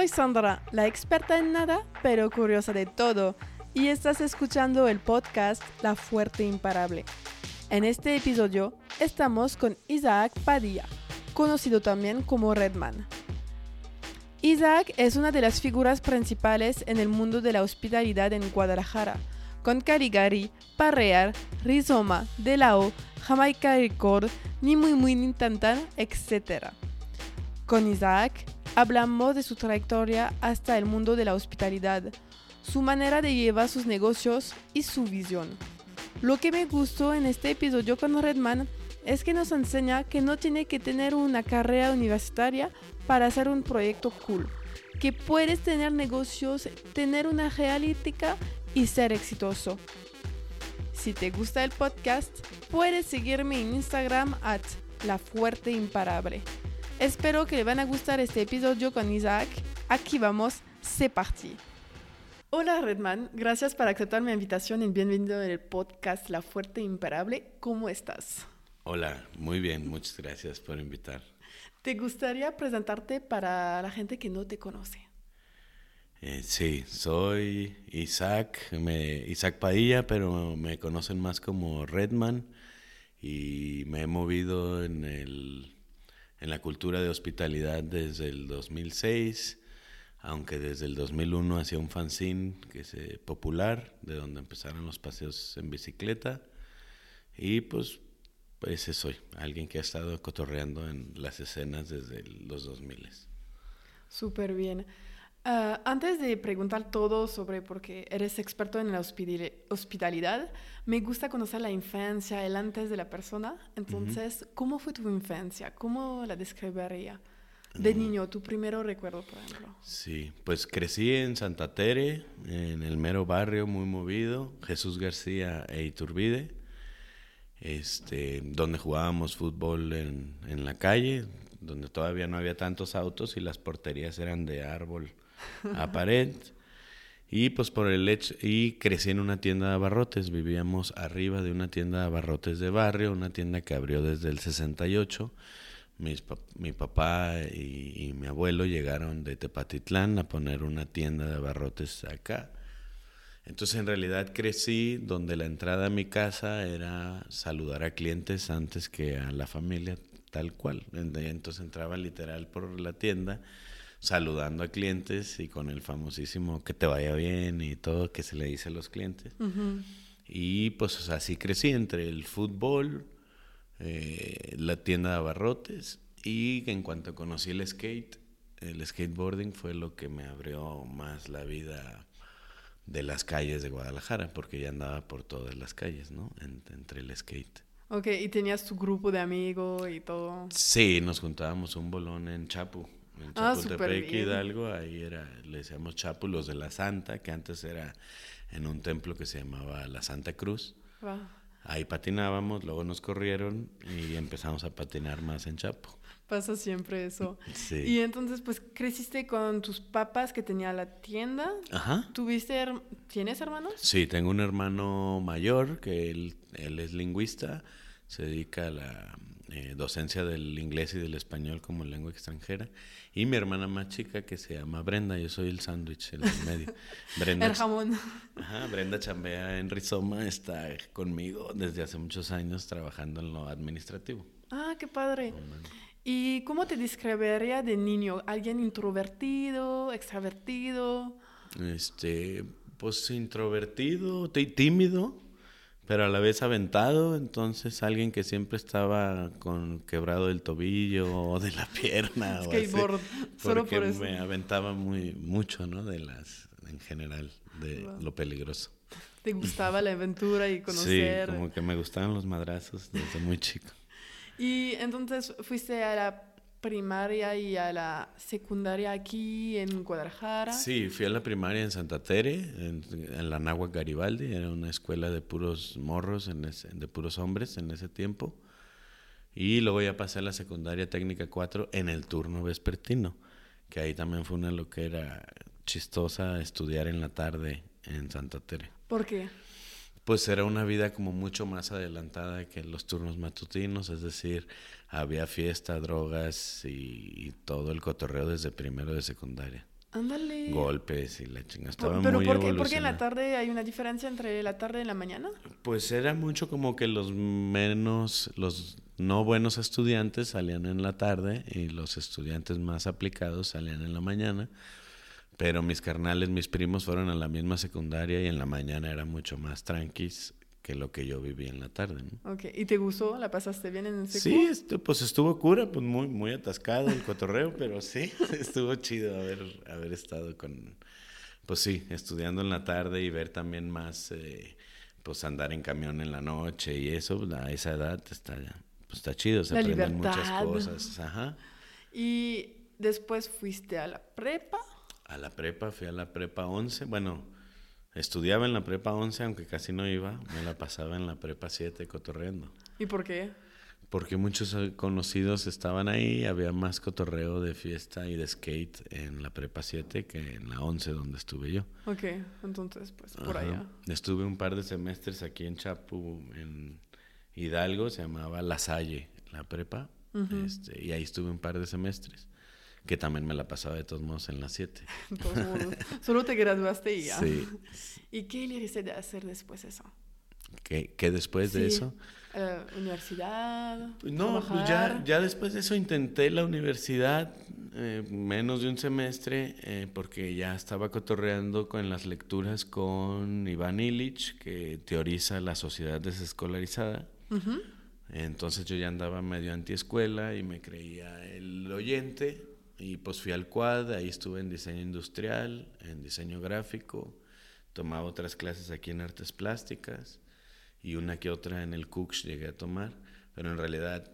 Soy Sandra, la experta en nada, pero curiosa de todo, y estás escuchando el podcast La Fuerte Imparable. En este episodio estamos con Isaac Padilla, conocido también como Redman. Isaac es una de las figuras principales en el mundo de la hospitalidad en Guadalajara, con Caligari, Parrear, Rizoma, Delao, Jamaica Record, Ni Muy Muy etc. Con Isaac hablamos de su trayectoria hasta el mundo de la hospitalidad, su manera de llevar sus negocios y su visión. Lo que me gustó en este episodio con Redman es que nos enseña que no tiene que tener una carrera universitaria para hacer un proyecto cool, que puedes tener negocios, tener una realítica y ser exitoso. Si te gusta el podcast, puedes seguirme en Instagram at La. Espero que le van a gustar este episodio con Isaac. Aquí vamos, c'est parti. Hola Redman, gracias por aceptar mi invitación y bienvenido al podcast La Fuerte Imparable. ¿Cómo estás? Hola, muy bien, muchas gracias por invitar. ¿Te gustaría presentarte para la gente que no te conoce? Eh, sí, soy Isaac, me, Isaac Padilla, pero me conocen más como Redman y me he movido en, el, en la cultura de hospitalidad desde el 2006, aunque desde el 2001 hacía un fanzine que es popular, de donde empezaron los paseos en bicicleta y pues ese soy, alguien que ha estado cotorreando en las escenas desde los 2000. Súper bien. Ah, antes de preguntar todo sobre por qué eres experto en la hospitalidad, me gusta conocer la infancia, el antes de la persona. Entonces, ¿cómo fue tu infancia? ¿Cómo la describiría? De mm. niño, tu primero recuerdo, por ejemplo. Sí, pues crecí en Santa Tere, en el mero barrio muy movido, Jesús García e Iturbide, este, donde jugábamos fútbol en, en la calle, donde todavía no había tantos autos y las porterías eran de árbol a pared. Y pues por el hecho, y crecí en una tienda de abarrotes, vivíamos arriba de una tienda de abarrotes de barrio, una tienda que abrió desde el 68. Mis, mi papá y, mi abuelo llegaron de Tepatitlán a poner una tienda de abarrotes acá. Entonces en realidad crecí donde la entrada a mi casa era saludar a clientes antes que a la familia, tal cual. Entonces entraba literal por la tienda saludando a clientes y con el famosísimo que te vaya bien y todo que se le dice a los clientes. Y pues así crecí entre el fútbol, eh, la tienda de abarrotes y en cuanto conocí el skate, el skateboarding fue lo que me abrió más la vida de las calles de Guadalajara, porque ya andaba por todas las calles, ¿no? entre el skate. Ok, ¿y tenías tu grupo de amigos y todo? Sí, nos juntábamos un bolón en Chapu en ah, Chapultepec, Hidalgo, ahí era, le decíamos Chapu, los de la Santa, que antes era en un templo que se llamaba la Santa Cruz. Ahí patinábamos, luego nos corrieron y empezamos a patinar más en Chapo. Pasa siempre eso. Sí. Y entonces, pues, creciste con tus papás que tenía la tienda. Ajá. ¿Tuviste, tienes hermanos? Sí, tengo un hermano mayor que él, él es lingüista, se dedica a la eh, docencia del inglés y del español como lengua extranjera. Y mi hermana más chica que se llama Brenda, yo soy el sándwich el medio. Brenda, el jamón. Ajá, Brenda chambea en Rizoma, está conmigo desde hace muchos años trabajando en lo administrativo. Ah, qué padre. ¿Y cómo te describiría de niño? ¿Alguien introvertido, extravertido? Este, pues introvertido, tímido pero a la vez aventado, entonces alguien que siempre estaba con quebrado del tobillo o de la pierna Skateboard, solo por eso. me aventaba muy mucho, ¿no? De las en general de lo peligroso. ¿Te gustaba la aventura y conocer? Sí, como que me gustaban los madrazos desde muy chico. Y entonces fuiste a la primaria y a la secundaria aquí en Guadalajara. Sí, fui a la primaria en Santa Tere, en, la Náhuac Garibaldi, era una escuela de puros morros, en de puros hombres en ese tiempo. Y luego ya pasé a la secundaria técnica 4 en el turno vespertino, que ahí también fue una lo que era chistosa estudiar en la tarde en Santa Tere. ¿Por qué? Pues era una vida como mucho más adelantada que los turnos matutinos, es decir, había fiesta, drogas y, todo el cotorreo desde primero de secundaria. Ándale. golpes y la chingada. Estaba Pero muy ¿por qué, por qué en la tarde hay una diferencia entre la tarde y la mañana? Pues era mucho como que los menos, los no buenos estudiantes salían en la tarde y los estudiantes más aplicados salían en la mañana. Pero mis carnales, mis primos fueron a la misma secundaria y en la mañana era mucho más tranquis que lo que yo viví en la tarde. ¿no? Ok, ¿y te gustó? ¿La pasaste bien en el secu? Sí, pues estuvo cura, pues muy, muy atascado el cotorreo, pero sí, estuvo chido haber, haber estado con, pues sí, estudiando en la tarde y ver también más, eh, pues andar en camión en la noche y eso, pues, a esa edad está, pues está chido, se La aprenden muchas cosas. Ajá. Y después fuiste a la prepa. A la prepa, fui a la prepa 11, bueno, estudiaba en la prepa 11, aunque casi no iba, me la pasaba en la prepa 7 cotorreando. ¿Y por qué? Porque muchos eh, conocidos estaban ahí, había más cotorreo de fiesta y de skate en la prepa 7 que en la 11 donde estuve yo. Ok, entonces pues por Ajá. allá. Estuve un par de semestres aquí en Chapu, en Hidalgo, se llamaba La Salle, la prepa, este, y ahí estuve un par de semestres, que también me la pasaba de todos modos en la 7. De todos modos, Solo te graduaste y ya. Sí, ¿Y qué elegiste de hacer después eso? que, que después de eso... eh, universidad. No, pues ya, ya después de eso intenté la universidad, eh, menos de un semestre, eh, porque ya estaba cotorreando con las lecturas con Iván Illich, que teoriza la sociedad desescolarizada. Entonces yo ya andaba medio antiescuela y me creía el oyente. Y pues fui al quad, ahí estuve en diseño industrial, en diseño gráfico, tomaba otras clases aquí en artes plásticas y una que otra en el Cooks llegué a tomar, pero en realidad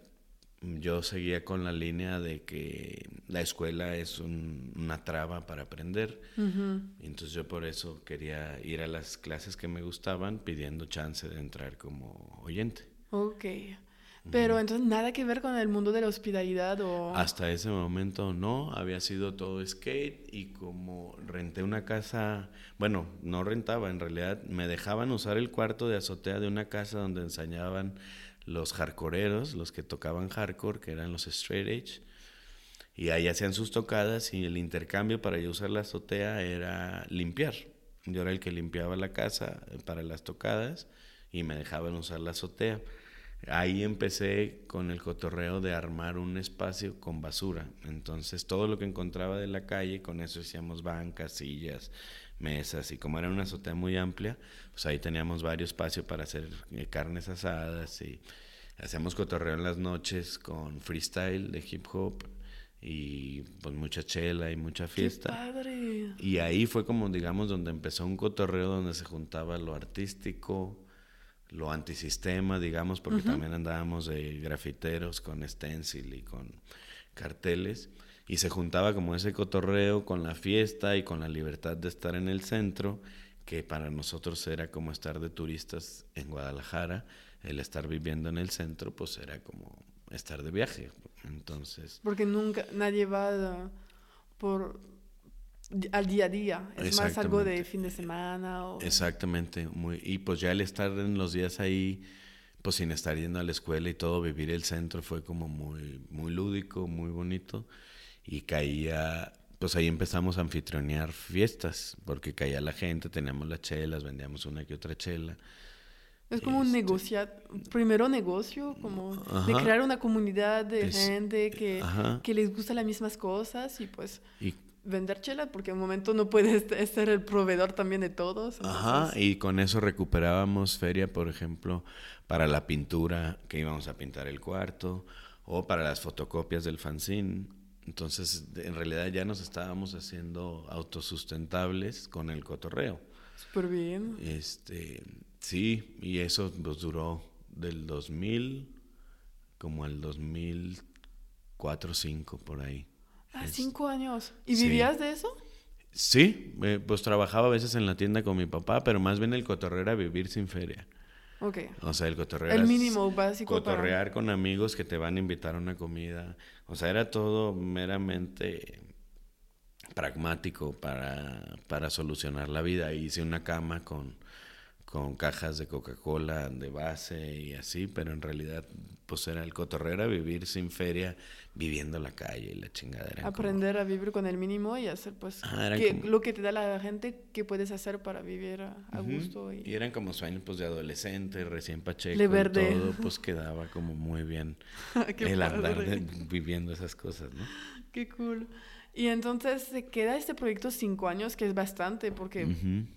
yo seguía con la línea de que la escuela es un- una traba para aprender. Ujú. Entonces yo por eso quería ir a las clases que me gustaban pidiendo chance de entrar como oyente. Ok. Pero entonces nada que ver con el mundo de la hospitalidad o... Hasta ese momento no, había sido todo skate y como renté una casa, bueno, no rentaba, en realidad me dejaban usar el cuarto de azotea de una casa donde ensañaban los hardcoreeros, los que tocaban hardcore, que eran los straight edge, y ahí hacían sus tocadas y el intercambio para yo usar la azotea era limpiar. Yo era el que limpiaba la casa eh, para las tocadas y me dejaban usar la azotea. Ahí empecé con el cotorreo de armar un espacio con basura. Entonces todo lo que encontraba de la calle, con eso hacíamos bancas, sillas, mesas y como era una azotea muy amplia, pues ahí teníamos varios espacios para hacer eh, carnes asadas y hacíamos cotorreo en las noches con freestyle de hip hop y pues mucha chela y mucha ¡Qué fiesta. padre! Y ahí fue como, digamos, donde empezó un cotorreo donde se juntaba lo artístico, lo antisistema, digamos, porque también andábamos de grafiteros con stencil y con carteles. Y se juntaba como ese cotorreo con la fiesta y con la libertad de estar en el centro, que para nosotros era como estar de turistas en Guadalajara. El estar viviendo en el centro, pues era como estar de viaje. Entonces, Porque nunca, nadie va por al día a día. Es más algo de fin de semana o... Exactamente, muy, y pues ya el estar en los días ahí, pues sin estar yendo a la escuela y todo, vivir el centro fue como muy, muy lúdico, muy bonito, y caía, pues ahí empezamos a anfitrionear fiestas, porque caía la gente, teníamos las chelas, vendíamos una que otra chela, Es como un Este- negocio, primero negocio, como de crear una comunidad de Es- gente que, les gusta las mismas cosas y pues y vender chela, porque en un momento no puedes ser el proveedor también de todos. Ajá, entonces- y con eso recuperábamos feria, por ejemplo, para la pintura, que íbamos a pintar el cuarto, o para las fotocopias del fanzine. Entonces, en realidad ya nos estábamos haciendo autosustentables con el cotorreo. Súper bien. Este, sí, y eso pues, duró del 2000 como al 2004 5 por ahí. Ah, Es- cinco años. ¿Y sí. vivías de eso? Sí, eh, pues trabajaba a veces en la tienda con mi papá, pero más bien el cotorreo era vivir sin feria. Ok. O sea, el cotorreo El mínimo básico para- Cotorrear con amigos que te van a invitar a una comida. O sea, era todo meramente pragmático para, para solucionar la vida. Hice una cama con, con cajas de Coca-Cola de base y así, pero en realidad pues era el cotorrera vivir sin feria, viviendo la calle y la chingadera. Aprender a vivir con el mínimo y hacer pues lo que te da la gente que puedes hacer para vivir a, gusto. Y... eran como sueños pues de adolescente, recién pacheco y todo, pues quedaba como muy bien el andar viviendo esas cosas, ¿no? Qué cool. Y entonces se queda este proyecto cinco años, que es bastante, porque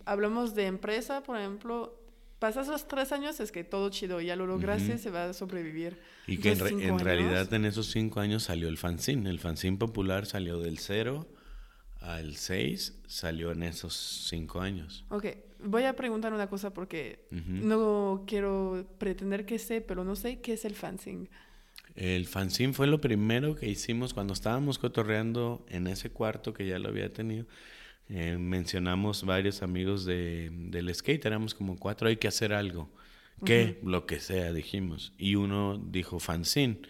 hablamos de empresa, por ejemplo, pasas los tres años, es que todo chido, ya lo lograste, se va a sobrevivir. Y que en, realidad en esos cinco años salió el fanzine. El fanzine popular salió del cero al seis, salió en esos cinco años. Ok, voy a preguntar una cosa porque no quiero pretender que sé, pero no sé qué es el fanzine. El fanzine fue lo primero que hicimos cuando estábamos cotorreando en ese cuarto que ya lo había tenido eh, mencionamos varios amigos de, del skate, éramos como cuatro, hay que hacer algo. ¿Qué? Lo que sea, dijimos. Y uno dijo fanzine.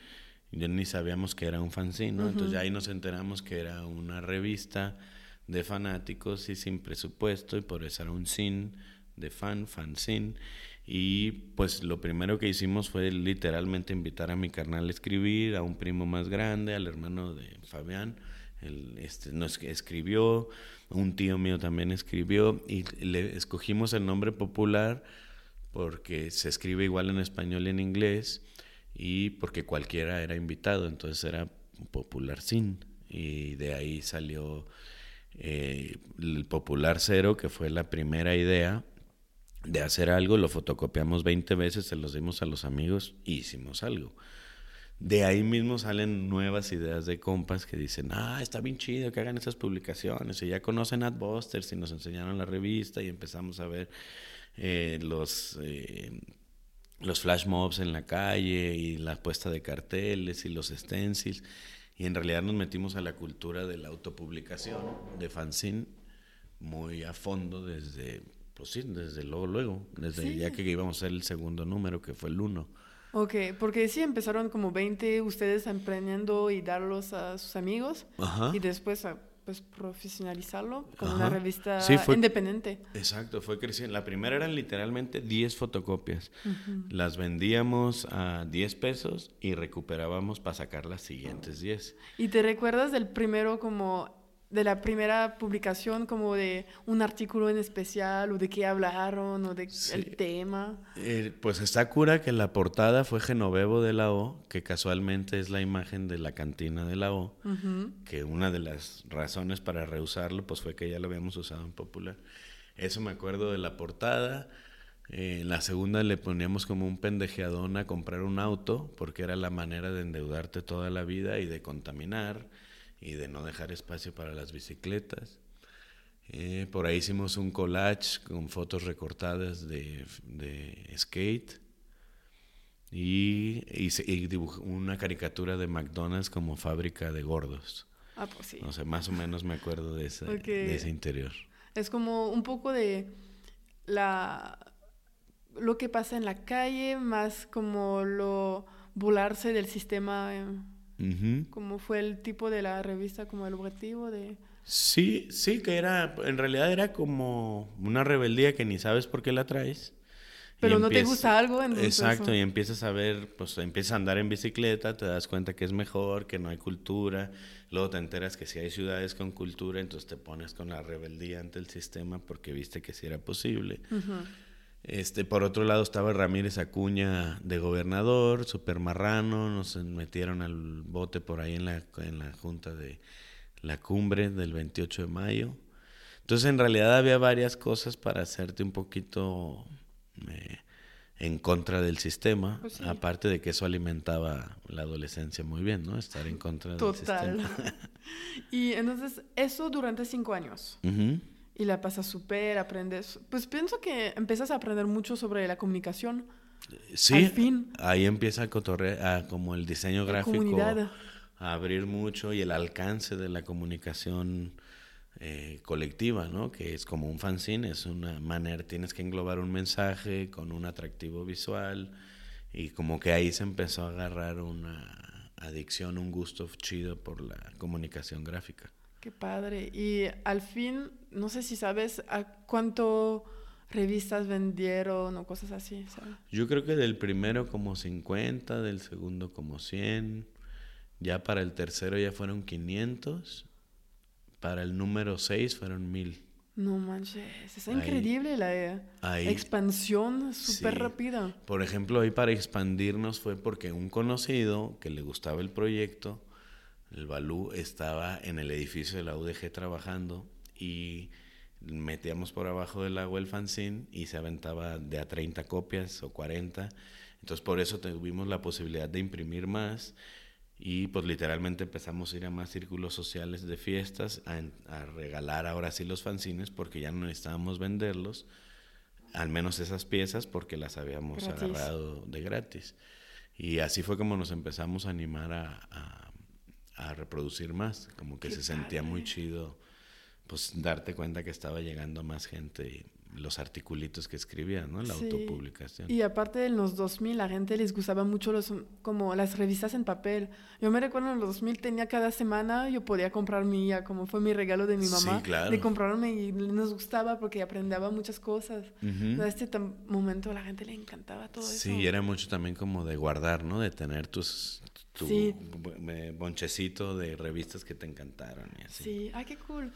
Ya ni sabíamos que era un fanzine, ¿no? Entonces ya ahí nos enteramos que era una revista de fanáticos y sin presupuesto, y por eso era un sin de fan, fanzine. Y pues lo primero que hicimos fue literalmente invitar a mi carnal a escribir, a un primo más grande, al hermano de Fabián, el, este, nos escribió, un tío mío también escribió y le escogimos el nombre popular porque se escribe igual en español y en inglés y porque cualquiera era invitado, entonces era Popular Sin y de ahí salió eh, el Popular Cero, que fue la primera idea de hacer algo, lo fotocopiamos 20 veces, se los dimos a los amigos y hicimos algo de ahí mismo salen nuevas ideas de compas que dicen, ah, está bien chido que hagan esas publicaciones. Y ya conocen Adbusters y nos enseñaron la revista y empezamos a ver eh, los, eh, los flash mobs en la calle y la puesta de carteles y los stencils. Y en realidad nos metimos a la cultura de la autopublicación, de fanzine, muy a fondo desde, pues sí, desde luego, luego, desde ya que íbamos a hacer el segundo número, que fue el uno. Ok, porque sí empezaron como 20 ustedes emprendiendo y darlos a sus amigos y después a, pues profesionalizarlo como una revista independiente. Exacto, fue creciendo. La primera eran literalmente 10 fotocopias. Las vendíamos a 10 pesos y recuperábamos para sacar las siguientes 10. ¿Y te recuerdas del primero como de la primera publicación como de un artículo en especial o de qué hablaron o de el tema. Eh, pues está cura que la portada fue Genovevo de la O, que casualmente es la imagen de la cantina de la O, que una de las razones para reusarlo pues fue que ya lo habíamos usado en popular. Eso me acuerdo de la portada. en eh, la segunda le poníamos como un pendejeadón a comprar un auto, porque era la manera de endeudarte toda la vida y de contaminar y de no dejar espacio para las bicicletas. Eh, por ahí hicimos un collage con fotos recortadas de, skate y, y, dibujó una caricatura de McDonald's como fábrica de gordos. Ah, pues sí. No sé, más o menos me acuerdo de ese, de ese interior. Es como un poco de la lo que pasa en la calle, más como lo volarse del sistema. Eh, ¿Cómo fue el tipo de la revista, como el objetivo de...? Sí, sí, que era, en realidad era como una rebeldía que ni sabes por qué la traes. Pero no te gusta algo, Exacto, y empiezas a ver, pues empiezas a andar en bicicleta, te das cuenta que es mejor, que no hay cultura, luego te enteras que si hay ciudades con cultura, entonces te pones con la rebeldía ante el sistema porque viste que sí era posible. Este, por otro lado estaba Ramírez Acuña de gobernador, super marrano, nos metieron al bote por ahí en la, en la junta de la cumbre del 28 de mayo. Entonces en realidad había varias cosas para hacerte un poquito eh, en contra del sistema, pues aparte de que eso alimentaba la adolescencia muy bien, ¿no? Estar en contra del sistema. y entonces eso durante cinco años y la pasas súper, aprendes. Pues pienso que empiezas a aprender mucho sobre la comunicación. Sí, Al fin. ahí empieza a, a como el diseño gráfico a abrir mucho y el alcance de la comunicación eh, colectiva, ¿no? Que es como un fanzine, es una manera, tienes que englobar un mensaje con un atractivo visual y como que ahí se empezó a agarrar una adicción, un gusto chido por la comunicación gráfica. Qué padre. Y al fin, no sé si sabes a cuánto revistas vendieron o cosas así? ¿sabes? Yo creo que del primero como 50, del segundo como 100, ya para el tercero ya fueron 500, para el número 6 fueron 1000. No manches, es increíble la ahí- expansión súper Sí. rápida. Por ejemplo, ahí para expandirnos fue porque un conocido que le gustaba el proyecto, el Balú, estaba en el edificio de la UDG trabajando y metíamos por abajo del agua el fanzine y se aventaba de a 30 copias o 40. Entonces por eso tuvimos la posibilidad de imprimir más y pues literalmente empezamos a ir a más círculos sociales de fiestas a, a regalar ahora sí los fanzines porque ya no necesitábamos venderlos al menos esas piezas porque las habíamos Gratis. agarrado de gratis. Y así fue como nos empezamos a animar a, a- a reproducir más, como que Qué se sentía muy chido, pues darte cuenta que estaba llegando más gente y los articulitos que escribía, ¿no? La Sí. autopublicación. Y aparte en los 2000 la gente les gustaba mucho los como las revistas en papel. Yo me recuerdo en los 2000 tenía cada semana, yo podía comprar mía, como fue mi regalo de mi Sí, mamá. claro. Le compraron y nos gustaba porque aprendía muchas cosas. Ujú. A este momento a la gente le encantaba todo eso. Sí, era mucho también como de guardar, ¿no? De tener tus tu Sí. bonchecito de revistas que te encantaron y así. Sí, ay, qué cool.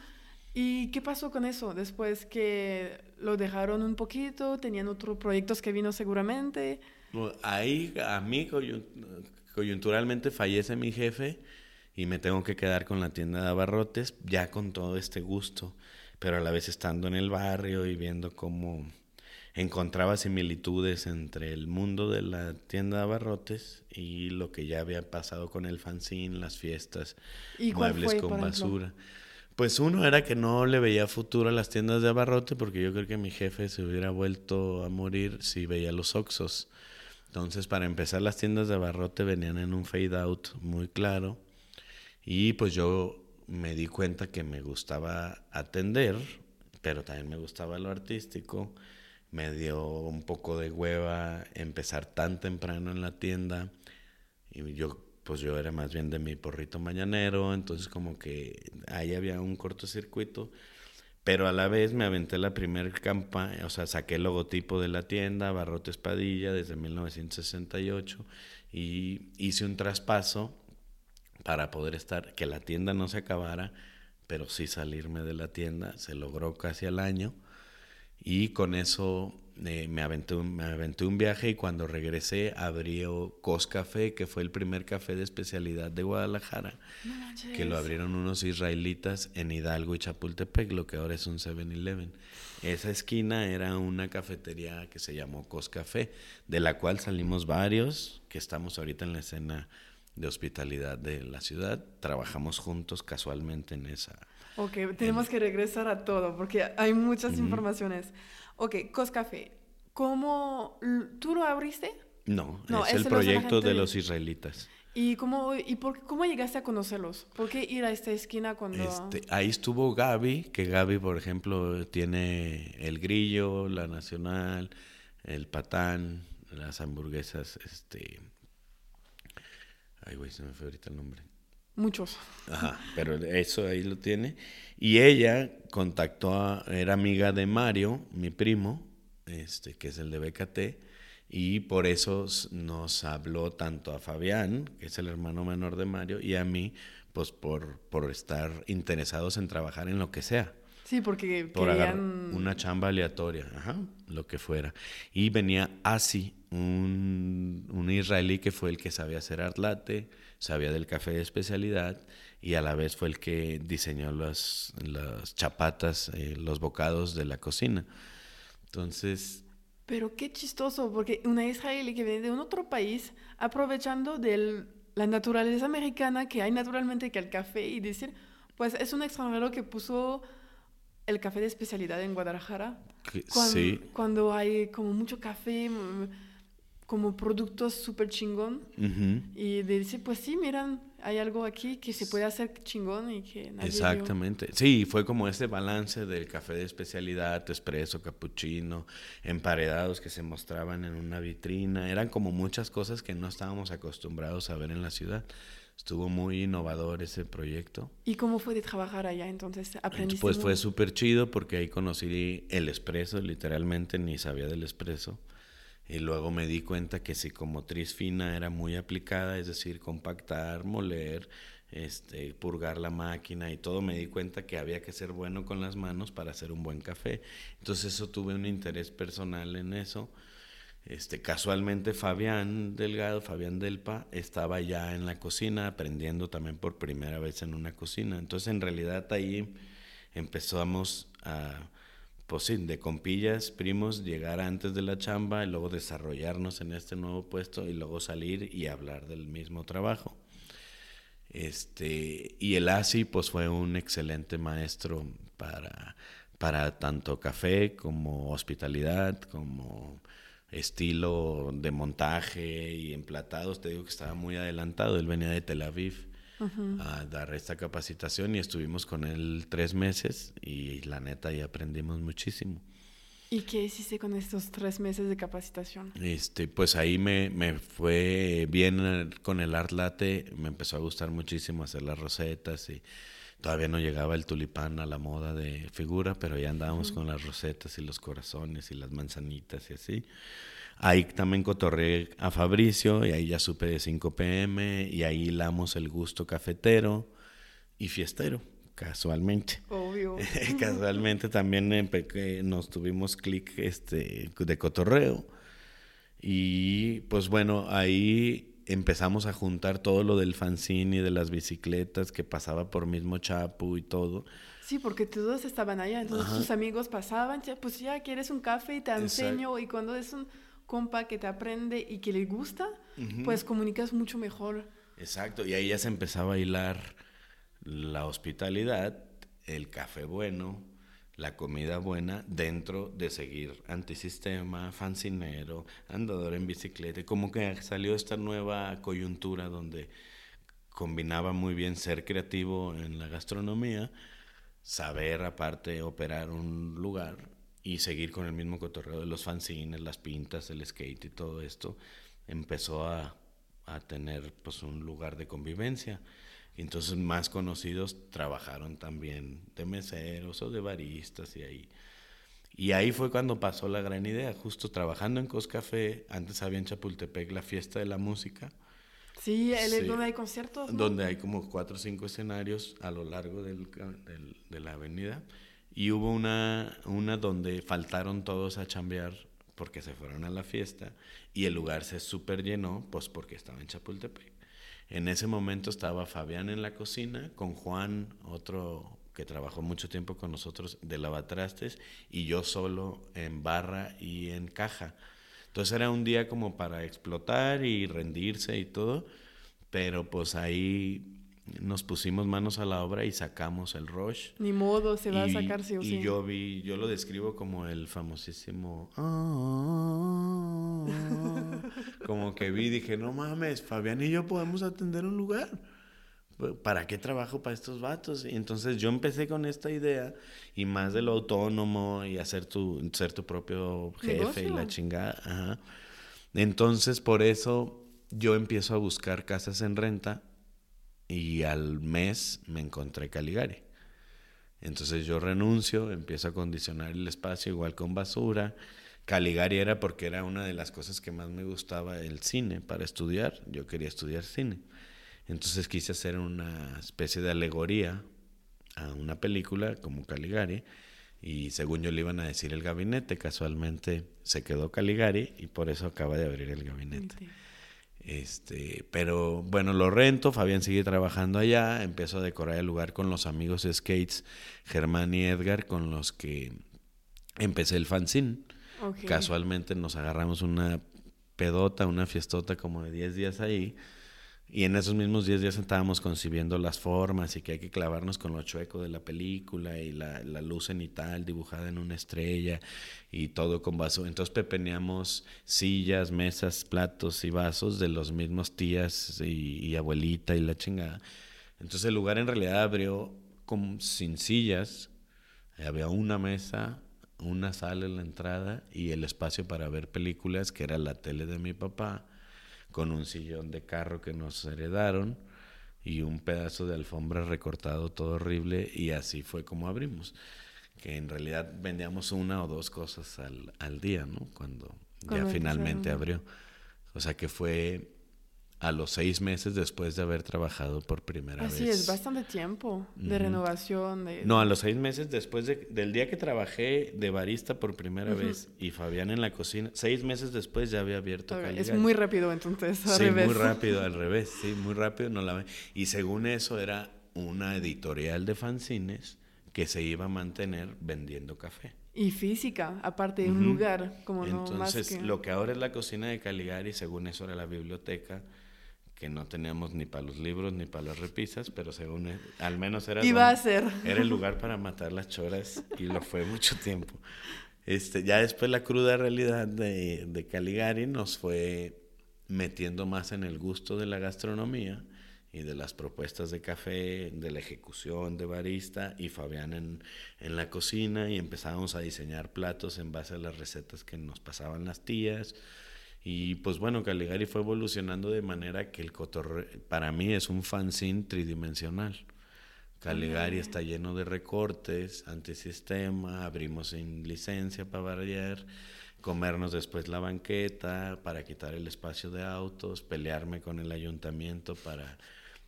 ¿Y qué pasó con eso? Después que lo dejaron un poquito, tenían otros proyectos que vino seguramente. Ahí a mí coyun- coyunturalmente fallece mi jefe y me tengo que quedar con la tienda de abarrotes ya con todo este gusto, pero a la vez estando en el barrio y viendo cómo encontraba similitudes entre el mundo de la tienda de abarrotes y lo que ya había pasado con el fanzine, las fiestas, ¿Y muebles fue, con ejemplo? basura. Pues uno era que no le veía futuro a las tiendas de abarrote porque yo creo que mi jefe se hubiera vuelto a morir si veía los Oxos. Entonces, para empezar, las tiendas de abarrote venían en un fade out muy claro. Y pues yo me di cuenta que me gustaba atender, pero también me gustaba lo artístico. Me dio un poco de hueva empezar tan temprano en la tienda. Y yo, pues yo era más bien de mi porrito mañanero, entonces como que ahí había un cortocircuito. Pero a la vez me aventé la primer campaña, o sea, saqué el logotipo de la tienda, Barrote Espadilla, desde 1968, y hice un traspaso para poder estar, que la tienda no se acabara, pero sí salirme de la tienda, se logró casi al año, y con eso eh, me, aventé un, me aventé un viaje y cuando regresé abrió Cos Café, que fue el primer café de especialidad de Guadalajara No que lo abrieron unos israelitas en Hidalgo y Chapultepec, lo que ahora es un 7-Eleven. Esa esquina era una cafetería que se llamó Cos Café, de la cual salimos varios, que estamos ahorita en la escena de hospitalidad de la ciudad. Trabajamos juntos casualmente en esa. Ok, tenemos que regresar a todo porque hay muchas informaciones. Ok, Coscafé. ¿Cómo tú lo abriste? No, No, es el proyecto de- los israelitas. ¿Y cómo, y por, cómo llegaste a conocerlos? ¿Por qué ir a esta esquina cuando...? Este, ahí estuvo Gaby, que Gaby, por ejemplo, tiene el grillo, la nacional, el patán, las hamburguesas, este... Ay, güey, se me fue ahorita el nombre. Muchos. Ajá, pero eso ahí lo tiene. Y ella contactó a, era amiga de Mario, mi primo, este, que es el de BKT, y por eso nos habló tanto a Fabián, que es el hermano menor de Mario, y a mí, pues por, por estar interesados en trabajar en lo que sea Sí, porque por querían... una chamba aleatoria, ajá, lo que fuera. Y venía Asi, un, un israelí que fue el que sabía hacer art latte, sabía del café de especialidad y a la vez fue el que diseñó las, las chapatas, eh, los bocados de la cocina. Entonces, Pero qué chistoso, porque una israelí que viene de un otro país, aprovechando de la naturaleza americana que hay naturalmente que el café y decir, pues es un extranjero que puso el café de especialidad en Guadalajara. sí, Cuando hay como mucho café, mm, como productos súper chingón. Y dice, pues sí, miran, hay algo aquí que se puede hacer chingón y que nadie vio". Exactamente. Sí, fue como ese balance del café de especialidad, espresso, cappuccino, emparedados que se mostraban en una vitrina. Eran como muchas cosas que no estábamos acostumbrados a ver en la ciudad. Estuvo muy innovador ese proyecto. ¿Y cómo fue de trabajar allá? Entonces, aprendiste. Pues fue súper chido porque ahí conocí el espresso, literalmente ni sabía del espresso. Y luego me di cuenta que psicomotriz fina era muy aplicada, es decir, compactar, moler, este, purgar la máquina y todo. Me di cuenta que había que ser bueno con las manos para hacer un buen café. Entonces eso tuve un interés personal en eso. Este, casualmente Fabián Delgado, Fabián Delpa, estaba ya en la cocina aprendiendo también por primera vez en una cocina. Entonces en realidad ahí empezamos a, pues sí, de compillas, primos, llegar antes de la chamba y luego desarrollarnos en este nuevo puesto y luego salir y hablar del mismo trabajo. Este, y el ASI pues fue un excelente maestro para, para tanto café como hospitalidad, como estilo de montaje y emplatados. Te digo que estaba muy adelantado. Él venía de Tel Aviv a dar esta capacitación y estuvimos con él tres meses y la neta ya aprendimos muchísimo. ¿Y qué hiciste con estos tres meses de capacitación? Este, pues ahí me, me fue bien con el art latte, me empezó a gustar muchísimo hacer las rosetas y todavía no llegaba el tulipán a la moda de figura, pero ya andábamos con las rosetas y los corazones y las manzanitas y así. Ahí también cotorré a Fabricio y ahí ya supe de 5 pm y ahí hilamos el gusto cafetero y fiestero, casualmente. Obvio. Casualmente también nos tuvimos clic este, de cotorreo. Y pues bueno, ahí empezamos a juntar todo lo del fanzine y de las bicicletas que pasaba por mismo Chapu y todo. Sí, porque todos estaban allá, entonces tus amigos pasaban, "Ya, pues ya quieres un café y te Exacto. enseño, y cuando es un compa que te aprende y que le gusta, pues comunicas mucho mejor. Exacto, y ahí ya se empezaba a hilar la hospitalidad, el café bueno, la comida buena, dentro de seguir antisistema, fancinero, andador en bicicleta. Como que salió esta nueva coyuntura donde combinaba muy bien ser creativo en la gastronomía, saber aparte operar un lugar y seguir con el mismo cotorreo de los fanzines, las pintas, el skate y todo esto, empezó a, a tener pues un lugar de convivencia. Y entonces más conocidos trabajaron también de meseros o de baristas y ahí. Y ahí fue cuando pasó la gran idea, justo trabajando en Coscafé, antes había en Chapultepec la fiesta de la música, Sí, donde hay conciertos. ¿no? donde hay como cuatro o cinco escenarios a lo largo del ca- del- de la avenida. Y hubo una, una donde faltaron todos a chambear porque se fueron a la fiesta y el lugar se super llenó, pues porque estaba en Chapultepec. En ese momento estaba Fabián en la cocina con Juan, otro que trabajó mucho tiempo con nosotros de lavatrastes, y yo solo en barra y en caja. Entonces era un día como para explotar y rendirse y todo, pero pues ahí nos pusimos manos a la obra y sacamos el rush. Ni modo, se va a sacar sí o y sí. yo vi, yo lo describo como el famosísimo. "Ah", como que vi, dije, no mames, Fabián y yo podemos atender un lugar. ¿Para qué trabajo para estos vatos? Y entonces yo empecé con esta idea y más de lo autónomo y hacer tu, ser tu propio jefe y la chingada. Ajá. Entonces por eso yo empiezo a buscar casas en renta y al mes me encontré Caligari. Entonces yo renuncio, empiezo a condicionar el espacio igual con basura. Caligari era porque era una de las cosas que más me gustaba el cine para estudiar. Yo quería estudiar cine. Entonces quise hacer una especie de alegoría a una película como Caligari y según yo le iban a decir el gabinete, casualmente se quedó Caligari y por eso acaba de abrir el gabinete. Mente. Este, pero bueno, lo rento, Fabián sigue trabajando allá, empiezo a decorar el lugar con los amigos de skates, Germán y Edgar, con los que empecé el fanzine. Casualmente nos agarramos una pedota, una fiestota como de 10 días ahí Y en esos mismos días ya estábamos concibiendo las formas y que hay que clavarnos con lo chueco de la película y la, la luz cenital dibujada en una estrella y todo con vaso. Entonces pepeneamos sillas, mesas, platos y vasos de los mismos tías y, y abuelita y la chingada. Entonces el lugar en realidad abrió como sin sillas, había una mesa, una sala en la entrada y el espacio para ver películas, que era la tele de mi papá con un sillón de carro que nos heredaron y un pedazo de alfombra recortado todo horrible y así fue como abrimos. Que en realidad vendíamos una o dos cosas al, al día, ¿no? Cuando ya finalmente abrió. O sea que fue a los seis meses después de haber trabajado por primera vez. Así es, bastante tiempo de renovación. De... No, a los seis meses después de, del día que trabajé de barista por primera vez y Fabián en la cocina, seis meses después ya había abierto Caligari. Es muy rápido entonces, al sí, revés. muy rápido, al revés, sí, muy rápido. No la... Y según eso era una editorial de fanzines que se iba a mantener vendiendo café. Y física, aparte de un lugar, como Entonces, no más que... lo que ahora es la cocina de Caligari, según eso era la biblioteca, que no teníamos ni para los libros ni para las repisas, pero según él, al menos era, Iba a ser. era el lugar para matar las choras y lo fue mucho tiempo. Este, ya después la cruda realidad de, de Caligari nos fue metiendo más en el gusto de la gastronomía y de las propuestas de café, de la ejecución de barista y Fabián en, en la cocina y empezábamos a diseñar platos en base a las recetas que nos pasaban las tías. Y pues bueno, Caligari fue evolucionando de manera que el cotorreo, para mí es un fanzine tridimensional. Caligari está lleno de recortes, antisistema, abrimos sin licencia para variar, comernos después la banqueta para quitar el espacio de autos, pelearme con el ayuntamiento para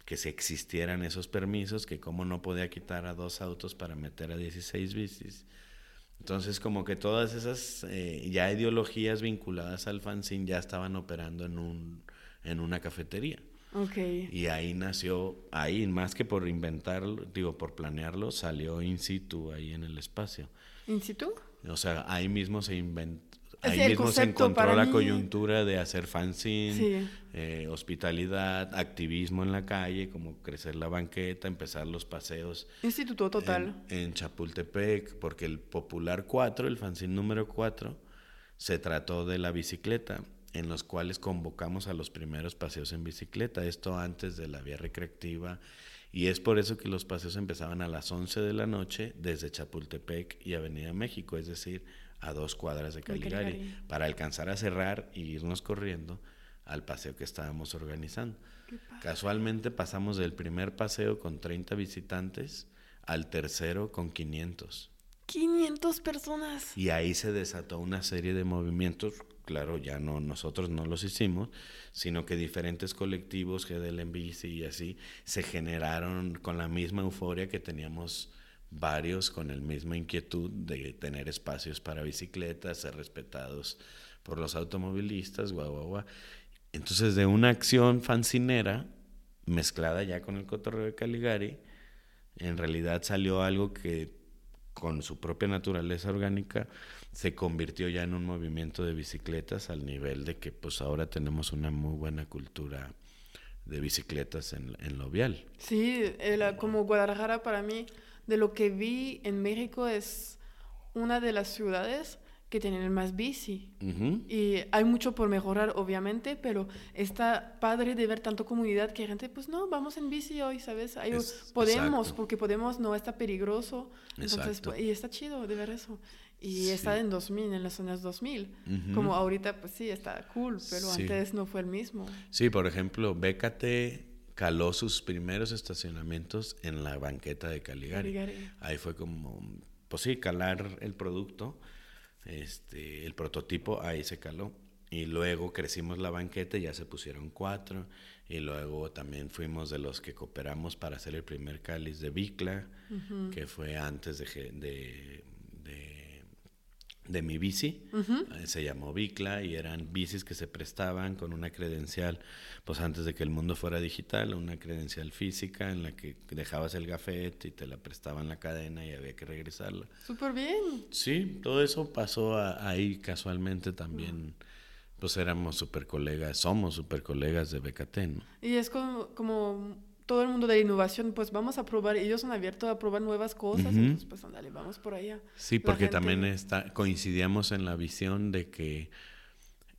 que se existieran esos permisos, que como no podía quitar a dos autos para meter a 16 bicis. Entonces, como que todas esas eh, ya ideologías vinculadas al fanzine ya estaban operando en, un, en una cafetería. Okay. Y ahí nació, ahí más que por inventarlo, digo, por planearlo, salió in situ ahí en el espacio. ¿In situ? O sea, ahí mismo se inventó, ahí mismo se encontró la mí- coyuntura de hacer fanzine, Sí. eh, hospitalidad, activismo en la calle, como crecer la banqueta, empezar los paseos Instituto total. en, en Chapultepec, porque el Popular 4, el fanzine número 4, se trató de la bicicleta, en los cuales convocamos a los primeros paseos en bicicleta, esto antes de la vía recreativa, y es por eso que los paseos empezaban a las 11 de la noche desde Chapultepec y Avenida México, es decir, a dos cuadras de Caligari, Caligari. para alcanzar a cerrar y irnos corriendo al paseo que estábamos organizando. Casualmente pasamos del primer paseo con 30 visitantes al tercero con 500. 500 personas. Y ahí se desató una serie de movimientos, claro, ya no nosotros no los hicimos, sino que diferentes colectivos, GDL en bici y así, se generaron con la misma euforia que teníamos varios con la misma inquietud de tener espacios para bicicletas, ser respetados por los automovilistas, guau, guau, guau. Entonces, de una acción fancinera, mezclada ya con el cotorreo de Caligari, en realidad salió algo que con su propia naturaleza orgánica se convirtió ya en un movimiento de bicicletas al nivel de que pues ahora tenemos una muy buena cultura de bicicletas en, en lo vial. Sí, el- como Guadalajara para mí, de lo que vi en México, es una de las ciudades que tienen más bici. Ujú. Y hay mucho por mejorar, obviamente, pero está padre de ver tanto comunidad que gente, pues no, vamos en bici hoy, ¿sabes? Ahí Es- podemos, exacto. porque podemos, no está peligroso. Entonces, pues, y está chido de ver eso. Y Sí. está en 2000, en las zonas 2000. Ujú. Como ahorita, pues sí, está cool, pero Sí. antes no fue el mismo. Sí, por ejemplo, Bécate caló sus primeros estacionamientos en la banqueta de Caligari. Caligari. Ahí fue como, pues sí, calar el producto, este, el prototipo, ahí se caló. Y luego crecimos la banqueta y ya se pusieron cuatro. Y luego también fuimos de los que cooperamos para hacer el primer cáliz de Bicla, que fue antes de, de, de mi bici. Eh, Se llamó Bicla y eran bicis que se prestaban con una credencial, pues antes de que el mundo fuera digital, una credencial física en la que dejabas el gafete y te la prestaban la cadena y había que regresarla. Súper bien. Sí, todo eso pasó a- ahí casualmente también pues éramos super colegas, somos super colegas de BKT, ¿no? Y es como, como todo el mundo de innovación, pues vamos a probar, ellos son abiertos a probar nuevas cosas, entonces pues andale, vamos por allá. Sí, porque también está, coincidíamos en la visión de que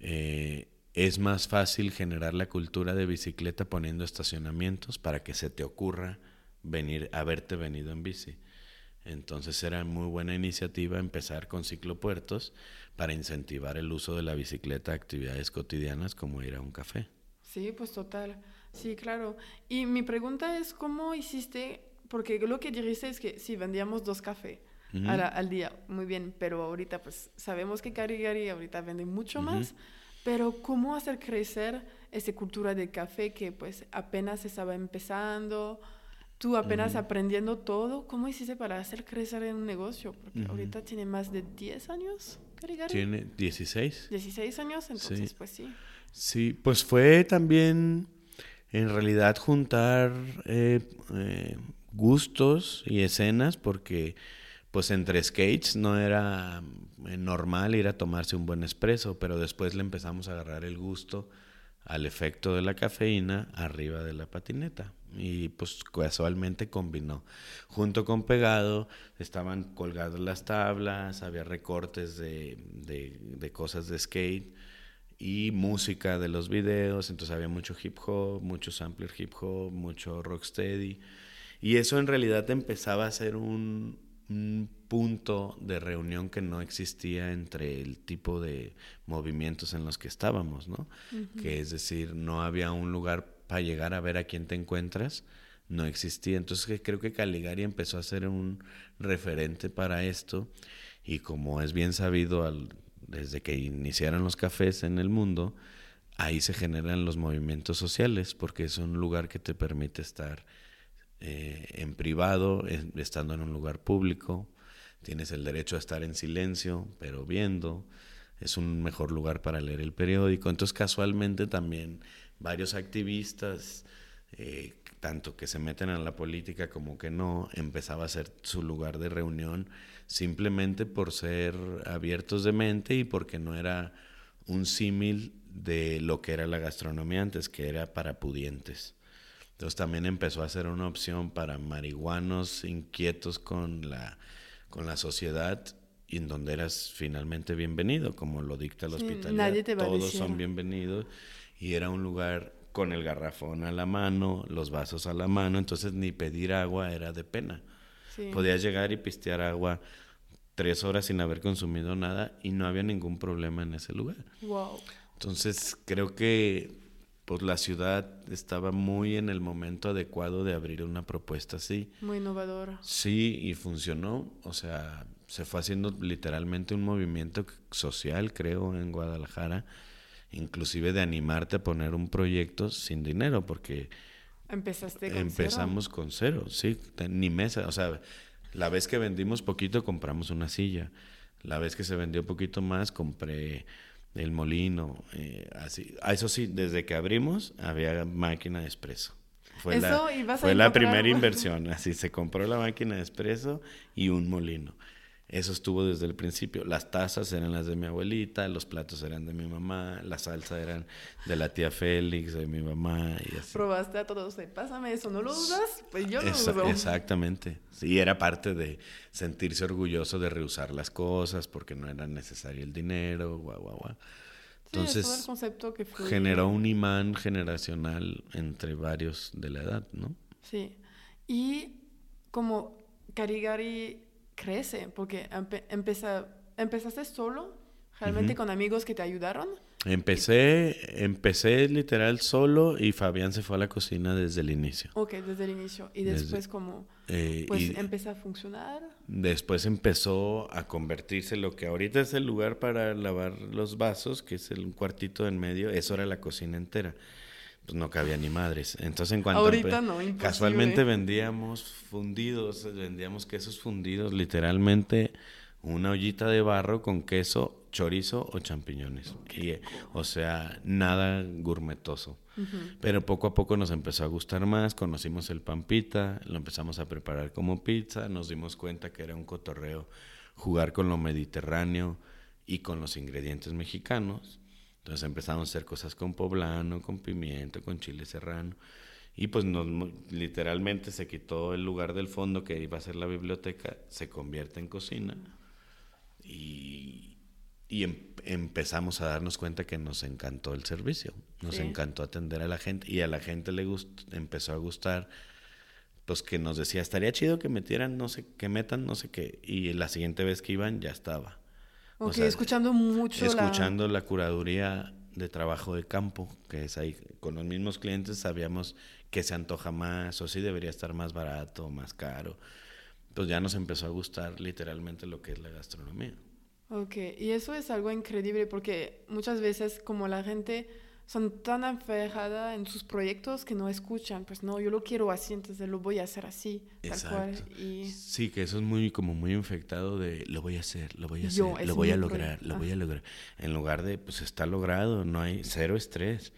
eh, es más fácil generar la cultura de bicicleta poniendo estacionamientos para que se te ocurra venir, haberte venido en bici. Entonces era muy buena iniciativa empezar con ciclopuertos para incentivar el uso de la bicicleta a actividades cotidianas como ir a un café. Sí, pues total. Sí, claro. Y mi pregunta es, ¿cómo hiciste? Porque lo que dijiste es que sí, vendíamos dos cafés al, día, muy bien, pero ahorita pues sabemos que Carigari ahorita vende mucho más, pero ¿cómo hacer crecer esa cultura de café que pues apenas estaba empezando? Tú apenas aprendiendo todo, ¿cómo hiciste para hacer crecer en un negocio? Porque ahorita tiene más de 10 años, Carigari. Tiene 16. 16 años, entonces pues sí. Sí, pues fue también en realidad juntar eh, eh, gustos y escenas porque pues entre skates no era eh, normal ir a tomarse un buen espresso, pero después le empezamos a agarrar el gusto al efecto de la cafeína arriba de la patineta. Y pues casualmente combinó. Junto con pegado estaban colgadas las tablas, había recortes de, de, de cosas de skate y música de los videos, entonces había mucho hip hop, mucho sampler hip hop, mucho rocksteady. Y eso en realidad empezaba a ser un, punto de reunión que no existía entre el tipo de movimientos en los que estábamos, ¿no? Que es decir, no había un lugar para llegar a ver a quién te encuentras, no existía. Entonces creo que Caligari empezó a ser un referente para esto y como es bien sabido al desde que iniciaron los cafés en el mundo, ahí se generan los movimientos sociales, porque es un lugar que te permite estar eh, en privado, estando en un lugar público, tienes el derecho a estar en silencio, pero viendo, es un mejor lugar para leer el periódico. Entonces casualmente también varios activistas, eh, tanto que se meten en la política como que no, empezaba a ser su lugar de reunión simplemente por ser abiertos de mente y porque no era un símil de lo que era la gastronomía antes, que era para pudientes. Entonces también empezó a ser una opción para marihuanos inquietos con la, con la sociedad y en donde eras finalmente bienvenido, como lo dicta el hospital. Todos son bienvenidos y era un lugar con el garrafón a la mano, los vasos a la mano, entonces ni pedir agua era de pena. Podías llegar y pistear agua tres horas sin haber consumido nada y no había ningún problema en ese lugar. Wow. Entonces creo que pues la ciudad estaba muy en el momento adecuado de abrir una propuesta así. Muy innovadora. Sí, y funcionó. O sea, se fue haciendo literalmente un movimiento social, creo, en Guadalajara, inclusive de animarte a poner un proyecto sin dinero, porque Empezaste con empezamos con cero, sí, ni mesa, o sea, la vez que vendimos poquito compramos una silla. La vez que se vendió poquito más compré el molino. Eh, así. Ah, eso sí, desde que abrimos había máquina de expreso. Fue la, fue la primera inversión. Así se compró la máquina de expreso y un molino. Eso estuvo desde el principio. Las tazas eran las de mi abuelita, los platos eran de mi mamá, la salsa eran de la tía Félix, de mi mamá y así. Probaste a todos, pásame eso, ¿no lo dudas? Pues yo lo dudo. Exactamente. Sí, era parte de sentirse orgulloso de reusar las cosas porque no era necesario el dinero, guau, guau, guau. Entonces, concepto que generó un imán generacional entre varios de la edad, ¿no? Sí. Y como Carigari crece, porque empezaste solo, realmente con amigos que te ayudaron. Empecé, empecé literal solo y Fabián se fue a la cocina desde el inicio. Ok, desde el inicio. Y después como, eh, pues empezó a funcionar. Después empezó a convertirse lo que ahorita es el lugar para lavar los vasos, que es el cuartito en medio, eso era la cocina entera pues no cabía ni madres. Entonces, en cuanto Ahorita no, casualmente vendíamos fundidos, vendíamos quesos fundidos, literalmente una ollita de barro con queso, chorizo o champiñones. o sea, nada gourmetoso. Pero poco a poco nos empezó a gustar más, conocimos el pampita, lo empezamos a preparar como pizza, nos dimos cuenta que era un cotorreo jugar con lo mediterráneo y con los ingredientes mexicanos. Entonces empezamos a hacer cosas con poblano, con pimiento, con chile serrano. Y pues nos, literalmente se quitó el lugar del fondo que iba a ser la biblioteca, se convierte en cocina. Y, y em, empezamos a darnos cuenta que nos encantó el servicio, nos encantó atender a la gente y a la gente le gustó, empezó a gustar pues que nos decía, estaría chido que metieran no sé, que metan no sé qué y la siguiente vez que iban ya estaba. Ok, escuchando mucho escuchando la... curaduría de trabajo de campo, que es ahí con los mismos clientes sabíamos que se antoja más o si debería estar más barato, más caro. Pues ya nos empezó a gustar literalmente lo que es la gastronomía. Ok, y eso es algo increíble porque muchas veces como la gente son tan aferrada en sus proyectos que no escuchan, pues no, yo lo quiero así, entonces lo voy a hacer así, tal cual. Y... Sí, que eso es muy como muy infectado de lo voy a hacer, lo voy a hacer, lo voy a lograr, lo voy a lograr. En lugar de, pues está logrado, no hay cero estrés.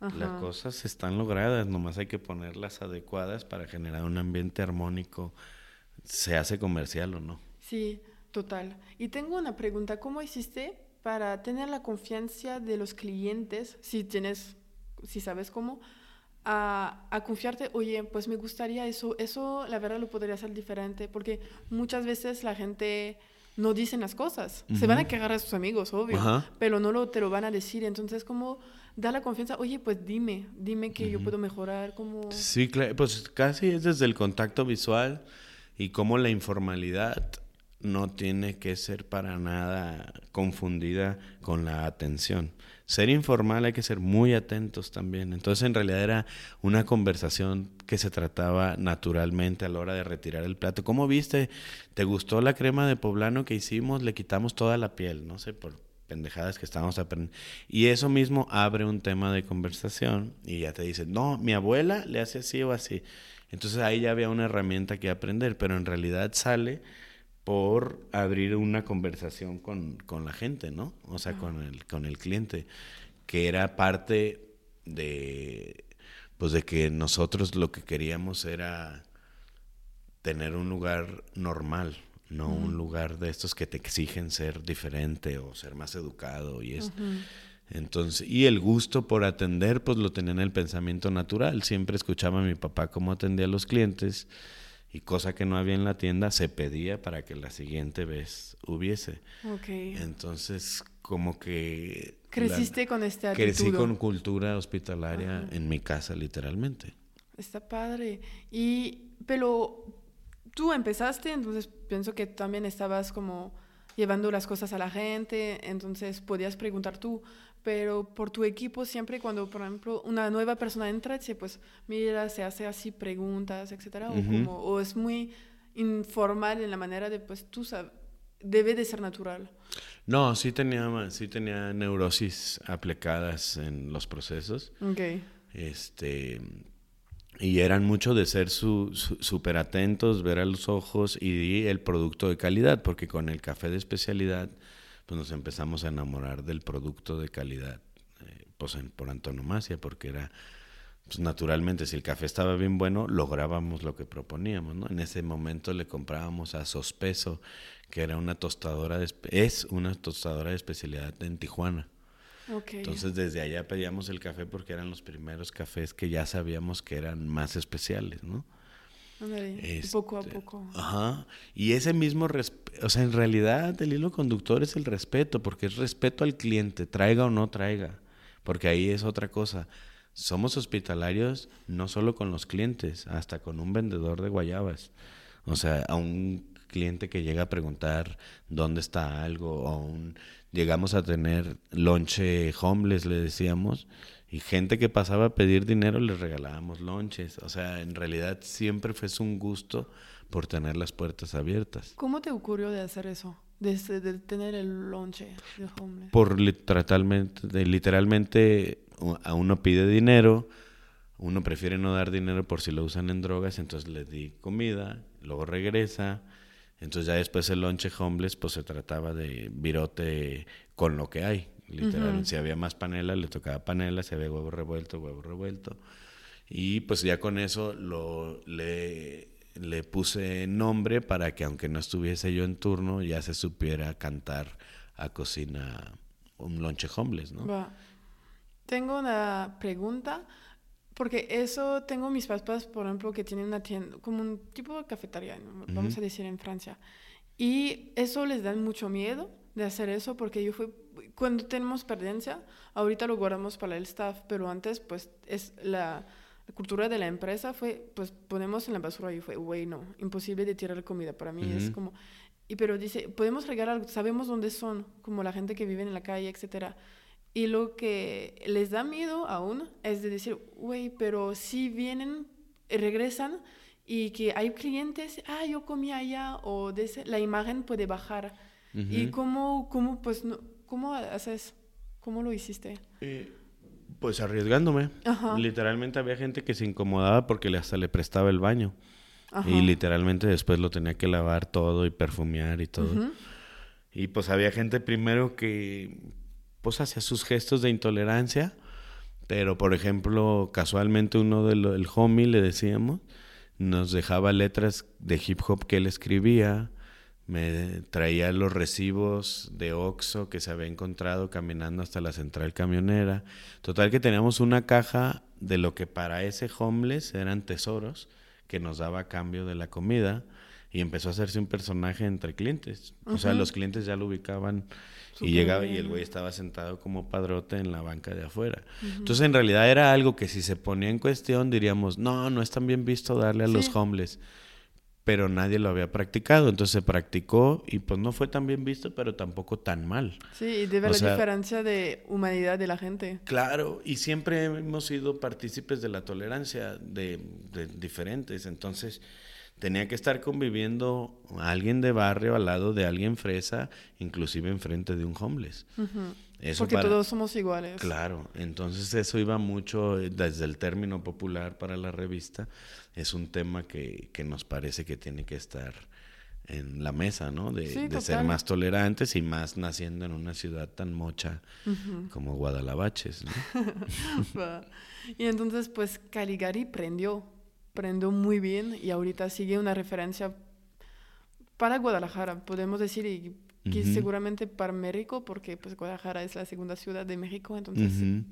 Las cosas están logradas, nomás hay que ponerlas adecuadas para generar un ambiente armónico, se hace comercial o no. Sí, total. Y tengo una pregunta, ¿cómo hiciste para tener la confianza de los clientes, si tienes, si sabes cómo, a, a, confiarte, oye, pues me gustaría eso, eso la verdad lo podría hacer diferente, porque muchas veces la gente no dice las cosas, se van a quejar a sus amigos, obvio, pero no lo, te lo van a decir, entonces como da la confianza, oye, pues dime, dime que yo puedo mejorar, como... Sí, claro, pues casi es desde el contacto visual y como la informalidad no tiene que ser para nada confundida con la atención. Ser informal hay que ser muy atentos también. Entonces en realidad era una conversación que se trataba naturalmente a la hora de retirar el plato. ¿Cómo viste? ¿Te gustó la crema de poblano que hicimos? Le quitamos toda la piel, no sé, por pendejadas que estábamos aprendiendo. Y eso mismo abre un tema de conversación y ya te dice, no, mi abuela le hace así o así. Entonces ahí ya había una herramienta que aprender, pero en realidad sale por abrir una conversación con, la gente, ¿no? O sea, con el, con el cliente, que era parte de, pues de que nosotros lo que queríamos era tener un lugar normal, no un lugar de estos que te exigen ser diferente o ser más educado y esto. Entonces, y el gusto por atender, pues lo tenía en el pensamiento natural. Siempre escuchaba a mi papá cómo atendía a los clientes y cosa que no había en la tienda se pedía para que la siguiente vez hubiese. Okay. Entonces, como que... Creciste con este actitud. Crecí con cultura hospitalaria en mi casa, literalmente. Está padre. Y, pero tú empezaste, entonces pienso que también estabas como llevando las cosas a la gente, entonces podías preguntar tú, pero por tu equipo siempre cuando, por ejemplo, una nueva persona entra, dice, pues, mira, se hace así preguntas, etcétera, o, como, o es muy informal en la manera de, pues, tú sabes, debe de ser natural. No, sí tenía, sí tenía neurosis aplicadas en los procesos. Ok. Este, y eran mucho de ser súper atentos, ver a los ojos y el producto de calidad, porque con el café de especialidad pues nos empezamos a enamorar del producto de calidad, eh, pues por antonomasia, porque era, pues naturalmente, si el café estaba bien bueno, lográbamos lo que proponíamos, ¿no? En ese momento le comprábamos a Sospeso, que era una tostadora, de, es una tostadora de especialidad en Tijuana. Entonces desde allá pedíamos el café porque eran los primeros cafés que ya sabíamos que eran más especiales, ¿no? Este, poco a poco. Ajá. Y ese mismo respeto, o sea, en realidad el hilo conductor es el respeto, porque es respeto al cliente, traiga o no traiga, porque ahí es otra cosa. Somos hospitalarios no solo con los clientes, hasta con un vendedor de guayabas. O sea, a un cliente que llega a preguntar dónde está algo, o un, llegamos a tener lonche homeless, le decíamos, y gente que pasaba a pedir dinero les regalábamos lonches. O sea, en realidad siempre fue un gusto por tener las puertas abiertas. ¿Cómo te ocurrió de hacer eso? De, tener el lonche de homeless. Por literalmente, literalmente a uno pide dinero, uno prefiere no dar dinero por si lo usan en drogas, entonces le di comida, luego regresa. Entonces ya después el lonche homeless pues se trataba de virote con lo que hay, Literal, si había más panela, le tocaba panela, si había huevo revuelto, huevo revuelto. Y pues ya con eso lo, le, le puse nombre para que aunque no estuviese yo en turno, ya se supiera cantar a cocina un lonche homeless, ¿no? Tengo una pregunta, porque eso tengo mis papás, por ejemplo, que tienen una tienda, como un tipo de cafetería, ¿no? vamos a decir en Francia. Y eso les da mucho miedo de hacer eso, porque yo fui, cuando tenemos perdencia, ahorita lo guardamos para el staff, pero antes, pues, es la, la cultura de la empresa fue, pues, ponemos en la basura y fue, güey, no, imposible de tirar comida. Para mí es como, y pero dice, podemos regalar, sabemos dónde son, como la gente que vive en la calle, etcétera. Y lo que les da miedo aún es de decir, güey, pero si vienen, regresan y que hay clientes, ah, yo comí allá, o de ese, la imagen puede bajar. ¿Y cómo, cómo, pues, no, cómo haces? ¿Cómo lo hiciste? Eh, pues arriesgándome. Ajá. Literalmente había gente que se incomodaba porque le- hasta le prestaba el baño. Y literalmente después lo tenía que lavar todo y perfumear y todo. Y pues había gente primero que pues hacía sus gestos de intolerancia, pero por ejemplo, casualmente uno del el homie le decíamos, nos dejaba letras de hip hop que él escribía, me traía los recibos de Oxxo que se había encontrado caminando hasta la central camionera. Total que teníamos una caja de lo que para ese homeless eran tesoros que nos daba a cambio de la comida y empezó a hacerse un personaje entre clientes. O sea, los clientes ya lo ubicaban y llegaba y el güey estaba sentado como padrote en la banca de afuera. Entonces, en realidad era algo que si se ponía en cuestión diríamos, no, no es tan bien visto darle a los homeless. Pero nadie lo había practicado, entonces se practicó y pues no fue tan bien visto, pero tampoco tan mal. Sí, y de ver O la sea- diferencia de humanidad de la gente. Claro, y siempre hemos sido partícipes de la tolerancia de, de diferentes, entonces tenía que estar conviviendo alguien de barrio al lado de alguien fresa, inclusive enfrente de un homeless. Eso Porque para- todos somos iguales. Claro, entonces eso iba mucho eh, desde el término popular para la revista. Es un tema que, que nos parece que tiene que estar en la mesa, ¿no? De, Sí, de ser más tolerantes y más naciendo en una ciudad tan mocha como Guadalabaches, ¿no? Y entonces, pues Caligari prendió, prendió muy bien y ahorita sigue una referencia para Guadalajara, podemos decir, y que Ujú. seguramente para México, porque pues Guadalajara es la segunda ciudad de México, entonces Ujú.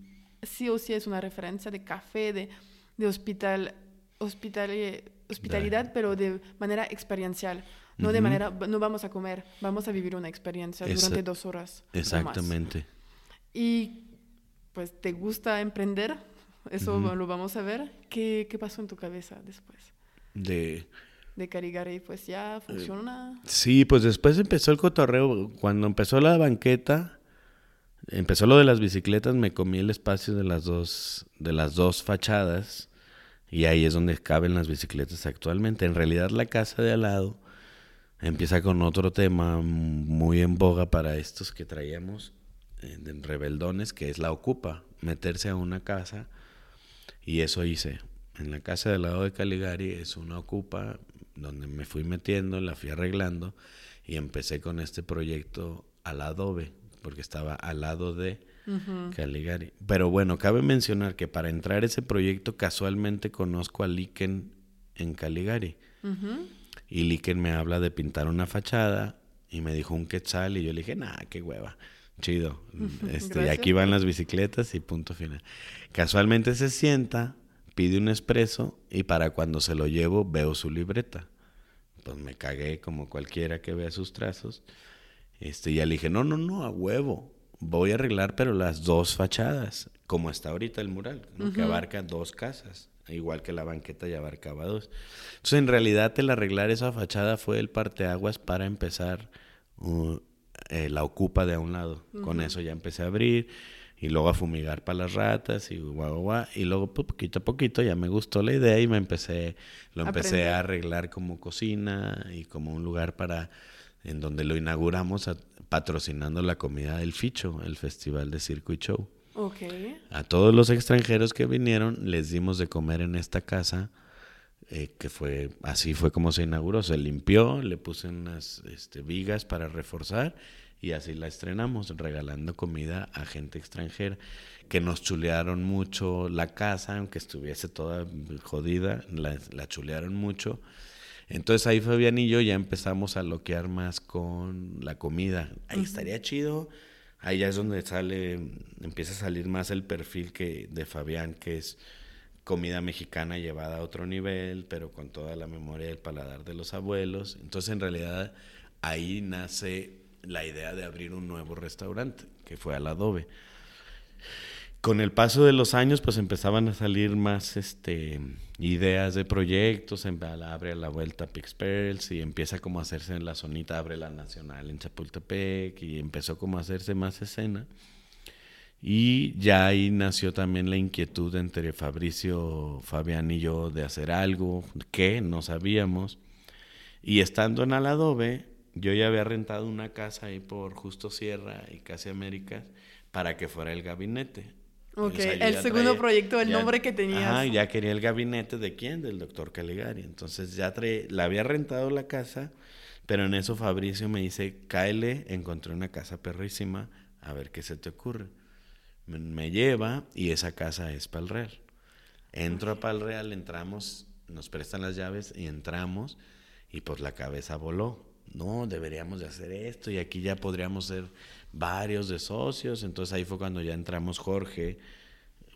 sí o sí es una referencia de café, de, de hospital, hospital, hospitalidad, pero de manera experiencial. No de Ujú. manera, no vamos a comer, vamos a vivir una experiencia Esa- durante dos horas. Exactamente. Y pues te gusta emprender, eso lo vamos a ver. ¿Qué, qué pasó en tu cabeza después De... de Carigari? Pues ya funciona. Sí, pues después empezó el cotorreo. Cuando empezó la banqueta, empezó lo de las bicicletas, me comí el espacio de las dos, de las dos fachadas. Y ahí es donde caben las bicicletas actualmente. En realidad la casa de al lado empieza con otro tema muy en boga para estos que traíamos eh, rebeldones, que es la ocupa, meterse a una casa. Y eso hice. En la casa del lado de Caligari es una ocupa donde me fui metiendo, la fui arreglando y empecé con este proyecto al adobe, porque estaba al lado de. Caligari. Pero bueno, cabe mencionar que para entrar a ese proyecto casualmente conozco a Liken en Caligari. Y Liken me habla de pintar una fachada y me dijo un quetzal y yo le dije, nah, qué hueva, chido. Este, y aquí van las bicicletas y punto final. Casualmente se sienta, pide un espresso y para cuando se lo llevo veo su libreta. Pues me cagué como cualquiera que vea sus trazos. Este, y ya le dije, no, no, no, a huevo. Voy a arreglar, pero las dos fachadas, como está ahorita el mural, ¿no? que abarca dos casas, igual que la banqueta ya abarcaba dos. Entonces, en realidad, el arreglar esa fachada fue el parteaguas para empezar uh, eh, la ocupa de a un lado. Con eso ya empecé a abrir y luego a fumigar para las ratas y guau, guau, guau. Y luego, pues, poquito a poquito, ya me gustó la idea y me empecé, lo empecé Aprender. a arreglar como cocina y como un lugar para en donde lo inauguramos a- patrocinando la comida del Ficho, el Festival de Circo y Show. A todos los extranjeros que vinieron les dimos de comer en esta casa, eh, que fue así fue como se inauguró. Se limpió, le puse unas este, vigas para reforzar y así la estrenamos, regalando comida a gente extranjera, que nos chulearon mucho la casa, aunque estuviese toda jodida, la, la chulearon mucho. Entonces ahí Fabián y yo ya empezamos a loquear más con la comida. Ahí estaría chido Ahí ya es donde sale, empieza a salir más el perfil que de Fabián, que es comida mexicana llevada a otro nivel, pero con toda la memoria del paladar de los abuelos. Entonces, en realidad, ahí nace la idea de abrir un nuevo restaurante, que fue al adobe. Con el paso de los años, pues empezaban a salir más este, ideas de proyectos, abre la vuelta Pix Pearls y empieza como a hacerse en la zonita, abre la Nacional en Chapultepec y empezó como a hacerse más escena. Y ya ahí nació también la inquietud entre Fabricio, Fabián y yo de hacer algo que no sabíamos. Y estando en Aladobe, yo ya había rentado una casa ahí por Justo Sierra y Casi Américas para que fuera el gabinete. Ok, el segundo proyecto, el nombre que tenías. Ajá, ya quería el gabinete de quién, del doctor Caligari. Entonces ya trae, la había rentado la casa, pero en eso Fabricio me dice, cáele, encontré una casa perrísima, a ver qué se te ocurre. Me, lleva y esa casa es Palreal. Entro a Palreal, entramos, nos prestan las llaves y entramos y pues la cabeza voló. No, deberíamos de hacer esto y aquí ya podríamos ser varios de socios. Entonces ahí fue cuando ya entramos Jorge,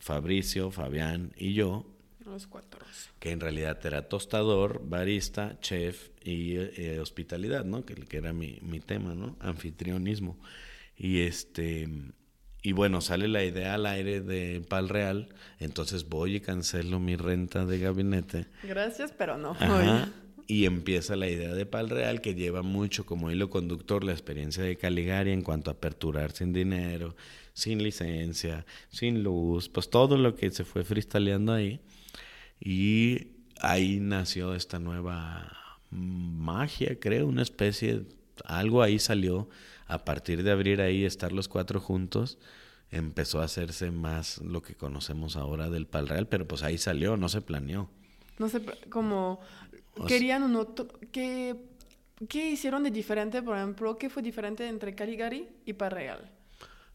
Fabricio, Fabián y yo. Los cuatro. Que en realidad era tostador, barista, chef y eh, hospitalidad, ¿no? Que, que era mi, mi, tema, ¿no? Anfitrionismo. Y este. Y bueno, sale la idea al aire de Pal Real, entonces voy y cancelo mi renta de gabinete. Gracias, pero no. Y empieza la idea de Pal Real que lleva mucho como hilo conductor la experiencia de Caligari en cuanto a aperturar sin dinero, sin licencia, sin luz, pues todo lo que se fue freestyleando ahí. Y ahí nació esta nueva magia, creo, una especie, algo ahí salió a partir de abrir ahí, estar los cuatro juntos empezó a hacerse más lo que conocemos ahora del Pal Real, pero pues ahí salió, no se planeó. No sé, como Querían un otro... ¿Qué, ¿Qué hicieron de diferente, por ejemplo? ¿Qué fue diferente entre Caligari y Parreal?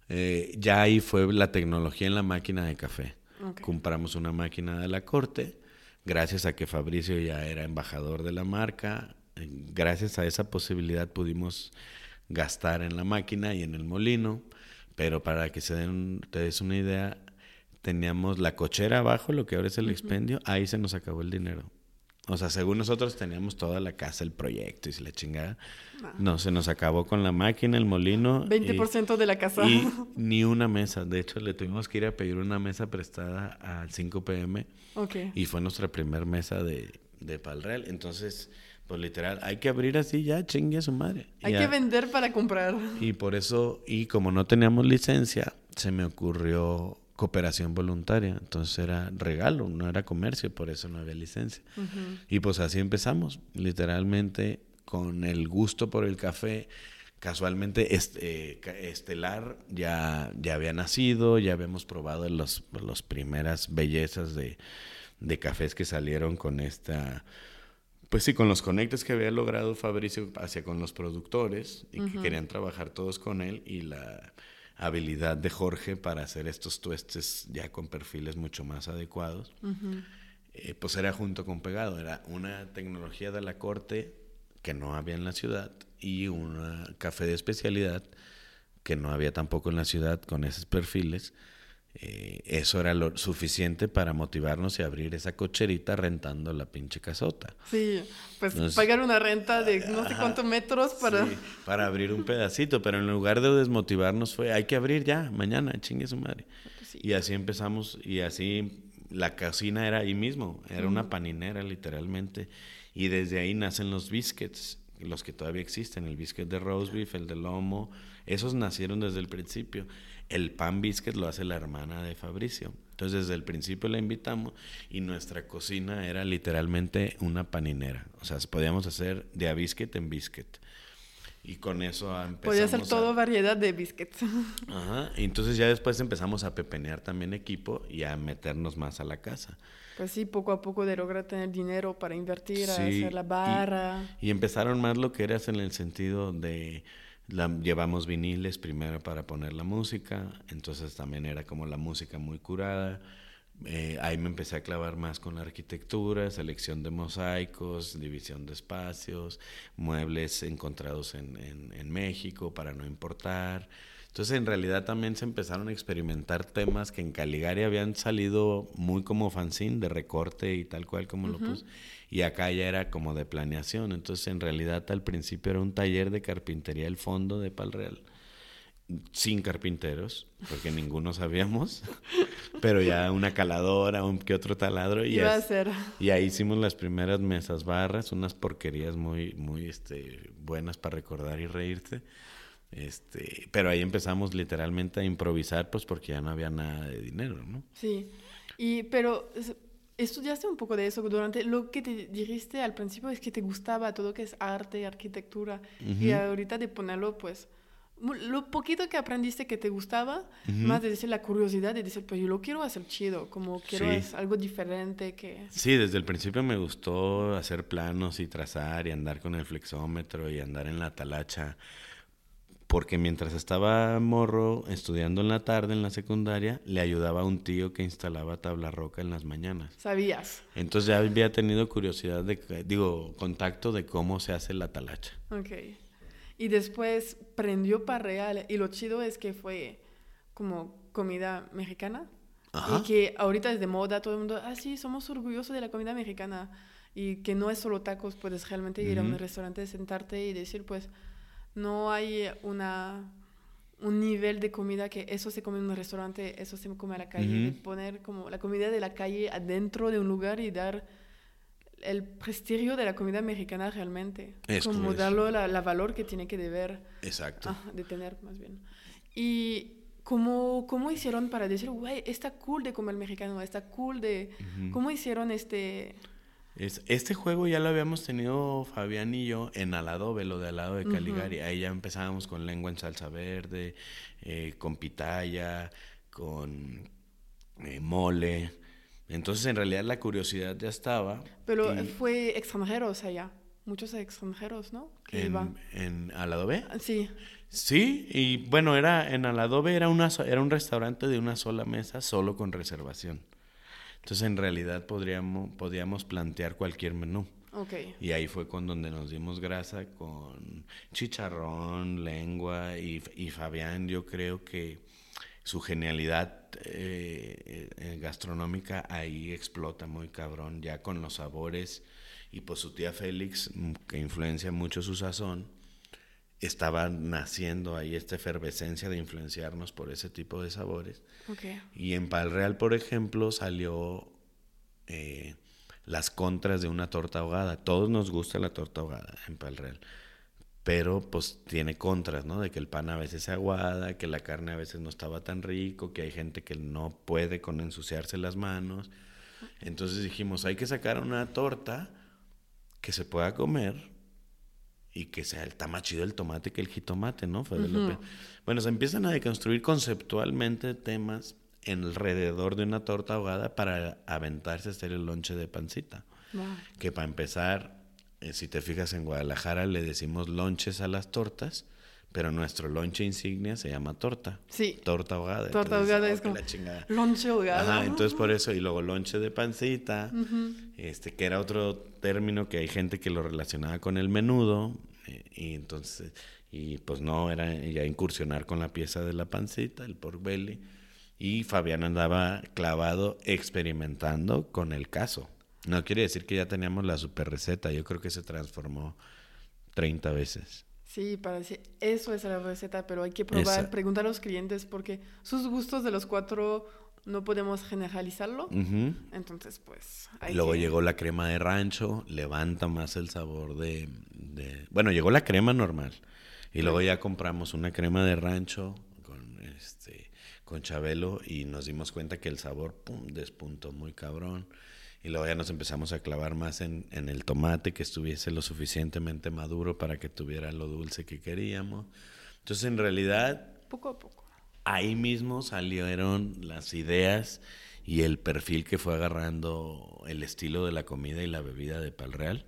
Eh, ya ahí fue la tecnología en la máquina de café. Compramos una máquina de la corte, gracias a que Fabricio ya era embajador de la marca, eh, gracias a esa posibilidad pudimos gastar en la máquina y en el molino, pero para que se den ustedes una idea, teníamos la cochera abajo, lo que ahora es el expendio, ahí se nos acabó el dinero. O sea, según nosotros teníamos toda la casa, el proyecto y si la chingada. No. se nos acabó con la máquina, el molino. 20% de la casa. Y ni una mesa. De hecho, le tuvimos que ir a pedir una mesa prestada al 5 pm. Ok. Y fue nuestra primer mesa de, de Palreal. Entonces, pues literal, hay que abrir así ya, chingue a su madre. Hay que vender para comprar. Y por eso, y como no teníamos licencia, se me ocurrió cooperación voluntaria, entonces era regalo, no era comercio, por eso no había licencia. Y pues así empezamos, literalmente con el gusto por el café. Casualmente este, Estelar ya, ya había nacido, ya habíamos probado las los primeras bellezas de, de cafés que salieron con esta pues sí, con los conectes que había logrado Fabricio hacia con los productores y que querían trabajar todos con él y la habilidad de Jorge para hacer estos tuestes ya con perfiles mucho más adecuados, eh, pues era junto con pegado, era una tecnología de la corte que no había en la ciudad y un café de especialidad que no había tampoco en la ciudad con esos perfiles eh, eso era lo suficiente para motivarnos y abrir esa cocherita rentando la pinche casota. Sí, pues pagar una renta de no sé cuántos metros para... para abrir un pedacito, pero en lugar de desmotivarnos fue, hay que abrir ya, mañana, chingue su madre. Pues y así empezamos, y así la cocina era ahí mismo, era una paninera literalmente, y desde ahí nacen los biscuits, los que todavía existen, el biscuit de roast beef, el de lomo, esos nacieron desde el principio. El pan biscuit lo hace la hermana de Fabricio. Entonces desde el principio la invitamos y nuestra cocina era literalmente una paninera. O sea, podíamos hacer de a biscuit en biscuit. Y con eso empezamos Podía ser todo variedad de biscuits. Ajá. Y entonces ya después empezamos a pepenear también equipo y a meternos más a la casa. Pues sí, poco a poco de lograr tener dinero para invertir, a hacer la barra. Y, y empezaron más lo que eras en el sentido de llevamos viniles primero para poner la música, entonces también era como la música muy curada. Eh, ahí me empecé a clavar más con la arquitectura, selección de mosaicos, división de espacios, muebles encontrados en, en, México para no importar. Entonces en realidad también se empezaron a experimentar temas que en Caligari habían salido muy como fanzine, de recorte y tal cual como lo puse. Y acá ya era como de planeación. Entonces en realidad al principio era un taller de carpintería el fondo de Pal Real sin carpinteros, porque ninguno sabíamos, pero ya una caladora, un que otro taladro y, Iba a ser. y ahí hicimos las primeras mesas barras, unas porquerías muy, muy este, buenas para recordar y reírse. Este, pero ahí empezamos literalmente a improvisar, pues porque ya no había nada de dinero, ¿no? Sí, y pero es- estudiaste un poco de eso durante lo que te dijiste al principio es que te gustaba todo que es arte, arquitectura y ahorita de ponerlo pues lo poquito que aprendiste que te gustaba, más de decir la curiosidad de decir pues yo lo quiero hacer chido, como quiero Sí. hacer algo diferente que Sí, desde el principio me gustó hacer planos y trazar y andar con el flexómetro y andar en la talacha. Porque mientras estaba morro estudiando en la tarde en la secundaria, le ayudaba a un tío que instalaba tabla roca en las mañanas. sabías. Entonces ya había tenido curiosidad de, digo, contacto de cómo se hace la talacha. Ok. Y después prendió para real. Y lo chido es que fue como comida mexicana. Ajá. Y que ahorita es de moda, todo el mundo, ah, sí, somos orgullosos de la comida mexicana. Y que no es solo tacos, puedes realmente ir a un restaurante, sentarte y decir, pues, no hay una, un nivel de comida que eso se come en un restaurante, eso se come a la calle. De Ujú. poner como la comida de la calle adentro de un lugar y dar el prestigio de la comida mexicana realmente. Es como correcto. darlo la, la valor que tiene que deber, Exacto. ah, de tener más bien. Y cómo, cómo hicieron para decir, güey, está cool de comer mexicano, está cool de... ¿Cómo hicieron este...? Es- este juego ya lo habíamos tenido Fabián y yo en Aladobe, lo de al lado de Caligari. Ahí ya empezábamos con lengua en salsa verde, eh, con pitaya, con eh, mole. Entonces, en realidad, la curiosidad ya estaba. Pero y fue extranjeros allá, muchos extranjeros, ¿no? Que en, iban. en Aladobe. Sí, Sí, y bueno, era en Aladobe era, una, era un restaurante de una sola mesa, solo con reservación. Entonces, en realidad, podríamos, podíamos plantear cualquier menú. Y ahí fue con donde nos dimos grasa con chicharrón, lengua y, y Fabián yo creo que su genialidad eh, eh, gastronómica ahí explota muy cabrón, ya con los sabores y pues su tía Félix, que influencia mucho su sazón, estaba naciendo ahí esta efervescencia de influenciarnos por ese tipo de sabores. Y en Pal Real, por ejemplo, salió eh, las contras de una torta ahogada. Todos nos gusta la torta ahogada en Pal Real. Pero pues tiene contras, ¿no? De que el pan a veces se aguada, que la carne a veces no estaba tan rico, que hay gente que no puede con ensuciarse las manos. Entonces dijimos, hay que sacar una torta que se pueda comer y que sea está más chido el tomate que el jitomate, ¿no? Fede López? Bueno, se empiezan a deconstruir conceptualmente temas alrededor de una torta ahogada para aventarse a hacer el lonche de pancita. Wow. Que para empezar, eh, si te fijas en Guadalajara le decimos lonches a las tortas, pero nuestro lonche insignia se llama torta. Sí. Torta ahogada. Torta Entonces, ahogada oh, es como la chingada. lonche ahogado. Ajá, entonces por eso, y luego lonche de pancita, este, que era otro término que hay gente que lo relacionaba con el menudo, y entonces, y pues no, era ya incursionar con la pieza de la pancita, el pork belly, y Fabián andaba clavado experimentando con el caso. No quiere decir que ya teníamos la super receta, yo creo que se transformó 30 veces. Sí, para decir, eso es la receta, pero hay que probar, Esa- preguntar a los clientes porque sus gustos de los cuatro no podemos generalizarlo. Entonces, pues... hay Luego que- llegó la crema de rancho, levanta más el sabor de, de- Bueno, llegó la crema normal. Y luego ya compramos una crema de rancho con este con Chabelo y nos dimos cuenta que el sabor pum, despuntó muy cabrón. Y luego ya nos empezamos a clavar más en, en el tomate, que estuviese lo suficientemente maduro para que tuviera lo dulce que queríamos. Entonces, en realidad, Poco a poco. Ahí mismo salieron las ideas y el perfil que fue agarrando el estilo de la comida y la bebida de Pal Real.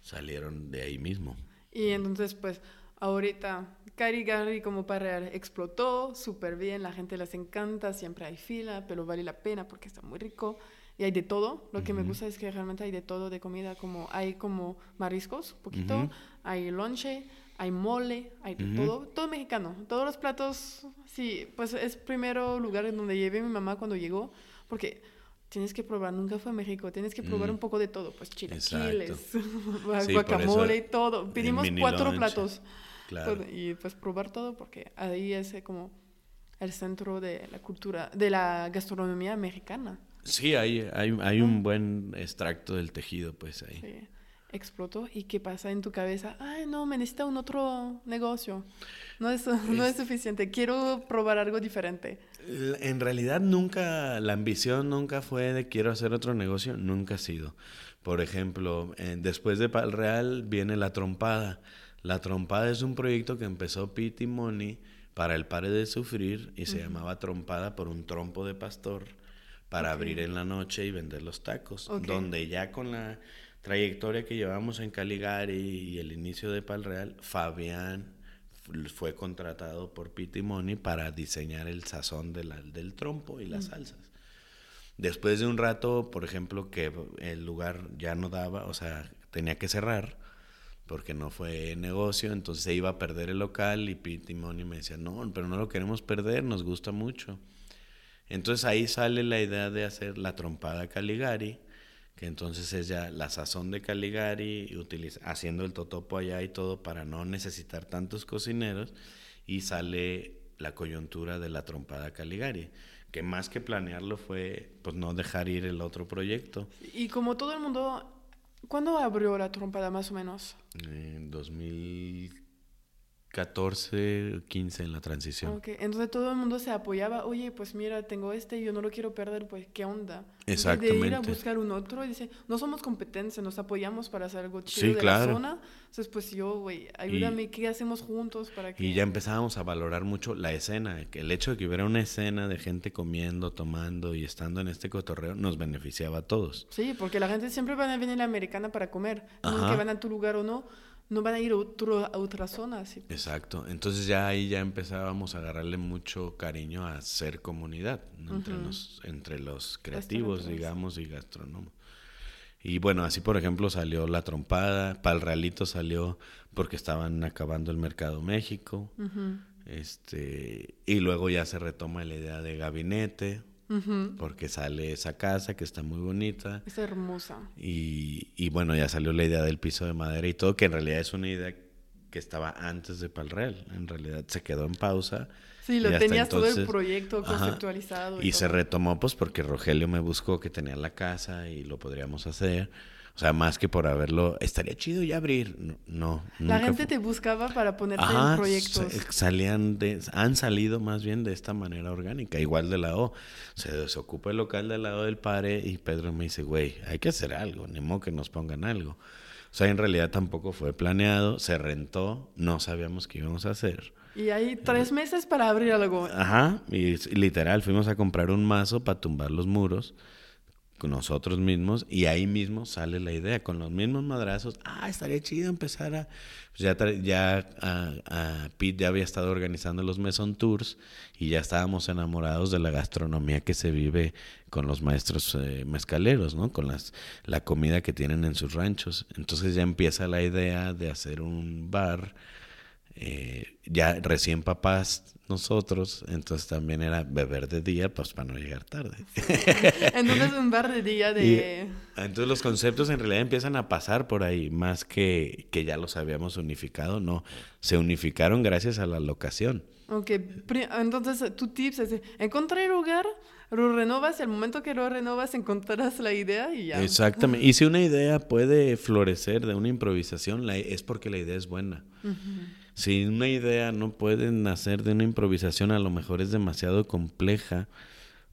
Salieron de ahí mismo. Y entonces, pues, ahorita Carigari como para explotó súper bien, la gente les encanta, siempre hay fila, pero vale la pena porque está muy rico. y hay de todo. Lo que me gusta es que realmente hay de todo de comida, como hay como mariscos, un poquito, hay lonche, hay mole, hay todo, todo mexicano. Todos los platos, sí, pues es primero lugar en donde llevé mi mamá cuando llegó, porque tienes que probar, nunca fue a México, tienes que probar un poco de todo, pues chilaquiles, guacamole y todo. Pedimos cuatro platos. Y pues probar todo porque ahí es eh, como el centro de la cultura, de la gastronomía mexicana. Sí, hay, hay, hay un buen extracto del tejido, pues ahí. Sí. Explotó. ¿Y qué pasa en tu cabeza? Ay, no, me necesita un otro negocio. No es, no es suficiente. Quiero probar algo diferente. En realidad nunca, la ambición nunca fue de quiero hacer otro negocio, nunca ha sido. Por ejemplo, después de Pal Real viene La Trompada. La Trompada es un proyecto que empezó Pete y Moni para el Pare de Sufrir y se llamaba Trompada por un trompo de pastor para abrir en la noche y vender los tacos. Donde ya con la trayectoria que llevamos en Caligari y el inicio de Pal Real, Fabián fue contratado por Pete y Moni para diseñar el sazón del trompo y las salsas. Después de un rato, por ejemplo, que el lugar ya no daba, o sea, tenía que cerrar, porque no fue negocio, entonces se iba a perder el local y Pete y Moni me decían, no, pero no lo queremos perder, nos gusta mucho. Entonces ahí sale la idea de hacer la trompada Caligari, que entonces es ya la sazón de Caligari, utiliza, haciendo el totopo allá y todo para no necesitar tantos cocineros, y sale la coyuntura de la trompada Caligari, que más que planearlo fue pues no dejar ir el otro proyecto. Y como todo el mundo ¿Cuándo abrió la trompada más o menos? En 2014, 15 en la transición. Ok, entonces todo el mundo se apoyaba, oye, pues mira, tengo este y yo no lo quiero perder, pues ¿qué onda? Exactamente. De ir a buscar un otro y dice, no somos competencia, nos apoyamos para hacer algo chido de la zona. Entonces, pues yo, güey, ayúdame, ¿qué hacemos juntos para que... Y ya empezábamos a valorar mucho la escena, que el hecho de que hubiera una escena de gente comiendo, tomando y estando en este cotorreo nos beneficiaba a todos. Sí, porque la gente siempre va a venir a la americana para comer, que van a tu lugar o no no van a ir a, otro, a otra zona. Pues. Exacto. Entonces ya ahí ya empezábamos a agarrarle mucho cariño a ser comunidad entre, los, entre los creativos, digamos, y gastrónomos. Y bueno, así por ejemplo salió La Trompada, Pal Realito salió porque estaban acabando el Mercado México. este Y luego ya se retoma la idea de gabinete, porque sale esa casa que está muy bonita. Es hermosa. Y, y, bueno, ya salió la idea del piso de madera y todo, que en realidad es una idea que estaba antes de Pal Real. En realidad se quedó en pausa Sí, lo tenías todo el proyecto conceptualizado. Y, se retomó pues porque Rogelio me buscó que tenía la casa y lo podríamos hacer. O sea, más que por haberlo, estaría chido ya abrir. No. La gente te buscaba para ponerte en proyectos. Salían de, han salido más bien de esta manera orgánica, igual de la O. Se desocupa el local del lado del padre y Pedro me dice, güey, hay que hacer algo, ni modo que nos pongan algo. O sea, en realidad tampoco fue planeado, se rentó, no sabíamos qué íbamos a hacer. Y hay tres meses para abrir algo. Ajá, y literal, fuimos a comprar un mazo para tumbar los muros con nosotros mismos y ahí mismo sale la idea, con los mismos madrazos, ah, estaría chido empezar a... Pues ya ya a, Pete ya había estado organizando los Meson Tours y ya estábamos enamorados de la gastronomía que se vive con los maestros eh, mezcaleros, ¿no? Con las, la comida que tienen en sus ranchos. Entonces ya empieza la idea de hacer un bar eh, ya recién papás nosotros, entonces también era beber de día, pues para no llegar tarde. entonces un bar de día de... entonces los conceptos en realidad empiezan a pasar por ahí, más que, que ya los habíamos unificado, no, se unificaron gracias a la locación. Ok, entonces tu tips es encontrar el lugar, lo renovas, el momento que lo renovas encontrarás la idea y ya. Exactamente, y si una idea puede florecer de una improvisación, es porque la idea es buena. Si una idea no puede nacer de una improvisación, a lo mejor es demasiado compleja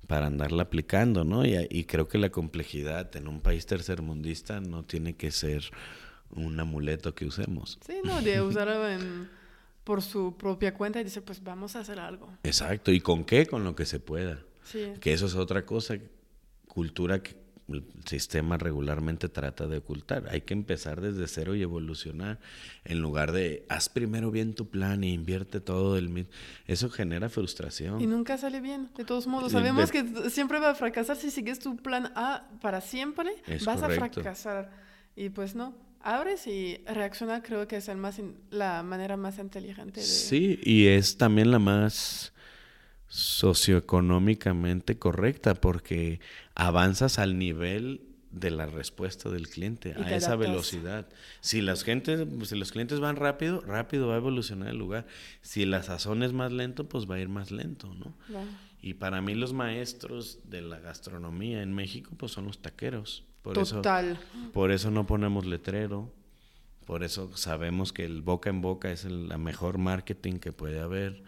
para andarla aplicando, ¿no? Y, creo que la complejidad en un país tercermundista no tiene que ser un amuleto que usemos. Sí, no, de usarlo por su propia cuenta y decir, pues vamos a hacer algo. Exacto, ¿y con qué? Con lo que se pueda. Sí. Que eso es otra cosa, cultura que el sistema regularmente trata de ocultar. Hay que empezar desde cero y evolucionar en lugar de haz primero bien tu plan y invierte todo el mismo. Eso genera frustración. Y nunca sale bien, de todos modos. Sabemos que siempre va a fracasar si sigues tu plan A para siempre, vas a fracasar. Y pues no. Abres y reacciona, creo que es el más la manera más inteligente. De... Sí, y es también la más socioeconómicamente correcta porque avanzas al nivel de la respuesta del cliente, a esa velocidad. Si las gentes, si los clientes van rápido, rápido va a evolucionar el lugar. Si la sazón es más lento, pues va a ir más lento, ¿no? Y para mí los maestros de la gastronomía en México, pues son los taqueros. Por Total. Eso, por eso no ponemos letrero. Por eso sabemos que el boca en boca es el la mejor marketing que puede haber.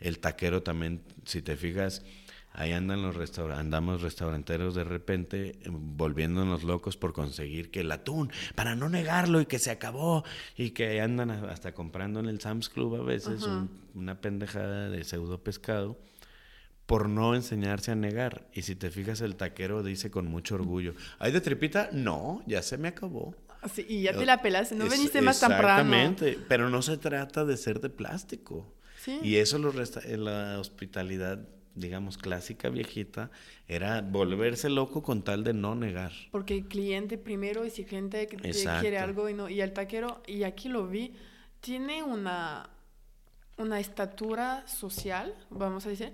El taquero también, si te fijas, ahí andan los restaurantes, andamos restauranteros de repente em, volviéndonos locos por conseguir que el atún, para no negarlo y que se acabó, y que andan hasta comprando en el Sam's Club a veces una pendejada de pseudo pescado por no enseñarse a negar. Y si te fijas, el taquero dice con mucho orgullo, ¿hay de tripita? No, ya se me acabó. Sí, y ya te la pelaste, no veniste más temprano. Exactamente, pero no se trata de ser de plástico. Y eso lo resta en la hospitalidad, digamos, clásica, viejita, era volverse loco con tal de no negar. Porque el cliente primero es gente que quiere algo y no. Y el taquero, y aquí lo vi, tiene una, una estatura social, vamos a decir,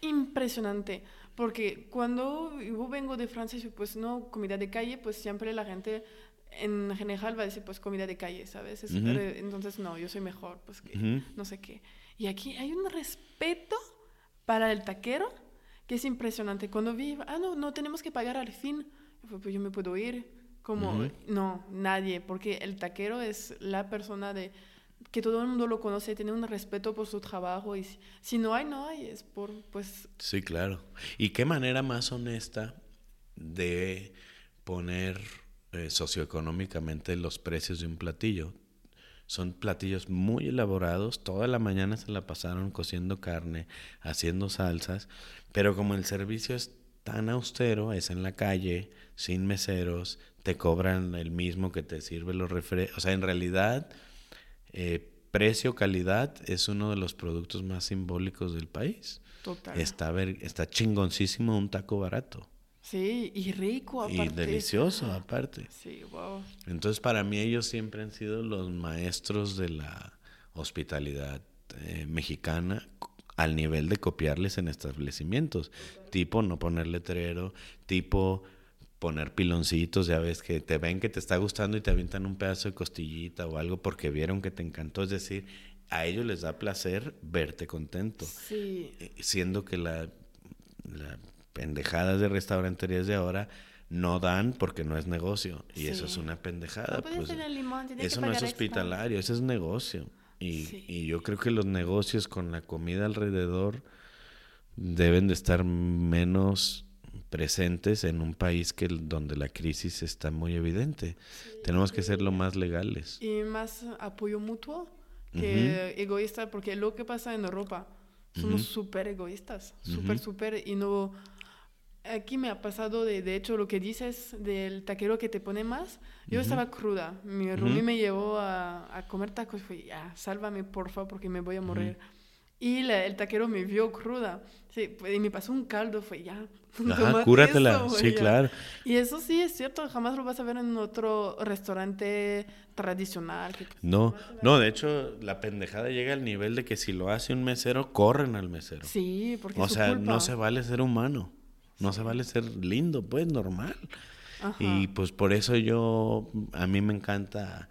impresionante. Porque cuando yo vengo de Francia, pues no, comida de calle, pues siempre la gente en general va a decir pues comida de calle, ¿sabes? Entonces no, yo soy mejor, pues que no sé qué. Y aquí hay un respeto para el taquero que es impresionante. Cuando vi, ah, no, no tenemos que pagar al fin, pues yo me puedo ir. Como, no, nadie, porque el taquero es la persona de que todo el mundo lo conoce, tiene un respeto por su trabajo y si, no hay, no hay, es por, pues... Sí, claro. ¿Y qué manera más honesta de poner eh, socioeconómicamente los precios de un platillo. Son platillos muy elaborados, toda la mañana se la pasaron cociendo carne, haciendo salsas, pero como el servicio es tan austero, es en la calle, sin meseros, te cobran el mismo que te sirve los refrescos. O sea, en realidad, eh, precio-calidad es uno de los productos más simbólicos del país. Total. Está, está chingoncísimo un taco barato. Sí, y rico aparte. Y delicioso aparte. Sí, wow. Entonces para mí ellos siempre han sido los maestros de la hospitalidad eh, mexicana al nivel de copiarles en establecimientos. Tipo no poner letrero, tipo poner piloncitos, ya ves que te ven que te está gustando y te avientan un pedazo de costillita o algo porque vieron que te encantó. Es decir, a ellos les da placer verte contento. Sí. Eh, siendo que la, la pendejadas de restauranterías de ahora no dan porque no es negocio. Y eso es una pendejada. pues, eso no es hospitalario, eso es negocio. Y, y, yo creo que los negocios con la comida alrededor deben de estar menos presentes en un país que donde la crisis está muy evidente. Tenemos que ser lo más legales. Y más apoyo mutuo que egoísta, porque lo que pasa en Europa, somos súper egoístas, súper, súper, y no Aquí me ha pasado, de, de hecho, lo que dices del taquero que te pone más. Yo estaba cruda. Mi Rumi me llevó a, a, comer tacos y fue, ya, sálvame, porfa, porque me voy a morir. Y el taquero me vio cruda. Sí, pues, y me pasó un caldo, fue ya. Ajá, cúratela, sí, claro. Y eso sí es cierto, jamás lo vas a ver en otro restaurante tradicional. no, no, de hecho, la pendejada llega al nivel de que si lo hace un mesero, corren al mesero. Sí, porque O sea, no se vale ser humano. No se vale ser lindo, pues normal. Y pues por eso yo, a mí me encanta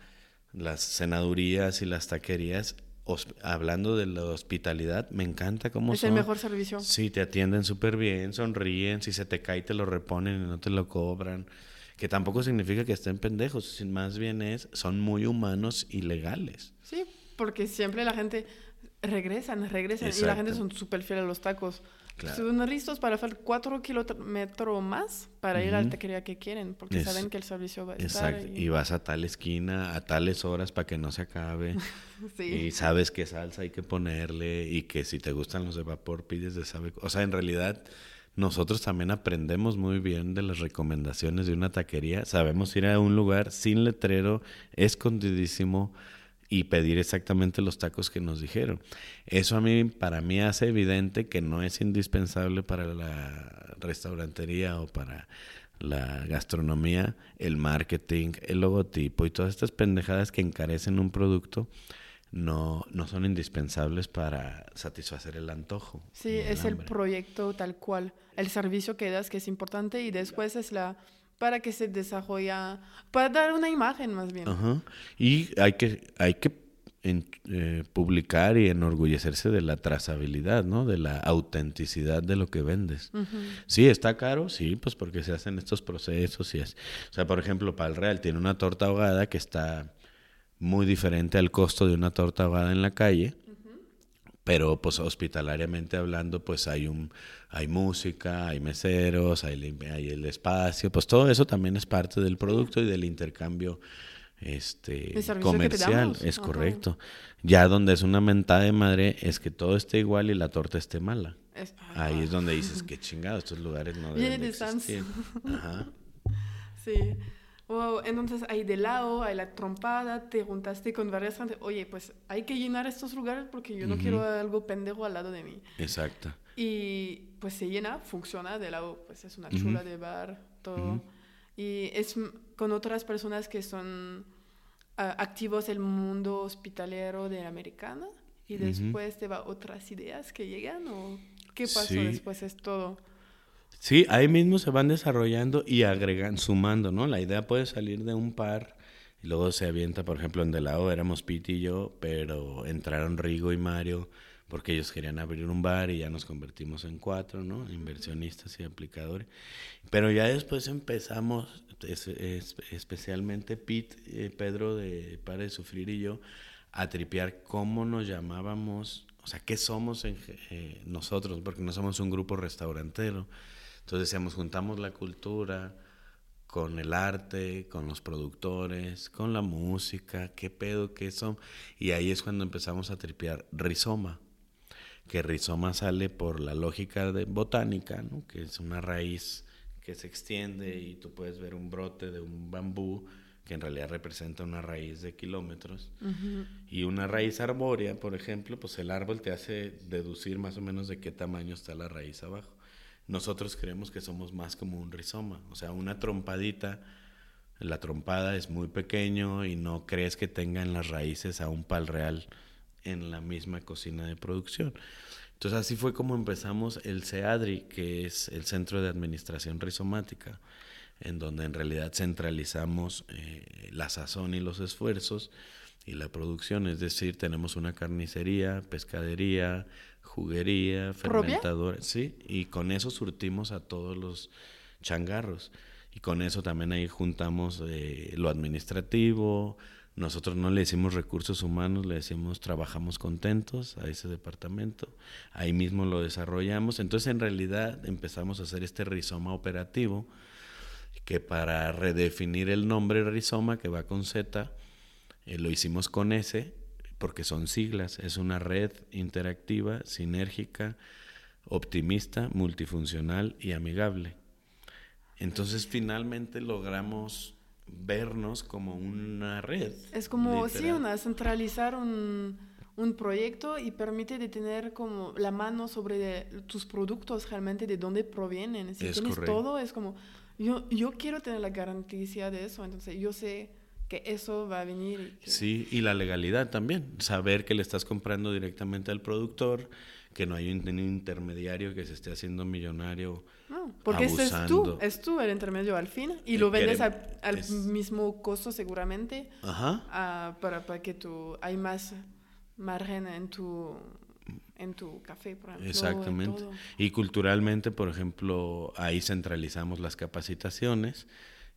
las cenadurías y las taquerías. hablando de la hospitalidad, me encanta cómo es el mejor servicio. Sí, te atienden súper bien, sonríen, si se te cae te lo reponen y no te lo cobran. Que tampoco significa que estén pendejos, más bien es, son muy humanos y legales. Sí, porque siempre la gente regresan, regresan y la gente son súper fiel a los tacos. Son listos para hacer cuatro kilómetros más para ir a la taquería que quieren, porque saben que el servicio va a estar. Exacto. Y... vas a tal esquina a tales horas para que no se acabe. sí. Y sabes qué salsa hay que ponerle y que si te gustan los de vapor pides de sabe. O sea, en realidad nosotros también aprendemos muy bien de las recomendaciones de una taquería. Sabemos ir a un lugar sin letrero, escondidísimo y pedir exactamente los tacos que nos dijeron. Eso a mí, para mí hace evidente que no es indispensable para la restaurantería o para la gastronomía, el marketing, el logotipo y todas estas pendejadas que encarecen un producto no, no son indispensables para satisfacer el antojo. Sí, es el proyecto tal cual, el servicio que das que es importante y después es la para que se desarrolla, para dar una imagen más bien. Y hay que, hay que eh, publicar y enorgullecerse de la trazabilidad, ¿no? De la autenticidad de lo que vendes. Sí, está caro, sí, pues porque se hacen estos procesos y es... O sea, por ejemplo, para el Real tiene una torta ahogada que está muy diferente al costo de una torta ahogada en la calle. Pero pues hospitalariamente hablando, pues hay un hay música, hay meseros, hay, hay el espacio, pues todo eso también es parte del producto y del intercambio este comercial, es correcto. Ya donde es una mentada de madre es que todo esté igual y la torta esté mala. Ahí es donde dices, qué chingado, estos lugares no deben de existir. Ajá. Sí. Entonces hay de lado, hay la trompada, te juntaste con varias gente. Oye, pues hay que llenar estos lugares porque yo no quiero algo pendejo al lado de mí. Exacto. Y pues se llena, funciona de lado, pues es una chula de bar, todo. Y es con otras personas que son ah, activos el mundo hospitalero de americana y después te va otras ideas que llegan o qué pasó después es todo. Sí, ahí mismo se van desarrollando y agregan, sumando, ¿no? La idea puede salir de un par y luego se avienta, por ejemplo, en De lado éramos Pete y yo, pero entraron Rigo y Mario porque ellos querían abrir un bar y ya nos convertimos en cuatro, ¿no? Inversionistas y aplicadores. Pero ya después empezamos, especialmente Pete, eh, Pedro de Para de Sufrir y yo, a tripear cómo nos llamábamos, o sea, qué somos eh, nosotros, porque no somos un grupo restaurantero. Entonces decíamos, juntamos la cultura con el arte, con los productores, con la música, qué pedo, qué son. Y ahí es cuando empezamos a tripear rizoma que rizoma sale por la lógica de botánica, ¿no? que es una raíz que se extiende y tú puedes ver un brote de un bambú que en realidad representa una raíz de kilómetros. Y una raíz arbórea, por ejemplo, pues el árbol te hace deducir más o menos de qué tamaño está la raíz abajo. Nosotros creemos que somos más como un rizoma, o sea, una trompadita, la trompada es muy pequeño y no crees que tengan las raíces a un pal real en la misma cocina de producción. Entonces así fue como empezamos el CEADRI, que es el Centro de Administración Rizomática, en donde en realidad centralizamos eh, la sazón y los esfuerzos y la producción, es decir, tenemos una carnicería, pescadería, juguería, fermentadora, sí, y con eso surtimos a todos los changarros. Y con eso también ahí juntamos eh, lo administrativo, nosotros no le decimos recursos humanos, le decimos trabajamos contentos a ese departamento. Ahí mismo lo desarrollamos. Entonces, en realidad, empezamos a hacer este rizoma operativo, que para redefinir el nombre rizoma, que va con Z, eh, lo hicimos con S, porque son siglas. Es una red interactiva, sinérgica, optimista, multifuncional y amigable. Entonces, finalmente logramos vernos como una red. Es como, sí, una, centralizar un, un, proyecto y permite de tener como la mano sobre tus productos realmente, de dónde provienen. Si tienes todo, es como, yo, yo quiero tener la garantía de eso, entonces yo sé que eso va a venir. Sí, y la legalidad también, saber que le estás comprando directamente al productor, que no hay un, intermediario que se esté haciendo millonario. No, porque ese es tú, es tú el intermedio al fin y lo vendes al mismo costo seguramente Ajá. para, para, que tú hay más margen en tu en tu café, por ejemplo. Exactamente. Y culturalmente, por ejemplo, ahí centralizamos las capacitaciones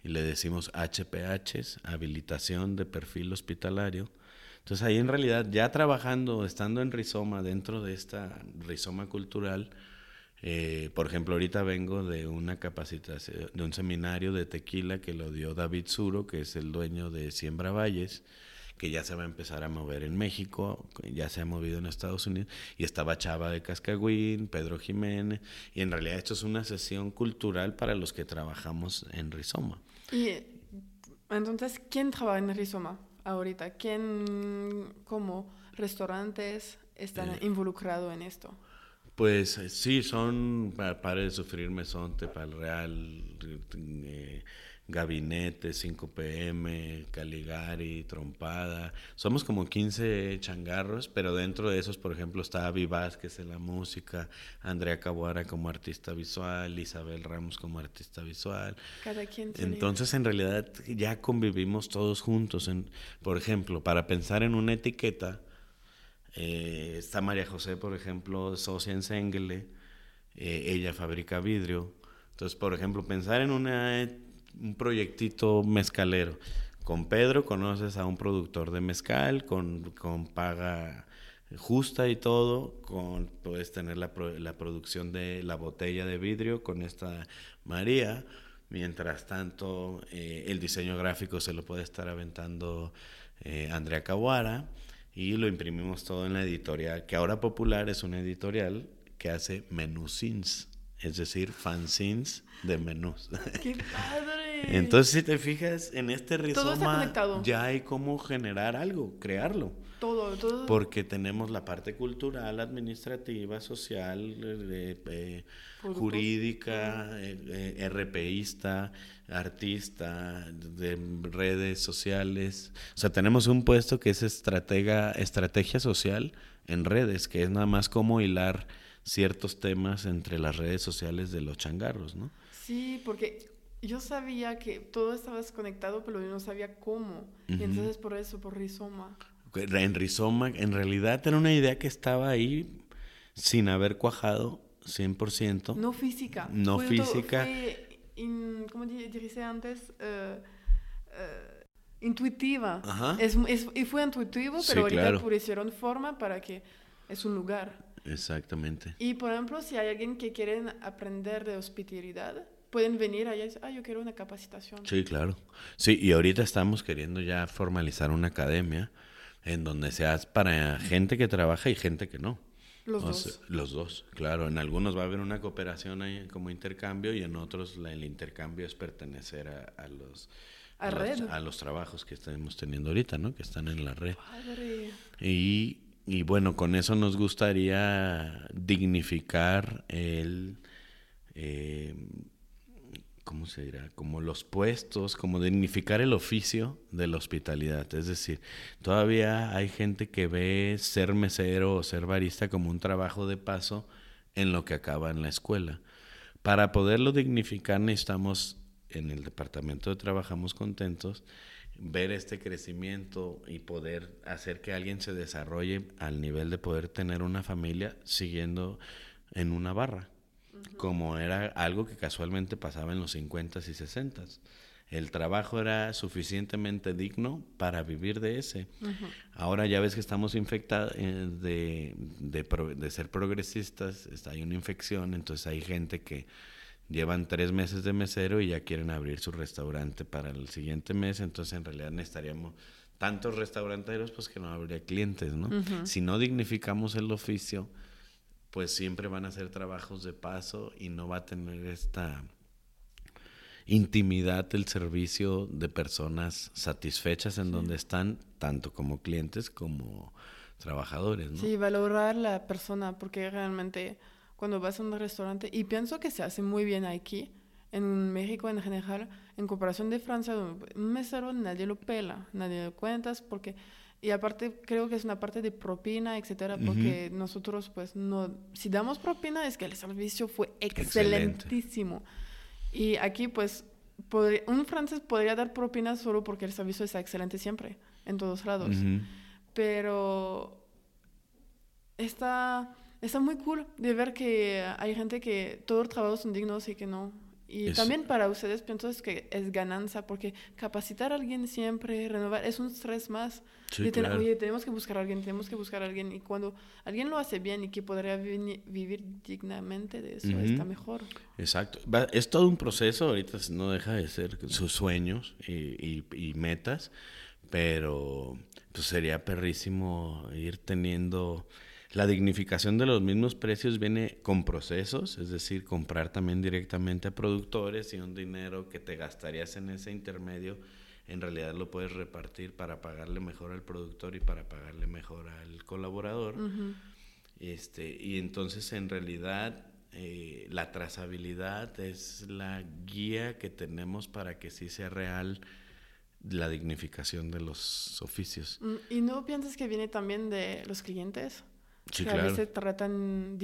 y le decimos HPHs, habilitación de perfil hospitalario entonces ahí en realidad ya trabajando, estando en Rizoma, dentro de esta Rizoma cultural, eh, por ejemplo, ahorita vengo de una capacitación, de un seminario de tequila que lo dio David Suro, que es el dueño de Siembra Valles, que ya se va a empezar a mover en México, ya se ha movido en Estados Unidos, y estaba Chava de Cascagüín, Pedro Jiménez, y en realidad esto es una sesión cultural para los que trabajamos en Rizoma. Y entonces, ¿quién trabaja en Rizoma ahorita? ¿Quién, como restaurantes, están Eh. involucrados en esto? Pues sí, son para, para de sufrir Mesonte, para el Real, eh, Gabinete, 5PM, Caligari, Trompada. Somos como 15 changarros, pero dentro de esos, por ejemplo, está Avi Vázquez en la música, Andrea Cabuara como artista visual, Isabel Ramos como artista visual. Cada quien tiene... Entonces, en realidad, ya convivimos todos juntos. En, por ejemplo, para pensar en una etiqueta, eh, está María José, por ejemplo, socia en Sengele, eh, ella fabrica vidrio. Entonces, por ejemplo, pensar en una, un proyectito mezcalero. Con Pedro conoces a un productor de mezcal, con, con paga justa y todo, con, puedes tener la, la producción de la botella de vidrio con esta María. Mientras tanto, eh, el diseño gráfico se lo puede estar aventando eh, Andrea Caguara y lo imprimimos todo en la editorial, que ahora popular es una editorial que hace menusins, es decir, fanzines de menús. ¡Qué padre! Entonces, si te fijas, en este rizoma ya hay cómo generar algo, crearlo. Todo, todo... Porque tenemos la parte cultural, administrativa, social, eh, eh, jurídica, eh, eh, RPista, artista, de redes sociales. O sea, tenemos un puesto que es estratega, estrategia social en redes, que es nada más como hilar ciertos temas entre las redes sociales de los changarros, ¿no? Sí, porque yo sabía que todo estaba desconectado, pero yo no sabía cómo. Y Ujú. entonces por eso, por Rizoma. En Rizoma, en realidad era una idea que estaba ahí sin haber cuajado 100%. No física. No Fue física. fue in- ¿Cómo di- dice antes? Eh, eh, intuitiva. Ajá. Es, es- y fue intuitivo, Sí, pero ahorita claro. pusieron forma para que es un lugar. Exactamente. Y por ejemplo, si hay alguien que quieren aprender de hospitalidad, pueden venir allá y decir, ah, yo quiero una capacitación. Sí, claro. Sí, y ahorita estamos queriendo ya formalizar una academia en donde sea para gente que trabaja y gente que no. Los O dos. sea, los dos, claro. En algunos va a haber una cooperación ahí como intercambio y en otros la- el intercambio es pertenecer a, a los, A los- red. a los trabajos que estamos teniendo ahorita, ¿no? Que están en la red. Padre. Y, y bueno, con eso nos gustaría dignificar el, eh, ¿cómo se dirá? Como los puestos, como dignificar el oficio de la hospitalidad. Es decir, todavía hay gente que ve ser mesero o ser barista como un trabajo de paso en lo que acaba en la escuela. Para poderlo dignificar necesitamos, en el departamento de Trabajamos Contentos, ver este crecimiento y poder hacer que alguien se desarrolle al nivel de poder tener una familia siguiendo en una barra, como era algo que casualmente pasaba en los 50s y 60s. El trabajo era suficientemente digno para vivir de ese. Ahora ya ves que estamos infectados eh, de, de, pro- de ser progresistas, está, hay una infección, entonces hay gente que llevan tres meses de mesero y ya quieren abrir su restaurante para el siguiente mes, entonces en realidad necesitaríamos tantos restauranteros pues que no habría clientes, ¿no? Si no dignificamos el oficio, pues siempre van a ser trabajos de paso y no va a tener esta intimidad del servicio de personas satisfechas en donde están, tanto como clientes como trabajadores, ¿no? Sí, valorar la persona, porque realmente cuando vas a un restaurante, y pienso que se hace muy bien aquí, en México en general, en comparación de Francia, un mesero nadie lo pela, nadie lo cuentas, porque... Y aparte creo que es una parte de propina, etcétera, porque nosotros pues no... Si damos propina es que el servicio fue Excelente. excelentísimo. Y aquí pues podría- un francés podría dar propina solo porque el servicio está excelente siempre, en todos lados Ujú. pero está, está muy cool de ver que hay gente que todos los trabajos son dignos y que no. Y también para ustedes pienso que es ganancia, porque capacitar a alguien siempre, renovar, es un estrés más. Sí, Oye, tenemos que buscar a alguien, tenemos que buscar a alguien. Y cuando alguien lo hace bien y que podría vivir dignamente de eso, está mejor. Exacto. Es todo un proceso, ahorita no deja de ser sus sueños y, y metas, pero pues sería perrísimo ir teniendo la dignificación de los mismos precios viene con procesos, es decir, comprar también directamente a productores y un dinero que te gastarías en ese intermedio, en realidad lo puedes repartir para pagarle mejor al productor y para pagarle mejor al colaborador. este, y entonces en realidad eh, la trazabilidad es la guía que tenemos para que sí sea real la dignificación de los oficios. Mm, ¿Y no piensas que viene también de los clientes? Sí, que claro. a veces tratan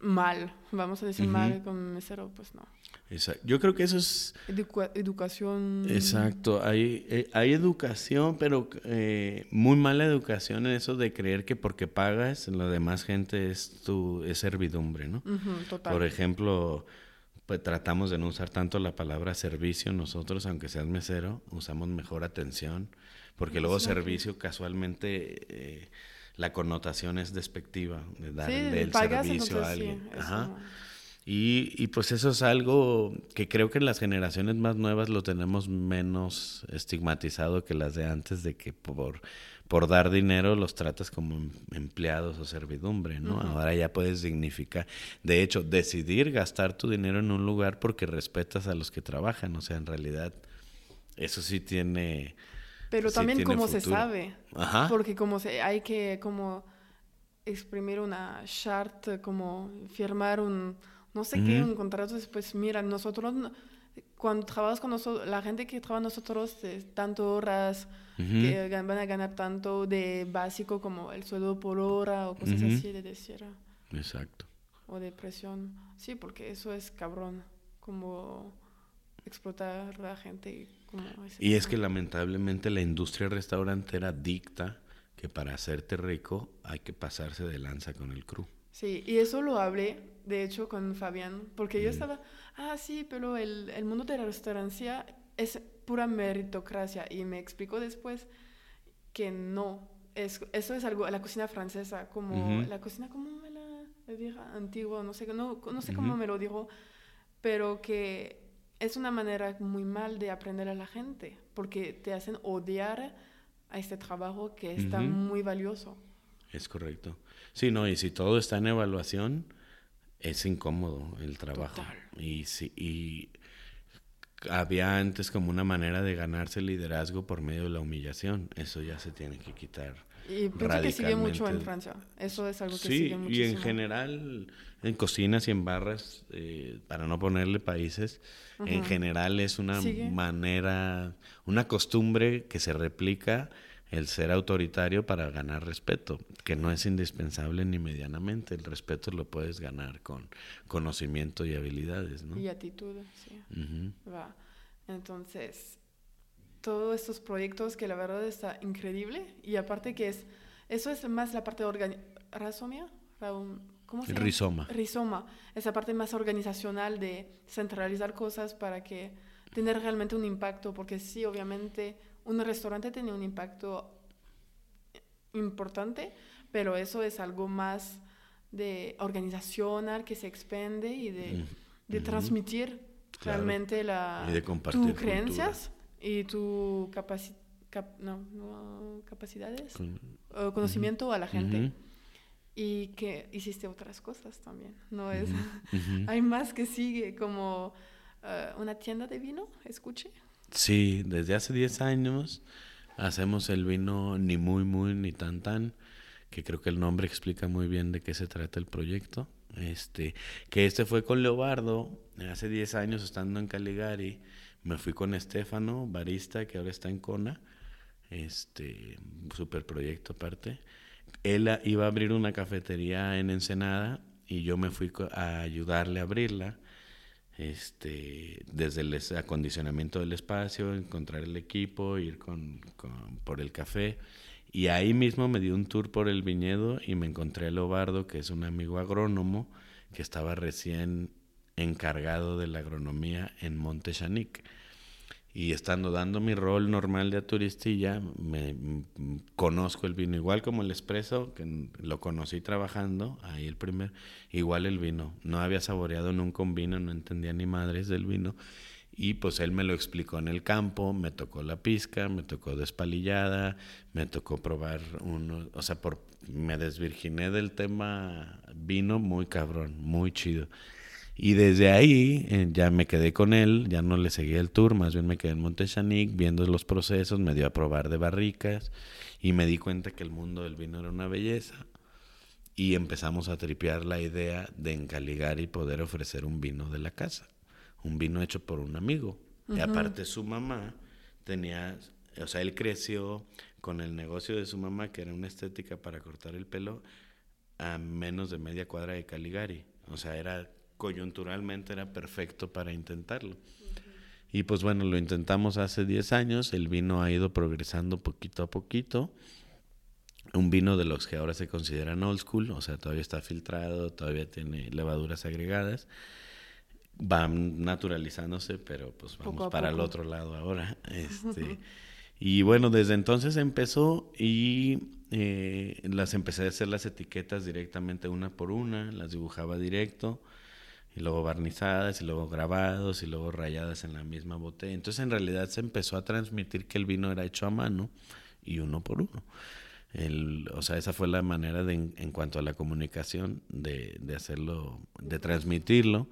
mal, vamos a decir mal con mesero, pues no. Exacto. Yo creo que eso es... educación. Exacto, hay, eh, hay educación, pero eh, muy mala educación en eso de creer que porque pagas, la demás gente es tu es servidumbre, ¿no? total. Por ejemplo, pues tratamos de no usar tanto la palabra servicio nosotros, aunque seas mesero, usamos mejor atención, porque luego servicio casualmente... Eh, la connotación es despectiva de darle el servicio a alguien. Ajá. Y, y, pues eso es algo que creo que en las generaciones más nuevas lo tenemos menos estigmatizado que las de antes, de que por, por dar dinero los tratas como em, empleados o servidumbre, ¿no? Ahora ya puedes dignificar. De hecho, decidir gastar tu dinero en un lugar porque respetas a los que trabajan, o sea, en realidad eso sí tiene pero también como se sabe. Porque como se, hay que como exprimir una chart, como firmar un, no sé qué, un contrato. Después, mira, nosotros, cuando trabajas con nosotros, la gente que trabaja con nosotros, tanto horas, que van a ganar tanto de básico como el sueldo por hora o cosas así de decir. Exacto. O de presión. Sí, porque eso es cabrón. Como explotar a la gente. y es que lamentablemente la industria restaurantera dicta que para hacerte rico hay que pasarse de lanza con el crew. Sí, y eso lo hablé, de hecho, con Fabián, porque yo mm. estaba, ah, sí, pero el, el mundo de la restaurancia es pura meritocracia, y me explicó después que no, es, eso es algo, la cocina francesa, como la cocina como la, la antigua, no sé, no, no sé cómo me lo dijo, pero que es una manera muy mal de aprender a la gente, porque te hacen odiar a este trabajo que está muy valioso. Es correcto. Sí, no, y si todo está en evaluación, es incómodo el trabajo. Y, si, y había antes como una manera de ganarse el liderazgo por medio de la humillación. Eso ya se tiene que quitar. Y pienso que sigue mucho en Francia. Eso es algo que sigue mucho. Y en general, en cocinas y en barras, eh, para no ponerle países, en general es una manera, una costumbre que se replica el ser autoritario para ganar respeto, que no es indispensable ni medianamente. El respeto lo puedes ganar con conocimiento y habilidades, ¿no? Y actitud, sí. Va. Entonces, todos estos proyectos que la verdad está increíble y aparte que es, eso es más la parte de ¿Razomia? ¿Cómo se llama? Rizoma. Rizoma. Esa parte más organizacional de centralizar cosas para que tener realmente un impacto, porque sí, obviamente un restaurante tiene un impacto importante, pero eso es algo más de organizacional que se expende y de, de transmitir realmente la, tus creencias y tu capacidad no, capacidades o conocimiento a la gente y que hiciste otras cosas también no es hay más que sigue como eh, una tienda de vino escuche sí desde hace 10 años hacemos el vino ni muy muy ni tan tan que creo que el nombre explica muy bien de qué se trata el proyecto. Este que este fue con Leobardo hace 10 años estando en Caligari me fui con Estefano, barista, que ahora está en Cona, este, super proyecto aparte. Él iba a abrir una cafetería en Ensenada y yo me fui a ayudarle a abrirla, este, desde el acondicionamiento del espacio, encontrar el equipo, ir con, por el café. Y ahí mismo me dio un tour por el viñedo y me encontré a Lobardo, que es un amigo agrónomo, que estaba recién encargado de la agronomía en Monte Chanic. Y estando dando mi rol normal de turistilla, me mm, conozco el vino igual como el espresso, que lo conocí trabajando, ahí el primer, igual el vino. No había saboreado nunca un vino, no entendía ni madres del vino. Y pues él me lo explicó en el campo, me tocó la pizca, me tocó despalillada, me tocó probar uno, o sea, por, me desvirginé del tema vino muy cabrón, muy chido. Y desde ahí eh, ya me quedé con él, ya no le seguí el tour, más bien me quedé en Montechanic viendo los procesos, me dio a probar de barricas y me di cuenta que el mundo del vino era una belleza. Y empezamos a tripear la idea de en Caligari poder ofrecer un vino de la casa, un vino hecho por un amigo. Y aparte su mamá tenía, o sea, él creció con el negocio de su mamá, que era una estética para cortar el pelo, a menos de media cuadra de Caligari. O sea, era coyunturalmente era perfecto para intentarlo. Y pues bueno, lo intentamos hace 10 años, el vino ha ido progresando poquito a poquito. Un vino de los que ahora se consideran old school, o sea, todavía está filtrado, todavía tiene levaduras agregadas. Va naturalizándose, pero pues vamos para el otro lado ahora. Este, y bueno, desde entonces empezó y eh, las empecé a hacer las etiquetas directamente una por una, las dibujaba directo y luego barnizadas, y luego grabados, y luego rayadas en la misma botella. Entonces en realidad se empezó a transmitir que el vino era hecho a mano y uno por uno. El, o sea, esa fue la manera de, en, cuanto a la comunicación de, de, hacerlo, de transmitirlo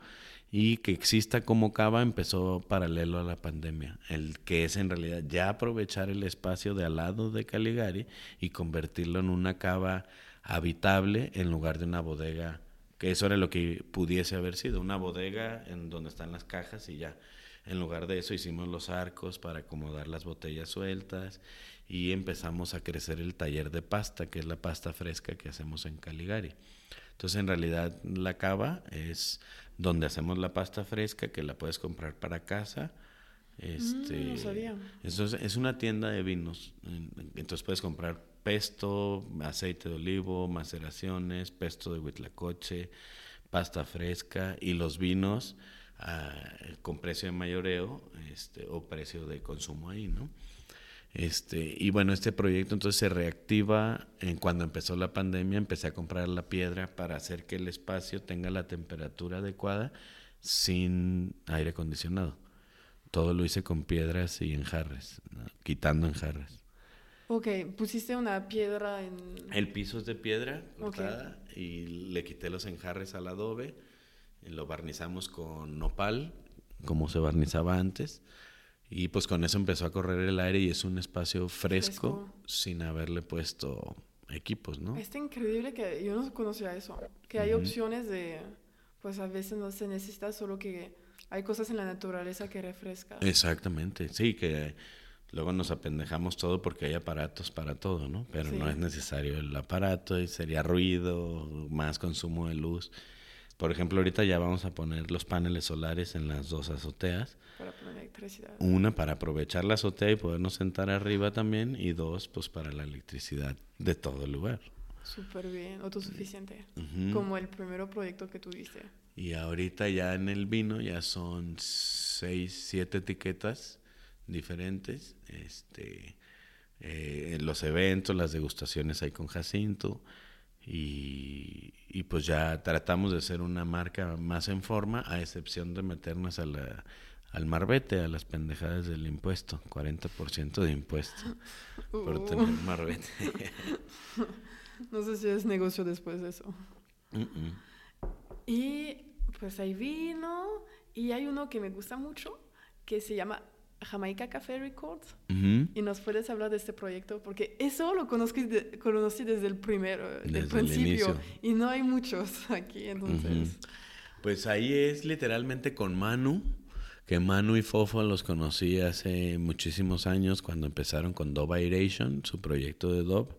y que exista como cava empezó paralelo a la pandemia, el que es en realidad ya aprovechar el espacio de al lado de Caligari y convertirlo en una cava habitable en lugar de una bodega que eso era lo que pudiese haber sido, una bodega en donde están las cajas y ya. En lugar de eso hicimos los arcos para acomodar las botellas sueltas y empezamos a crecer el taller de pasta, que es la pasta fresca que hacemos en Caligari. Entonces en realidad la cava es donde hacemos la pasta fresca que la puedes comprar para casa. Este, mm, no sabía. Eso es una tienda de vinos. Entonces puedes comprar pesto, aceite de olivo, maceraciones, pesto de huitlacoche, pasta fresca y los vinos ah, con precio de mayoreo este, o precio de consumo ahí, ¿no? Este, y bueno, este proyecto entonces se reactiva en cuando empezó la pandemia, empecé a comprar la piedra para hacer que el espacio tenga la temperatura adecuada sin aire acondicionado. Todo lo hice con piedras y enjarres, quitando enjarres. Ok, pusiste una piedra en... El piso es de piedra cortada y le quité los enjarres al adobe, y lo barnizamos con nopal, como se barnizaba antes, y pues con eso empezó a correr el aire y es un espacio fresco, sin haberle puesto equipos, ¿no? Está increíble que yo no conocía eso, que hay opciones de, pues a veces no se necesita solo que hay cosas en la naturaleza que refrescan. Exactamente, sí, que Luego nos apendejamos todo porque hay aparatos para todo, ¿no? Pero no es necesario el aparato y sería ruido, más consumo de luz. Por ejemplo, ahorita ya vamos a poner los paneles solares en las dos azoteas. Para poner electricidad. Una para aprovechar la azotea y podernos sentar arriba también y dos pues para la electricidad de todo el lugar. Súper bien, autosuficiente. Como el primer proyecto que tuviste. Y ahorita ya en el vino ya son seis, siete etiquetas diferentes. Este, eh, los eventos, las degustaciones hay con Jacinto. Y, y, pues ya tratamos de ser una marca más en forma, a excepción de meternos a la, al marbete, a las pendejadas del impuesto, 40% de impuesto por uh. tener marbete. no sé si es negocio después de eso. Y pues hay vino y hay uno que me gusta mucho que se llama Jamaica Café Records y nos puedes hablar de este proyecto porque eso lo conocí, conocí desde el primero, desde principio y no hay muchos aquí entonces. Pues ahí es literalmente con Manu, que Manu y Fofo los conocí hace muchísimos años cuando empezaron con Dove Aeration, su proyecto de Dove.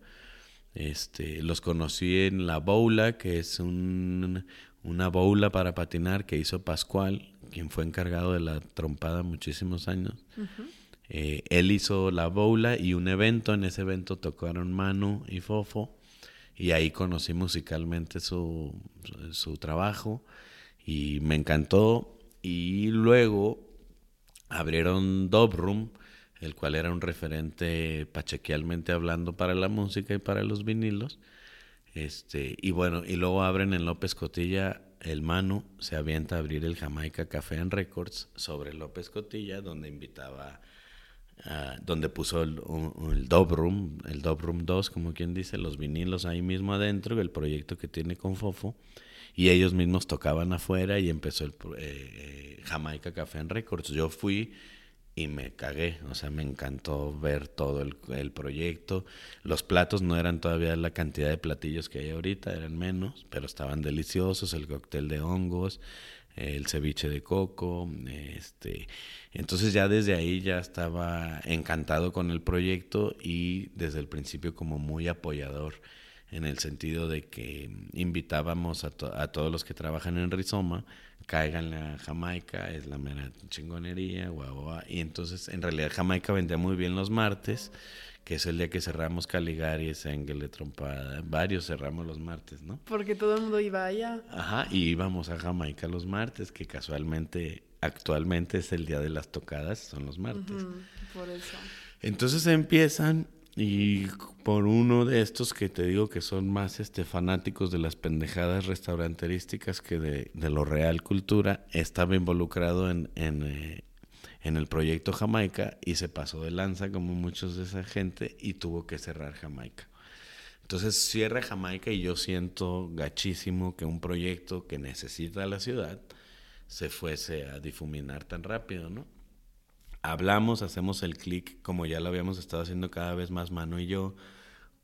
Este, los conocí en La Boula, que es un, una boula para patinar que hizo Pascual, quien fue encargado de la trompada muchísimos años. Eh, él hizo la boula y un evento. En ese evento tocaron Manu y Fofo. Y ahí conocí musicalmente su, su, trabajo. y me encantó. Y luego abrieron Dub Room, el cual era un referente pachequialmente hablando para la música y para los vinilos. Este, y bueno, y luego abren en López Cotilla, el Manu se avienta a abrir el Jamaica Café and Records sobre López Cotilla, donde invitaba, donde puso el, el Dub Room, el Room 2, como quien dice, los vinilos ahí mismo adentro, el proyecto que tiene con Fofo, y ellos mismos tocaban afuera y empezó el eh, eh, Jamaica Café and Records. Yo fui y me cagué, o sea, me encantó ver todo el, proyecto. Los platos no eran todavía la cantidad de platillos que hay ahorita, eran menos, pero estaban deliciosos, el cóctel de hongos, el ceviche de coco, este, entonces ya desde ahí ya estaba encantado con el proyecto y desde el principio como muy apoyador en el sentido de que invitábamos a, a todos los que trabajan en Rizoma caigan a Jamaica, es la mera chingonería, guau, Y entonces, en realidad, Jamaica vendía muy bien los martes, que es el día que cerramos Caligari, Engel Trompada. Varios cerramos los martes, ¿no? Porque todo el mundo iba allá. Ajá, y íbamos a Jamaica los martes, que casualmente, actualmente es el día de las tocadas, son los martes. por eso. Entonces empiezan y por uno de estos que te digo que son más este, fanáticos de las pendejadas restauranterísticas que de, lo real cultura, estaba involucrado en, en, eh, en, el proyecto Jamaica y se pasó de lanza como muchos de esa gente y tuvo que cerrar Jamaica. Entonces cierra Jamaica y yo siento gachísimo que un proyecto que necesita la ciudad se fuese a difuminar tan rápido, ¿no? hablamos, hacemos el clic como ya lo habíamos estado haciendo cada vez más Mano y yo,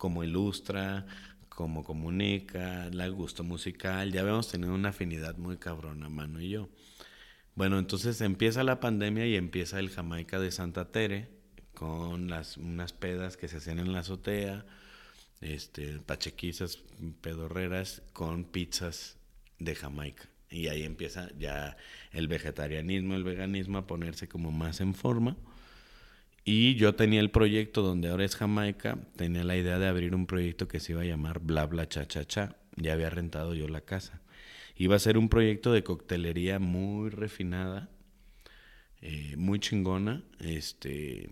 como ilustra, como comunica, el gusto musical, ya habíamos tenido una afinidad muy cabrona Mano y yo. Bueno, entonces empieza la pandemia y empieza el Jamaica de Santa Tere con las unas pedas que se hacían en la azotea, este, pachequizas, pedorreras con pizzas de Jamaica. Y ahí empieza ya el vegetarianismo, el veganismo a ponerse como más en forma. Y yo tenía el proyecto donde ahora es Jamaica, tenía la idea de abrir un proyecto que se iba a llamar Bla Bla Cha Cha Cha. Ya había rentado yo la casa. Iba a ser un proyecto de coctelería muy refinada, eh, muy chingona, este,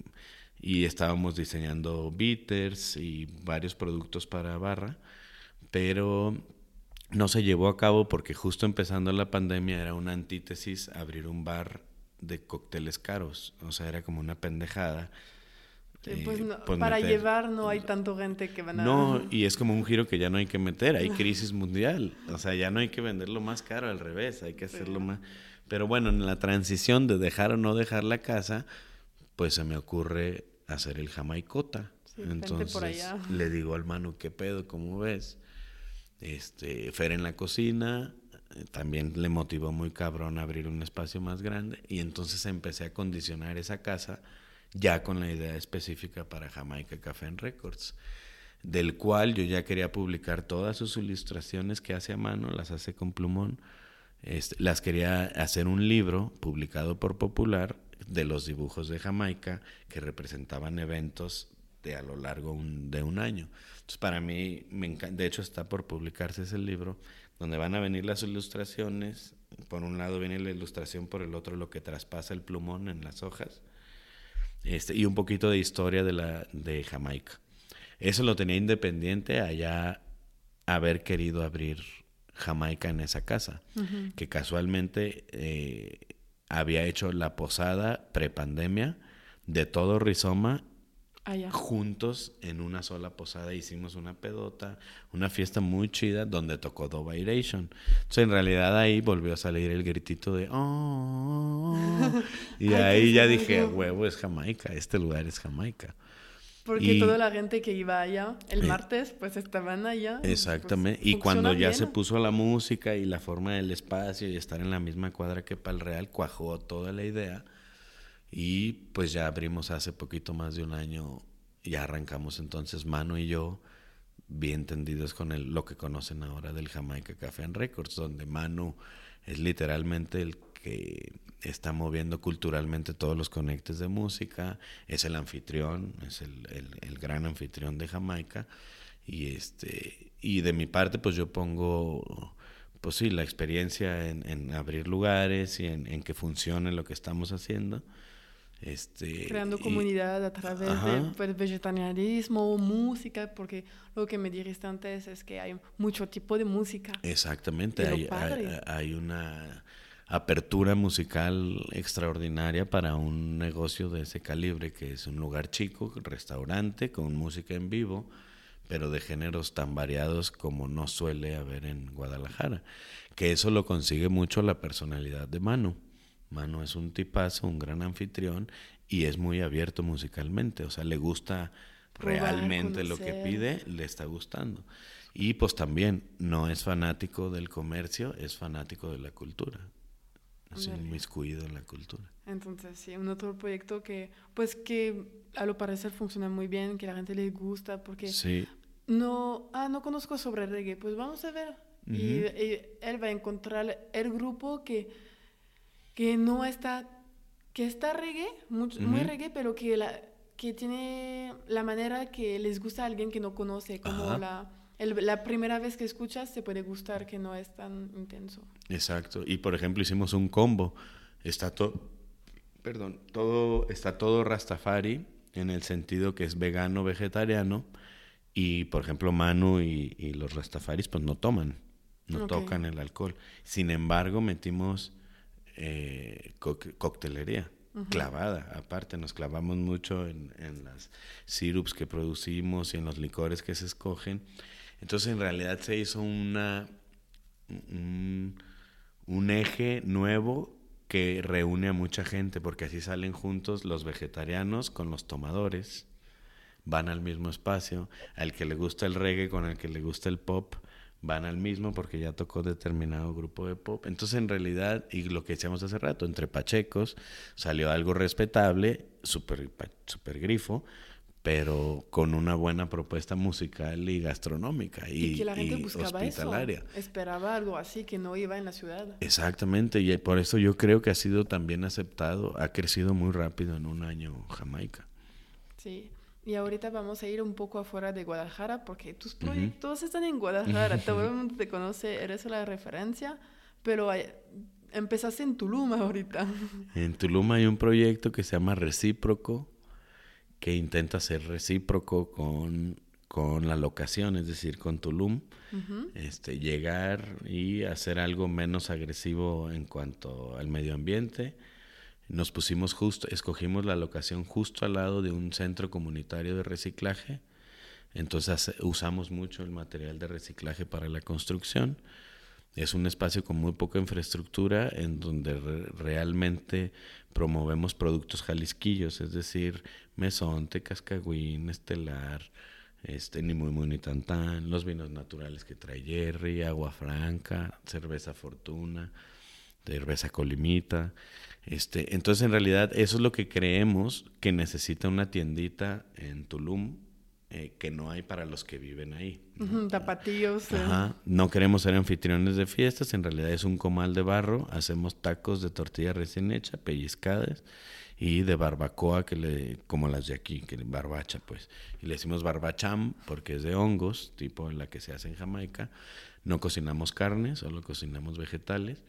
y estábamos diseñando bitters y varios productos para barra, pero no se llevó a cabo porque justo empezando la pandemia era una antítesis abrir un bar de cócteles caros. O sea, era como una pendejada. pues, eh, pues para llevar no hay tanto gente que van a... No, y es como un giro que ya no hay que meter, hay crisis mundial, o sea, ya no hay que venderlo más caro, al revés, hay que hacerlo más... Pero bueno, en la transición de dejar o no dejar la casa, pues se me ocurre hacer el jamaicota. Entonces le digo al mano, ¿qué pedo? ¿Cómo ves? Este, Fer en la cocina, eh, también le motivó muy cabrón abrir un espacio más grande y entonces empecé a condicionar esa casa ya con la idea específica para Jamaica Café en Records, del cual yo ya quería publicar todas sus ilustraciones que hace a mano, las hace con plumón, este, las quería hacer un libro publicado por Popular de los dibujos de Jamaica que representaban eventos de a lo largo de un año. Entonces, para mí, me de hecho, está por publicarse ese libro, donde van a venir las ilustraciones. Por un lado viene la ilustración, por el otro lo que traspasa el plumón en las hojas. Este, y un poquito de historia de, la, de Jamaica. Eso lo tenía independiente allá haber querido abrir Jamaica en esa casa, que casualmente eh, había hecho la posada prepandemia de todo Rizoma Juntos en una sola posada hicimos una pedota, una fiesta muy chida donde tocó Do Vibration. Entonces en realidad ahí volvió a salir el gritito de oh, y ahí ya dije, huevo es Jamaica, este lugar es Jamaica. Porque toda la gente que iba allá el eh, martes, pues estaban allá. Pues, exactamente. y cuando ya se puso la música y la forma del espacio y estar en la misma cuadra que Pal Real, cuajó toda la idea. Y pues ya abrimos hace poquito más de un año, ya arrancamos entonces Mano y yo, bien entendidos con el, lo que conocen ahora del Jamaica Café and Records, donde Manu es literalmente el que está moviendo culturalmente todos los conectes de música, es el anfitrión, es el, el, gran anfitrión de Jamaica. Y este, y de mi parte, pues yo pongo pues sí, la experiencia en, abrir lugares y en, que funcione lo que estamos haciendo. Este, Creando comunidad a través de pues, vegetarianismo, música, porque lo que me dijiste antes es que hay mucho tipo de música. Exactamente, hay, hay, una apertura musical extraordinaria para un negocio de ese calibre, que es un lugar chico, restaurante, con música en vivo, pero de géneros tan variados como no suele haber en Guadalajara. Que eso lo consigue mucho la personalidad de Manu. Manu es un tipazo, un gran anfitrión y es muy abierto musicalmente, o sea, le gusta realmente lo que pide, le está gustando. Y pues también no es fanático del comercio, es fanático de la cultura. Es inmiscuido en la cultura. Entonces, sí, un otro proyecto que, pues que a lo parecer funciona muy bien, que a la gente le gusta, porque sí. no, ah, no conozco sobre reggae, pues vamos a ver. y, él va a encontrar el grupo que, que no está, que está reggae, muy, muy reggae, pero que, la, que tiene la manera que les gusta a alguien que no conoce, como la la primera vez que escuchas te puede gustar que no es tan intenso. Exacto. Y por ejemplo hicimos un combo. Está todo, perdón, todo está todo Rastafari en el sentido que es vegano, vegetariano y por ejemplo Manu y, los Rastafaris pues no toman, no tocan el alcohol. Sin embargo metimos eh, coctelería. clavada. Aparte, nos clavamos mucho en, en las sirups que producimos y en los licores que se escogen. Entonces en realidad se hizo una, un, eje nuevo que reúne a mucha gente, porque así salen juntos los vegetarianos con los tomadores, van al mismo espacio, al que le gusta el reggae con el que le gusta el pop, van al mismo porque ya tocó determinado grupo de pop. Entonces, en realidad, y lo que decíamos hace rato, entre pachecos salió algo respetable, súper super grifo, pero con una buena propuesta musical y gastronómica y, que la gente buscaba hospitalaria. Eso, esperaba algo así que no iba en la ciudad. Exactamente, y por eso yo creo que ha sido también aceptado, ha crecido muy rápido en un año Jamaica. Sí, y ahorita vamos a ir un poco afuera de Guadalajara porque tus proyectos están en Guadalajara, todo el mundo te conoce, eres la referencia, pero empezaste en Tulum ahorita. En Tulum hay un proyecto que se llama Recíproco que intenta ser recíproco con, con la locación, es decir, con Tulum, este, llegar y hacer algo menos agresivo en cuanto al medio ambiente. Nos pusimos justo, escogimos la locación justo al lado de un centro comunitario de reciclaje, entonces usamos mucho el material de reciclaje para la construcción. Es un espacio con muy poca infraestructura en donde realmente promovemos productos jalisquillos, es decir, mesonte, cascagüín, estelar, este, ni muy muy ni tan tan, los vinos naturales que trae Jerry, agua franca, cerveza fortuna, cerveza colimita. Este, entonces en realidad eso es lo que creemos que necesita una tiendita en Tulum eh, que no hay para los que viven ahí. tapatíos. Eh. No queremos ser anfitriones de fiestas, en realidad es un comal de barro, hacemos tacos de tortilla recién hecha, pellizcadas y de barbacoa que le como las de aquí, que barbacha pues. Y le decimos barbacham porque es de hongos, tipo la que se hace en Jamaica. No cocinamos carne, solo cocinamos vegetales.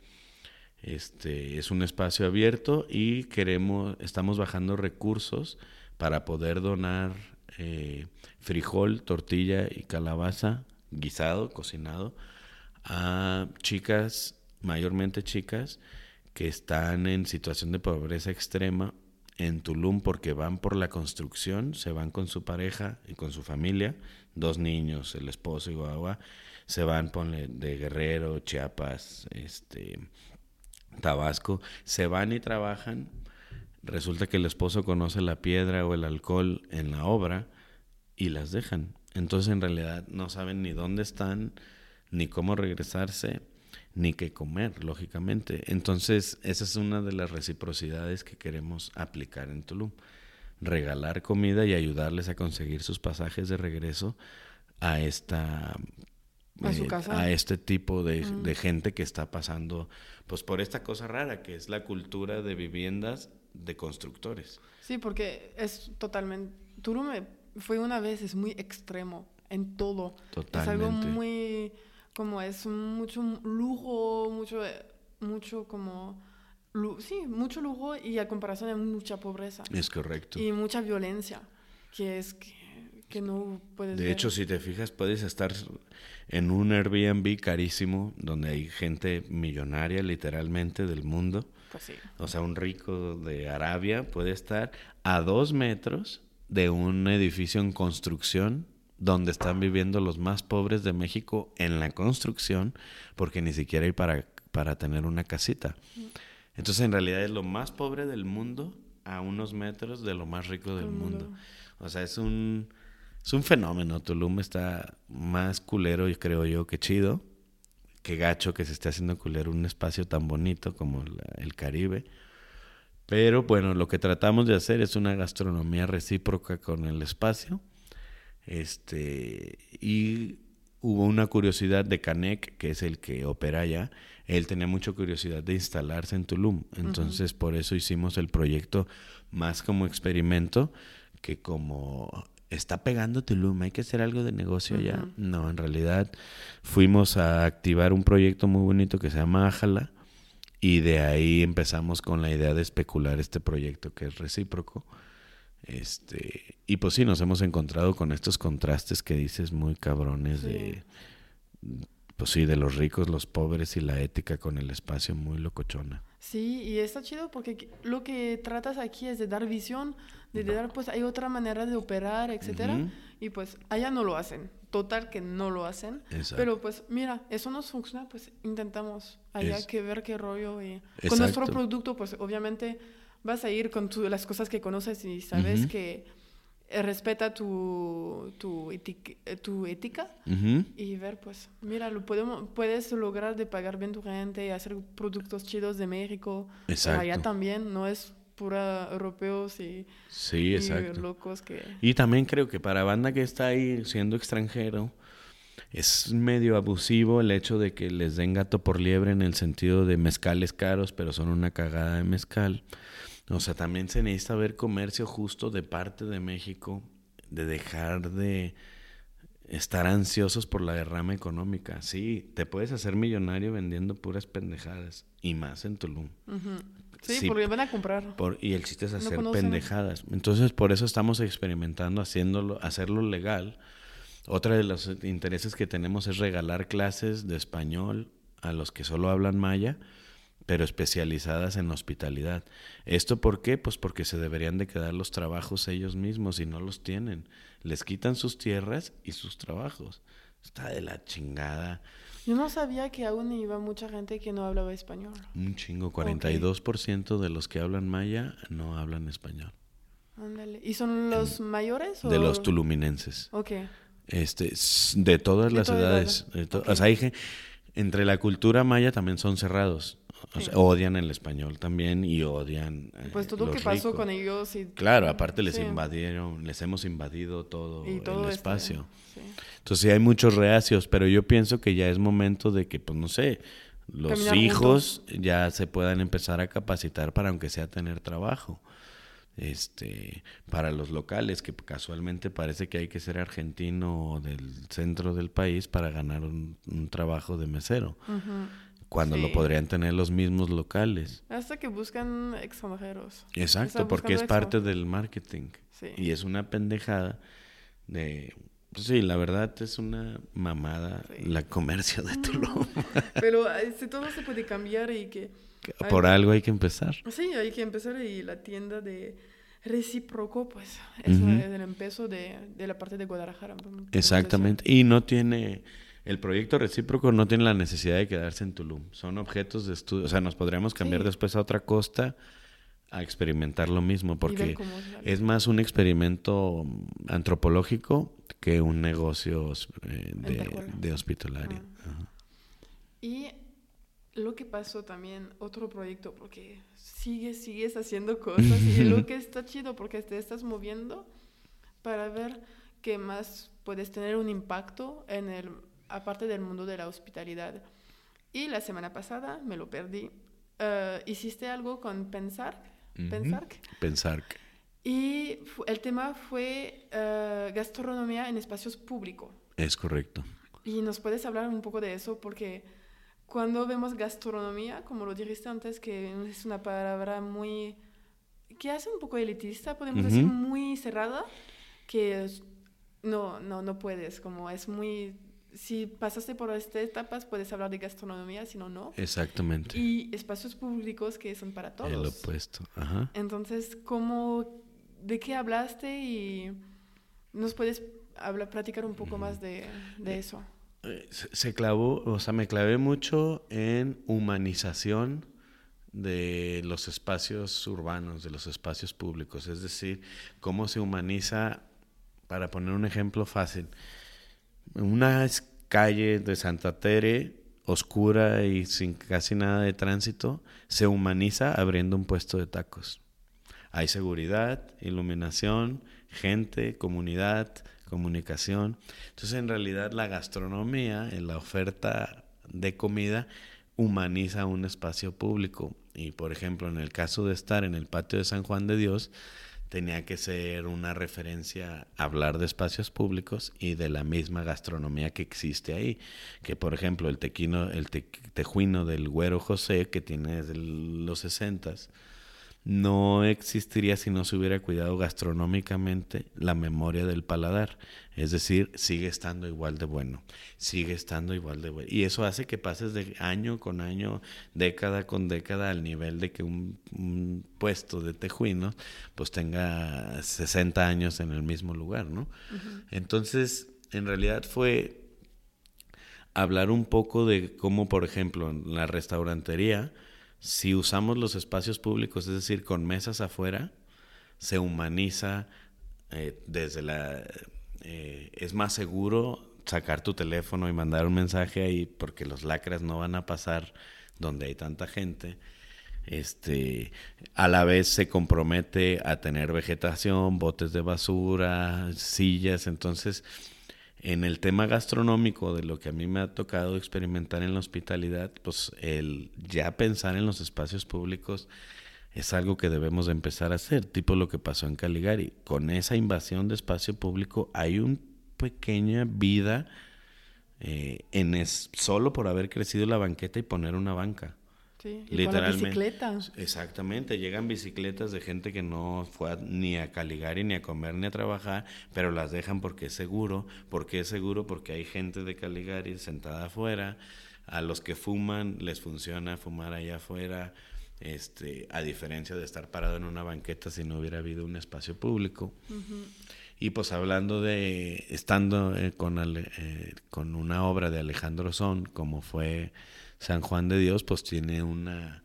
Este es un espacio abierto y queremos estamos bajando recursos para poder donar eh, frijol, tortilla y calabaza guisado, cocinado, a chicas, mayormente chicas, que están en situación de pobreza extrema en Tulum porque van por la construcción, se van con su pareja y con su familia, dos niños, el esposo y guagua, se van de Guerrero, Chiapas, este, Tabasco, se van y trabajan resulta que el esposo conoce la piedra o el alcohol en la obra y las dejan. Entonces en realidad no saben ni dónde están, ni cómo regresarse, ni qué comer, lógicamente. Entonces esa es una de las reciprocidades que queremos aplicar en Tulum. Regalar comida y ayudarles a conseguir sus pasajes de regreso a esta a, eh, este tipo de, de, gente que está pasando pues por esta cosa rara que es la cultura de viviendas de constructores. Sí, porque es totalmente... Tulum fue una vez, es muy extremo en todo. Totalmente. Es algo muy, como es mucho lujo, mucho, mucho como, sí, mucho lujo y a comparación de mucha pobreza. Es correcto. Y mucha violencia, que es que, que no puedes De ver. hecho, si te fijas, puedes estar en un Airbnb carísimo, donde hay gente millonaria literalmente del mundo. Pues sí. O sea, un rico de Arabia puede estar a dos metros de un edificio en construcción donde están viviendo los más pobres de México en la construcción, porque ni siquiera hay para, para tener una casita. Entonces, en realidad es lo más pobre del mundo a unos metros de lo más rico del mundo. O sea, es un, es un fenómeno. Tulum está más culero, y creo yo, que chido. Qué gacho que se esté haciendo culero un espacio tan bonito como la- el Caribe. Pero bueno, lo que tratamos de hacer es una gastronomía recíproca con el espacio. Este, y hubo una curiosidad de Canek, que es el que opera allá. Él tenía mucha curiosidad de instalarse en Tulum. Entonces, por eso hicimos el proyecto más como experimento que como está pegando Tulum, hay que hacer algo de negocio allá. Ujú. No, en realidad fuimos a activar un proyecto muy bonito que se llama Ájala y de ahí empezamos con la idea de especular este proyecto que es recíproco. Este, y pues sí, nos hemos encontrado con estos contrastes que dices muy cabrones de, pues sí, de los ricos, los pobres y la ética con el espacio muy locochona. Sí, y está chido porque que- lo que tratas aquí es de dar visión, de, dar, pues hay otra manera de operar, etcétera. Ujú. Y pues allá no lo hacen. Total que no lo hacen. Exacto. Pero pues mira, eso nos funciona, pues intentamos allá Es- que ver qué rollo. Y Exacto. con nuestro producto, pues obviamente vas a ir con tu- las cosas que conoces y sabes Ujú. que eh, respeta tu, tu, etic- eh, tu ética Ujú. y ver, pues, mira, lo podemos, puedes lograr de pagar bien tu gente y hacer productos chidos de México. Exacto. Allá también, no es pura europeos y, Sí, y exacto. locos que... Y también creo que para banda que está ahí siendo extranjero, es medio abusivo el hecho de que les den gato por liebre en el sentido de mezcales caros, pero son una cagada de mezcal. O sea, también se necesita ver comercio justo de parte de México, de dejar de estar ansiosos por la derrama económica. Sí, te puedes hacer millonario vendiendo puras pendejadas, y más en Tulum. Sí, Sí. porque van a comprar. Por- y el chiste es hacer pendejadas. Entonces, por eso estamos experimentando, haciéndolo, hacerlo legal. Otra de los intereses que tenemos es regalar clases de español a los que solo hablan maya, pero especializadas en hospitalidad. ¿Esto por qué? Pues porque se deberían de quedar los trabajos ellos mismos y no los tienen. Les quitan sus tierras y sus trabajos. Está de la chingada. Yo no sabía que aún iba mucha gente que no hablaba español. Un chingo, 42% de los que hablan maya no hablan español. Ándale. ¿Y son los mayores? De o- los tuluminenses. Ok. Este, de todas De las todas edades. las- de to- ok. O sea, hay entre la cultura maya también son cerrados. O Sí. sea, odian el español también y odian. eh, Pues todo lo que pasó ricos. con ellos y... Claro, aparte les Sí. invadieron, les hemos invadido todo, Y todo el este- espacio. sí. Entonces sí hay muchos reacios, pero yo pienso que ya es momento de que, pues no sé, los Caminar hijos ya se puedan empezar a capacitar para aunque sea tener trabajo. Este, para los locales, que casualmente parece que hay que ser argentino o del centro del país para ganar un, un trabajo de mesero, Ujú. Cuando lo Sí. podrían tener los mismos locales. Hasta que buscan extranjeros. Exacto, porque es parte del marketing. Sí. Y es una pendejada de... Pues sí, la verdad es una mamada Sí. la comercio de Tulum. Pero este, todo se puede cambiar y que... Por algo hay que empezar. Sí, hay que empezar y la tienda de recíproco, pues, es Ujú. el empiezo de, de la parte de Guadalajara. Exactamente. Y no tiene... El proyecto recíproco no tiene la necesidad de quedarse en Tulum. Son objetos de estudio. O sea, nos podríamos cambiar Sí. después a otra costa a experimentar lo mismo. Porque es más un experimento antropológico que un negocio eh, de, de hospitalario. Ah. Ajá. Y lo que pasó también, otro proyecto, porque sigues, sigues haciendo cosas y lo que está chido porque te estás moviendo para ver qué más puedes tener un impacto en el, aparte del mundo de la hospitalidad. Y la semana pasada me lo perdí. eh, hiciste algo con Pensar, Ujú. Pensar, Pensar que... y el tema fue eh, gastronomía en espacios públicos. Es correcto. Y nos puedes hablar un poco de eso porque cuando vemos gastronomía, como lo dijiste antes, que es una palabra muy que hace un poco elitista, podemos decir, muy cerrada, que no, no, no puedes, como es muy si pasaste por estas etapas, puedes hablar de gastronomía, si no, no. Exactamente. Y espacios públicos que son para todos. El opuesto, ajá. Entonces, ¿cómo, de qué hablaste y nos puedes hablar, platicar un poco más de, de eso? Eh, se clavó, o sea, me clavé mucho en humanización de los espacios urbanos, de los espacios públicos, es decir, cómo se humaniza, para poner un ejemplo fácil, una calle de Santa Tere, oscura y sin casi nada de tránsito, se humaniza abriendo un puesto de tacos. Hay seguridad, iluminación, gente, comunidad, comunicación. Entonces, en realidad, la gastronomía, en la oferta de comida, humaniza un espacio público. Y, por ejemplo, en el caso de estar en el patio de San Juan de Dios, tenía que ser una referencia a hablar de espacios públicos y de la misma gastronomía que existe ahí. Que por ejemplo el tequino, el tejuino del güero José, que tiene desde los sesentas, no existiría si no se hubiera cuidado gastronómicamente la memoria del paladar. Es decir, sigue estando igual de bueno, sigue estando igual de bueno. Y eso hace que pases de año con año, década con década, al nivel de que un, puesto de tejuino pues tenga 60 años en el mismo lugar, ¿no? Entonces, en realidad fue hablar un poco de cómo, por ejemplo, en la restaurantería, si usamos los espacios públicos, es decir, con mesas afuera, se humaniza eh, desde la... Eh, es más seguro sacar tu teléfono y mandar un mensaje ahí porque los lacras no van a pasar donde hay tanta gente. Este, a la vez se compromete a tener vegetación, botes de basura, sillas, entonces en el tema gastronómico, de lo que a mí me ha tocado experimentar en la hospitalidad, pues el ya pensar en los espacios públicos es algo que debemos de empezar a hacer, tipo lo que pasó en Caligari. Con esa invasión de espacio público hay una pequeña vida eh, en es, solo por haber crecido la banqueta y poner una banca. Sí, y Literalmente. bicicletas. Exactamente, llegan bicicletas de gente que no fue ni a Caligari, ni a comer, ni a trabajar, pero las dejan porque es seguro. ¿Por qué es seguro? Porque hay gente de Caligari sentada afuera. A los que fuman les funciona fumar allá afuera, este, a diferencia de estar parado en una banqueta si no hubiera habido un espacio público. Y pues hablando de, estando eh, con, eh, con una obra de Alejandro Son, como fue San Juan de Dios pues tiene una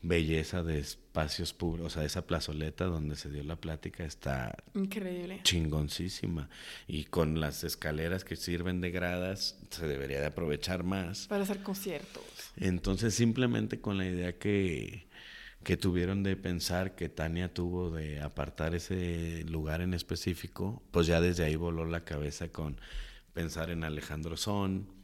belleza de espacios públicos, o sea, esa plazoleta donde se dio la plática está increíble, chingoncísima. Y con las escaleras que sirven de gradas se debería de aprovechar más. Para hacer conciertos. Entonces, simplemente con la idea que que tuvieron de pensar que Tania tuvo de apartar ese lugar en específico, pues ya desde ahí voló la cabeza con pensar en Alejandro Son,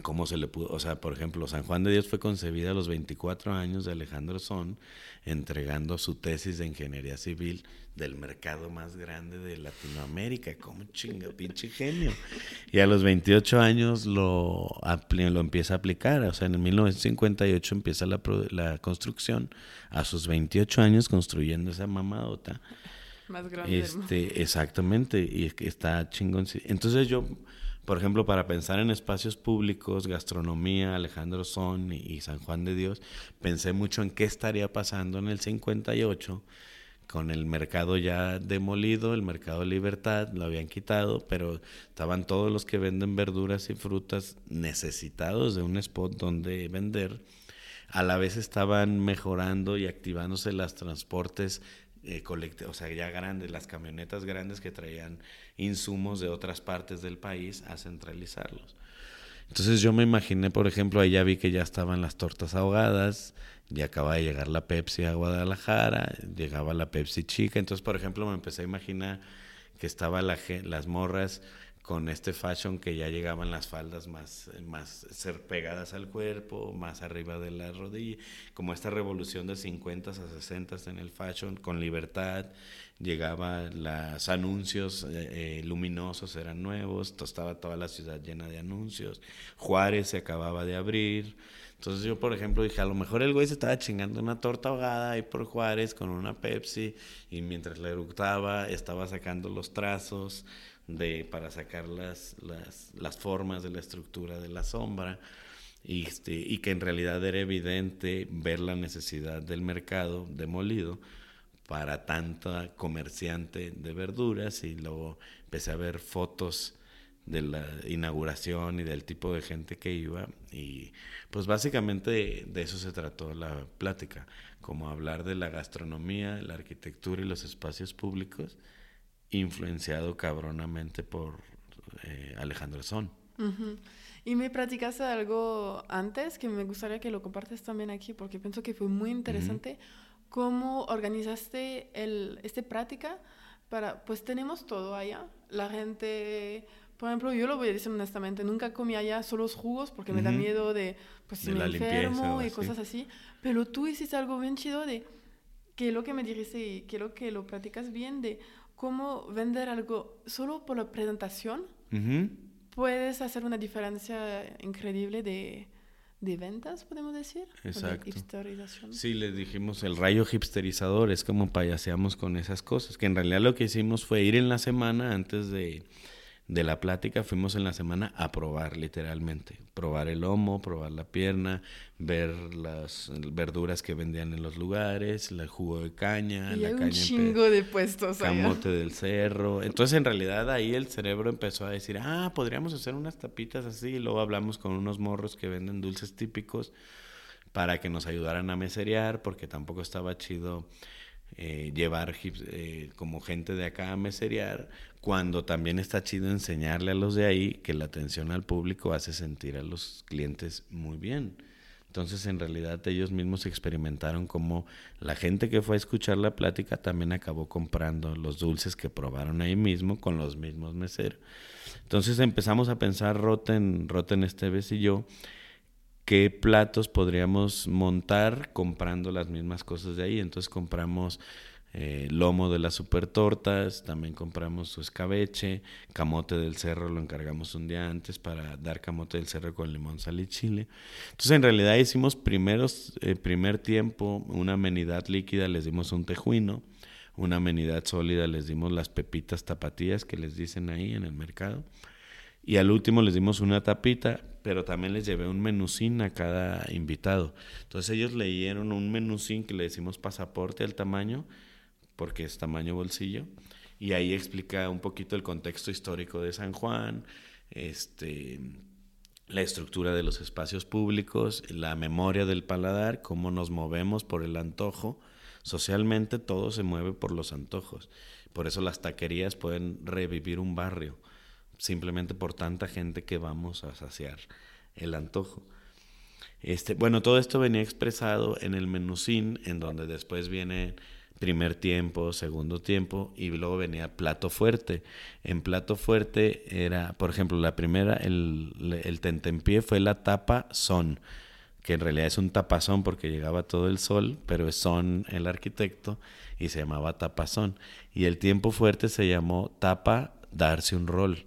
cómo se le pudo, o sea, por ejemplo, San Juan de Dios fue concebida a los 24 años de Alejandro Son, entregando su tesis de ingeniería civil del mercado más grande de Latinoamérica, como chinga, pinche genio. Y a los 28 años lo, lo empieza a aplicar, o sea, en 1958 empieza la, la construcción, a sus 28 años construyendo esa mamadota. Más grande. Este, exactamente, y está chingón. Entonces yo por ejemplo, para pensar en espacios públicos, gastronomía, Alejandro Son y, San Juan de Dios, pensé mucho en qué estaría pasando en el 58 con el mercado ya demolido, el mercado libertad, lo habían quitado, pero estaban todos los que venden verduras y frutas necesitados de un spot donde vender. A la vez estaban mejorando y activándose los transportes eh, o sea, ya grandes, las camionetas grandes que traían insumos de otras partes del país a centralizarlos. Entonces yo me imaginé, por ejemplo, ahí ya vi que ya estaban las tortas ahogadas, ya acaba de llegar la Pepsi a Guadalajara, llegaba la Pepsi chica, entonces por ejemplo me empecé a imaginar que estaban las morras con este fashion que ya llegaban las faldas más, más ser pegadas al cuerpo, más arriba de la rodilla, como esta revolución de 50 a 60 en el fashion, con libertad, llegaba los anuncios eh, eh, luminosos eran nuevos, estaba toda la ciudad llena de anuncios, Juárez se acababa de abrir, entonces yo, por ejemplo, dije, a lo mejor el güey se estaba chingando una torta ahogada ahí por Juárez con una Pepsi y mientras la eructaba estaba sacando los trazos de, para sacar las, las, las formas de la estructura de la sombra y, este, y que en realidad era evidente ver la necesidad del mercado demolido para tanta comerciante de verduras y luego empecé a ver fotos de la inauguración y del tipo de gente que iba y pues básicamente de, eso se trató la plática, como hablar de la gastronomía, la arquitectura y los espacios públicos influenciado cabronamente por eh, Alejandro Son. Y me platicaste algo antes que me gustaría que lo compartes también aquí porque pienso que fue muy interesante. Cómo organizaste el, esta práctica para, pues tenemos todo allá, la gente por ejemplo, yo lo voy a decir honestamente, nunca comí allá solo los jugos porque me da miedo de, pues, si me enfermo y cosas así. Pero tú hiciste algo bien chido de, que lo que me dijiste y quiero que lo practicas bien, de cómo vender algo solo por la presentación. Puedes hacer una diferencia increíble de, de ventas, podemos decir. Exacto. Sí, le dijimos el rayo hipsterizador, es como payaseamos con esas cosas, que en realidad lo que hicimos fue ir en la semana antes de de la plática fuimos en la semana a probar literalmente, probar el lomo, probar la pierna, ver las verduras que vendían en los lugares, el jugo de caña, y la hay caña un chingo de puestos camote del cerro. Entonces en realidad ahí el cerebro empezó a decir, "Ah, podríamos hacer unas tapitas así." Y luego hablamos con unos morros que venden dulces típicos para que nos ayudaran a meserear porque tampoco estaba chido eh, llevar eh, como gente de acá a meserear, cuando también está chido enseñarle a los de ahí que la atención al público hace sentir a los clientes muy bien. Entonces, en realidad, ellos mismos experimentaron como la gente que fue a escuchar la plática también acabó comprando los dulces que probaron ahí mismo con los mismos meseros. Entonces empezamos a pensar, Roten, Roten Esteves y yo, qué platos podríamos montar comprando las mismas cosas de ahí. Entonces compramos eh, lomo de las super tortas, también compramos su escabeche, camote del cerro lo encargamos un día antes para dar camote del cerro con limón, sal y chile. Entonces en realidad hicimos primeros, eh, primer tiempo una amenidad líquida, les dimos un tejuino, una amenidad sólida les dimos las pepitas tapatías que les dicen ahí en el mercado. Y al último les dimos una tapita, pero también les llevé un menucín a cada invitado. Entonces ellos leyeron un menucín que le decimos pasaporte al tamaño, porque es tamaño bolsillo, y ahí explica un poquito el contexto histórico de San Juan, este, la estructura de los espacios públicos, la memoria del paladar, cómo nos movemos por el antojo. Socialmente todo se mueve por los antojos. Por eso las taquerías pueden revivir un barrio simplemente por tanta gente que vamos a saciar el antojo. Este, bueno, todo esto venía expresado en el menucín, en donde después viene primer tiempo, segundo tiempo y luego venía plato fuerte. En plato fuerte era, por ejemplo, la primera, el, tentempié fue la tapa son, que en realidad es un tapazón porque llegaba todo el sol, pero es son el arquitecto y se llamaba tapazón. Y el tiempo fuerte se llamó tapa darse un rol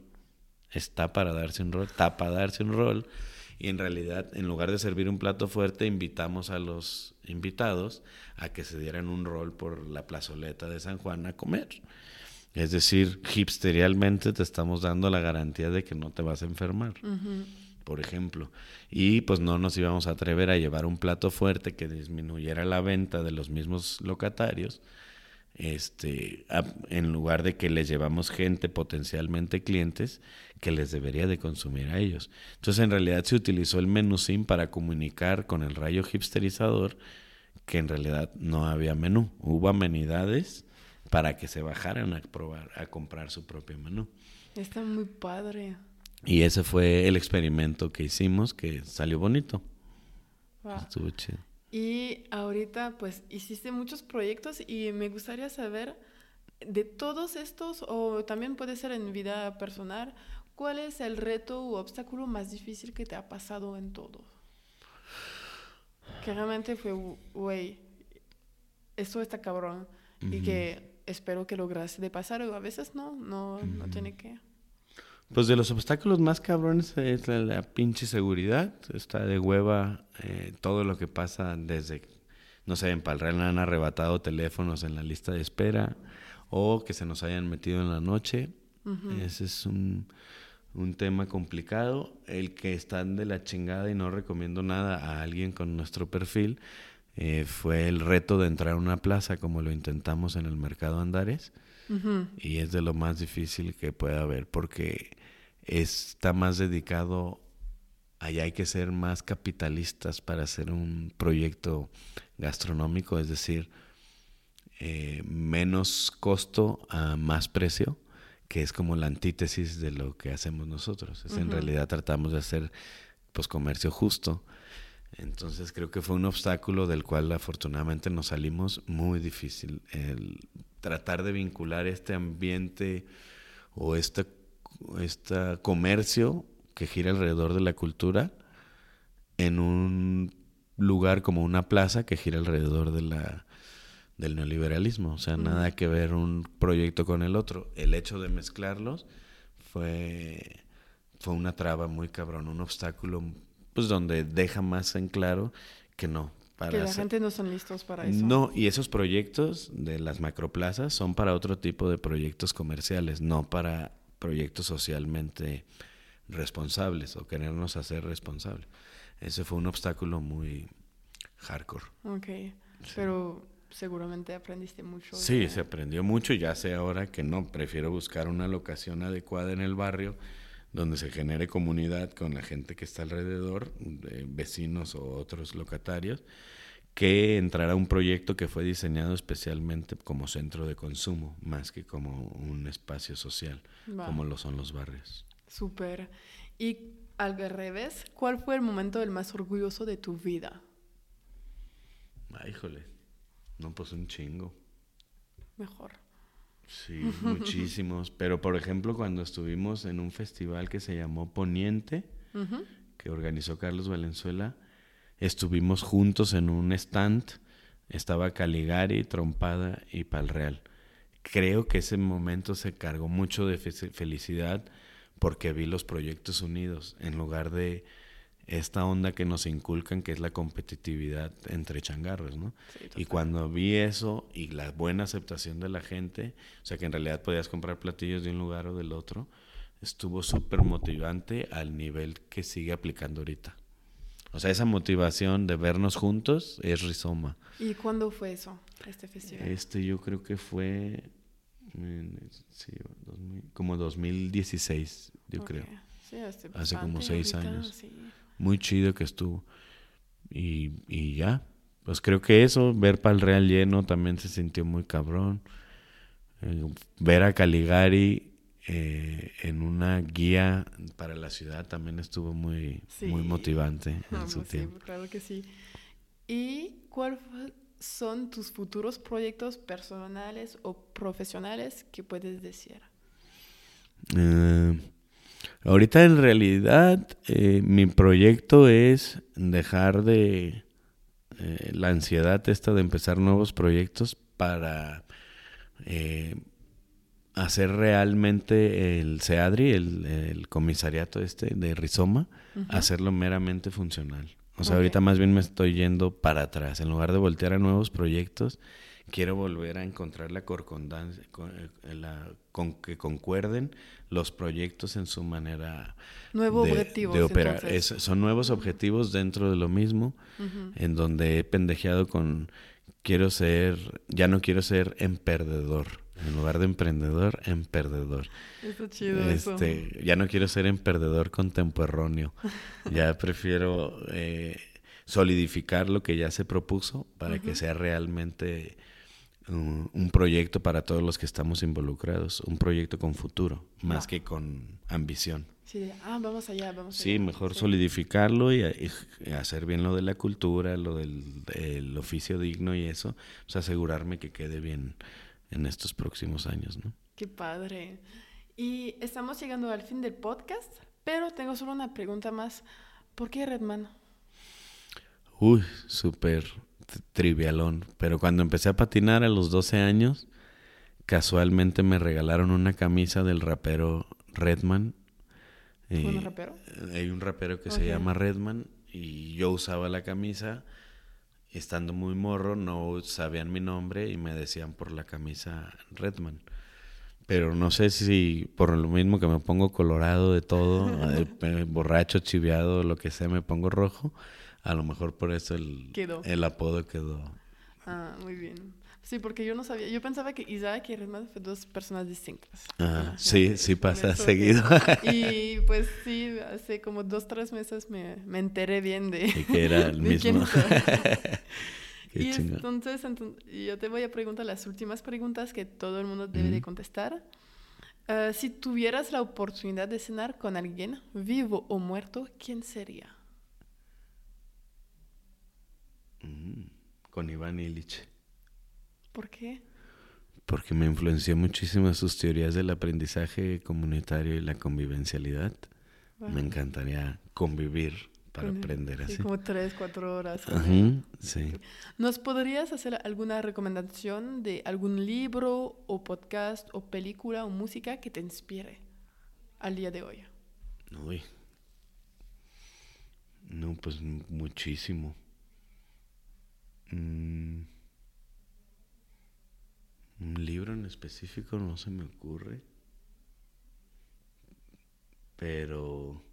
está para darse un rol, para darse un rol. Y en realidad, en lugar de servir un plato fuerte, invitamos a los invitados a que se dieran un rol por la plazoleta de San Juan a comer. Es decir, hipsterialmente te estamos dando la garantía de que no te vas a enfermar, por ejemplo. Y pues no nos íbamos a atrever a llevar un plato fuerte que disminuyera la venta de los mismos locatarios, este, en lugar de que les llevamos gente, potencialmente clientes, que les debería de consumir a ellos. Entonces en realidad se utilizó el menú sim para comunicar con el rayo hipsterizador que en realidad no había menú, hubo amenidades para que se bajaran a probar, a comprar su propio menú. Está muy padre. Y ese fue el experimento que hicimos que salió bonito. Estuvo chido. Y ahorita pues hiciste muchos proyectos y me gustaría saber de todos estos, o también puede ser en vida personal, ¿cuál es el reto u obstáculo más difícil que te ha pasado en todo? Que realmente fue, güey, esto está cabrón. Y que espero que logras de pasar, o a veces no, no, no tiene que. Pues de los obstáculos más cabrones es la, pinche seguridad. Está de hueva eh, todo lo que pasa desde, no sé, en Palreal han arrebatado teléfonos en la lista de espera o que se nos hayan metido en la noche. Ese es un, un, tema complicado. El que están de la chingada y no recomiendo nada a alguien con nuestro perfil eh, fue el reto de entrar a una plaza como lo intentamos en el mercado Andares. Y es de lo más difícil que puede haber porque está más dedicado, allá hay que ser más capitalistas para hacer un proyecto gastronómico, es decir, eh, menos costo a más precio, que es como la antítesis de lo que hacemos nosotros. Es, En realidad tratamos de hacer pues comercio justo. Entonces creo que fue un obstáculo del cual afortunadamente nos salimos muy difícil. El tratar de vincular este ambiente o este, este comercio que gira alrededor de la cultura en un lugar como una plaza que gira alrededor de la del neoliberalismo, o sea, nada que ver un proyecto con el otro. El hecho de mezclarlos fue, fue una traba muy cabrón, un obstáculo, pues donde deja más en claro que no. Para que la gente no son listos para eso. No, y esos proyectos de las macroplazas son para otro tipo de proyectos comerciales, no para proyectos socialmente responsables o querernos hacer responsables. Ese fue un obstáculo muy hardcore. Ok, pero seguramente aprendiste mucho. Sí, se aprendió mucho y ya sé ahora que no, prefiero buscar una locación adecuada en el barrio donde se genere comunidad con la gente que está alrededor, vecinos o otros locatarios, que entrar a un proyecto que fue diseñado especialmente como centro de consumo, más que como un espacio social, como lo son los barrios. Súper. Y al revés, ¿cuál fue el momento del más orgulloso de tu vida? Ay, híjole. No, pues un chingo. Mejor. Sí, muchísimos. Pero por ejemplo, cuando estuvimos en un festival que se llamó Poniente, que organizó Carlos Valenzuela, estuvimos juntos en un stand. Estaba Caligari, Trompada y Palreal. Creo que ese momento se cargó mucho de felicidad porque vi los proyectos unidos en lugar de esta onda que nos inculcan que es la competitividad entre changarros, ¿no? y cuando vi eso y la buena aceptación de la gente, o sea que en realidad podías comprar platillos de un lugar o del otro, estuvo súper motivante al nivel que sigue aplicando ahorita. O sea, esa motivación de vernos juntos es rizoma. ¿Y cuándo fue eso, este festival? Este yo creo que fue sí, como 2016, yo creo. Sí, este Hace como seis años. Sí muy chido que estuvo. Y, y ya, pues creo que eso, ver para el Real lleno también se sintió muy cabrón. Eh, ver a Caligari eh, en una guía para la ciudad también estuvo muy, muy motivante en su pues tiempo. claro que sí. ¿Y cuáles son tus futuros proyectos personales o profesionales que puedes decir? Eh, Ahorita en realidad eh, mi proyecto es dejar de eh, la ansiedad esta de empezar nuevos proyectos para eh, hacer realmente el SEADRI, el, comisariato este de Rizoma, hacerlo meramente funcional. O sea, ahorita más bien me estoy yendo para atrás. En lugar de voltear a nuevos proyectos, quiero volver a encontrar la la, con que concuerden los proyectos en su manera de, operar. son nuevos objetivos dentro de lo mismo, en donde he pendejeado con quiero ser, ya no quiero ser emperdedor. En lugar de emprendedor, emperdedor. Está chido este, eso. Ya no quiero ser emperdedor contemporáneo. ya prefiero eh, solidificar lo que ya se propuso para que sea realmente un, proyecto para todos los que estamos involucrados, un proyecto con futuro, más que con ambición. Sí, ah, vamos allá, vamos Sí, mejor solidificarlo y, hacer bien lo de la cultura, lo del oficio digno y eso, pues asegurarme que quede bien en estos próximos años, ¿no? Qué padre. Y estamos llegando al fin del podcast, pero tengo solo una pregunta más. ¿Por qué Redman? Uy, súper trivialón. Pero cuando empecé a patinar a los 12 años, casualmente me regalaron una camisa del rapero Redman. ¿Un rapero? Hay un rapero que se llama Redman y yo usaba la camisa. Estando muy morro, no sabían mi nombre y me decían por la camisa Redman. Pero no sé si por lo mismo que me pongo colorado de todo, eh, borracho, chiviado, lo que sea, me pongo rojo. A lo mejor por eso el, el apodo quedó. Ah, muy bien. Sí, porque yo no sabía. Yo pensaba que Isaac y Redman fueron dos personas distintas. Ah, sí, sí pasa seguido. Y pues sí, hace como dos, tres meses me, me enteré bien de. Y que era el mismo. y entonces, yo te voy a preguntar las últimas preguntas que todo el mundo debe de contestar. Ah, si tuvieras la oportunidad de cenar con alguien, vivo o muerto, ¿quién sería? Mm, con Iván Illich. ¿Por qué? Porque me influenció muchísimo sus teorías del aprendizaje comunitario y la convivencialidad. Me encantaría convivir para aprender así. como tres, cuatro horas. sí. ¿Nos podrías hacer alguna recomendación de algún libro o podcast o película o música que te inspire al día de hoy? Uy. No, pues muchísimo. Mm. Un libro en específico no se me ocurre. Pero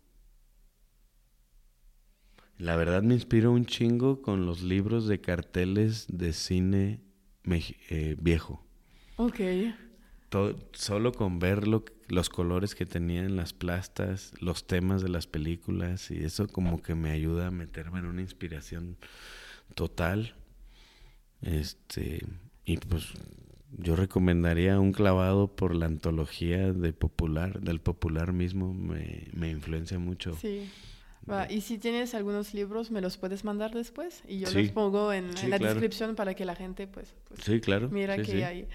la verdad me inspiró un chingo con los libros de carteles de cine eh, viejo. Ok. solo con ver los colores que tenían las plastas, los temas de las películas y eso como que me ayuda a meterme en una inspiración total. Este, y pues yo recomendaría un clavado por la antología de popular, del popular mismo, me, me influencia mucho. Sí. y si tienes algunos libros, me los puedes mandar después y yo los pongo en, la descripción para que la gente pues, pues sí, claro. mira que hay.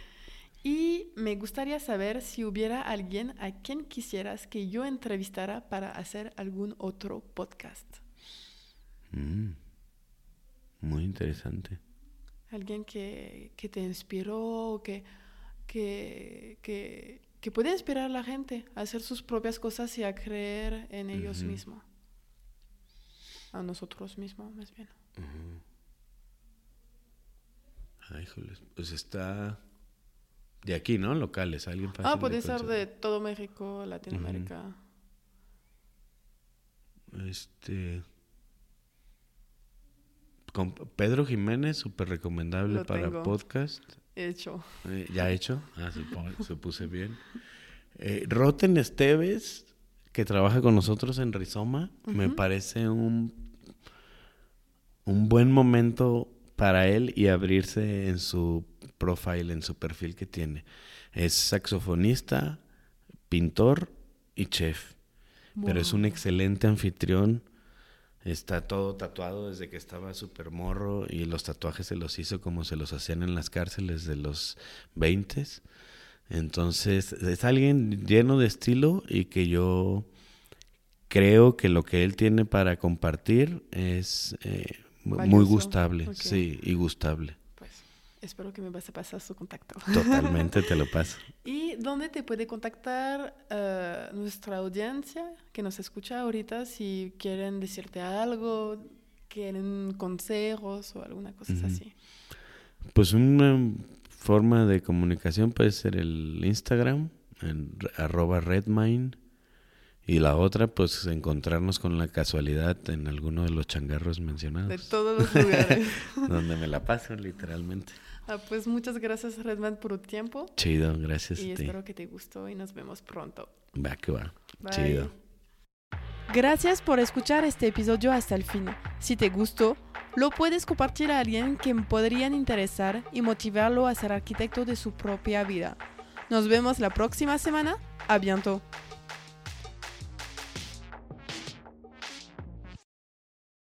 Y me gustaría saber si hubiera alguien a quien quisieras que yo entrevistara para hacer algún otro podcast. Mm. Muy interesante alguien que, que te inspiró, que, que, que, que, puede inspirar a la gente a hacer sus propias cosas y a creer en ellos mismos. A nosotros mismos, más bien. Ay, joles. Pues está de aquí, ¿no? Locales, alguien fácil Ah, puede ser de todo México, Latinoamérica. Este. Pedro Jiménez, súper recomendable para podcast. Hecho. Eh, ¿Ya hecho? Ah, se, puse bien. Eh, Roten Esteves, que trabaja con nosotros en Rizoma, me parece un, un buen momento para él y abrirse en su profile, en su perfil que tiene. Es saxofonista, pintor y chef. Pero es un excelente anfitrión Está todo tatuado desde que estaba súper morro y los tatuajes se los hizo como se los hacían en las cárceles de los 20. Entonces, es alguien lleno de estilo y que yo creo que lo que él tiene para compartir es eh, muy gustable, sí, y gustable. Espero que me vas a pasar su contacto. Totalmente te lo paso. ¿Y dónde te puede contactar uh, nuestra audiencia que nos escucha ahorita si quieren decirte algo, quieren consejos o alguna cosa así? Pues una forma de comunicación puede ser el Instagram, en arroba redmine. Y la otra, pues encontrarnos con la casualidad en alguno de los changarros mencionados. De todos los lugares. Donde me la paso, literalmente. Ah, pues muchas gracias, Redman, por tu tiempo. Chido, gracias. Y espero que te gustó y nos vemos pronto. Va que va. Chido. Gracias por escuchar este episodio hasta el fin. Si te gustó, lo puedes compartir a alguien que podrían interesar y motivarlo a ser arquitecto de su propia vida. Nos vemos la próxima semana. A bientôt.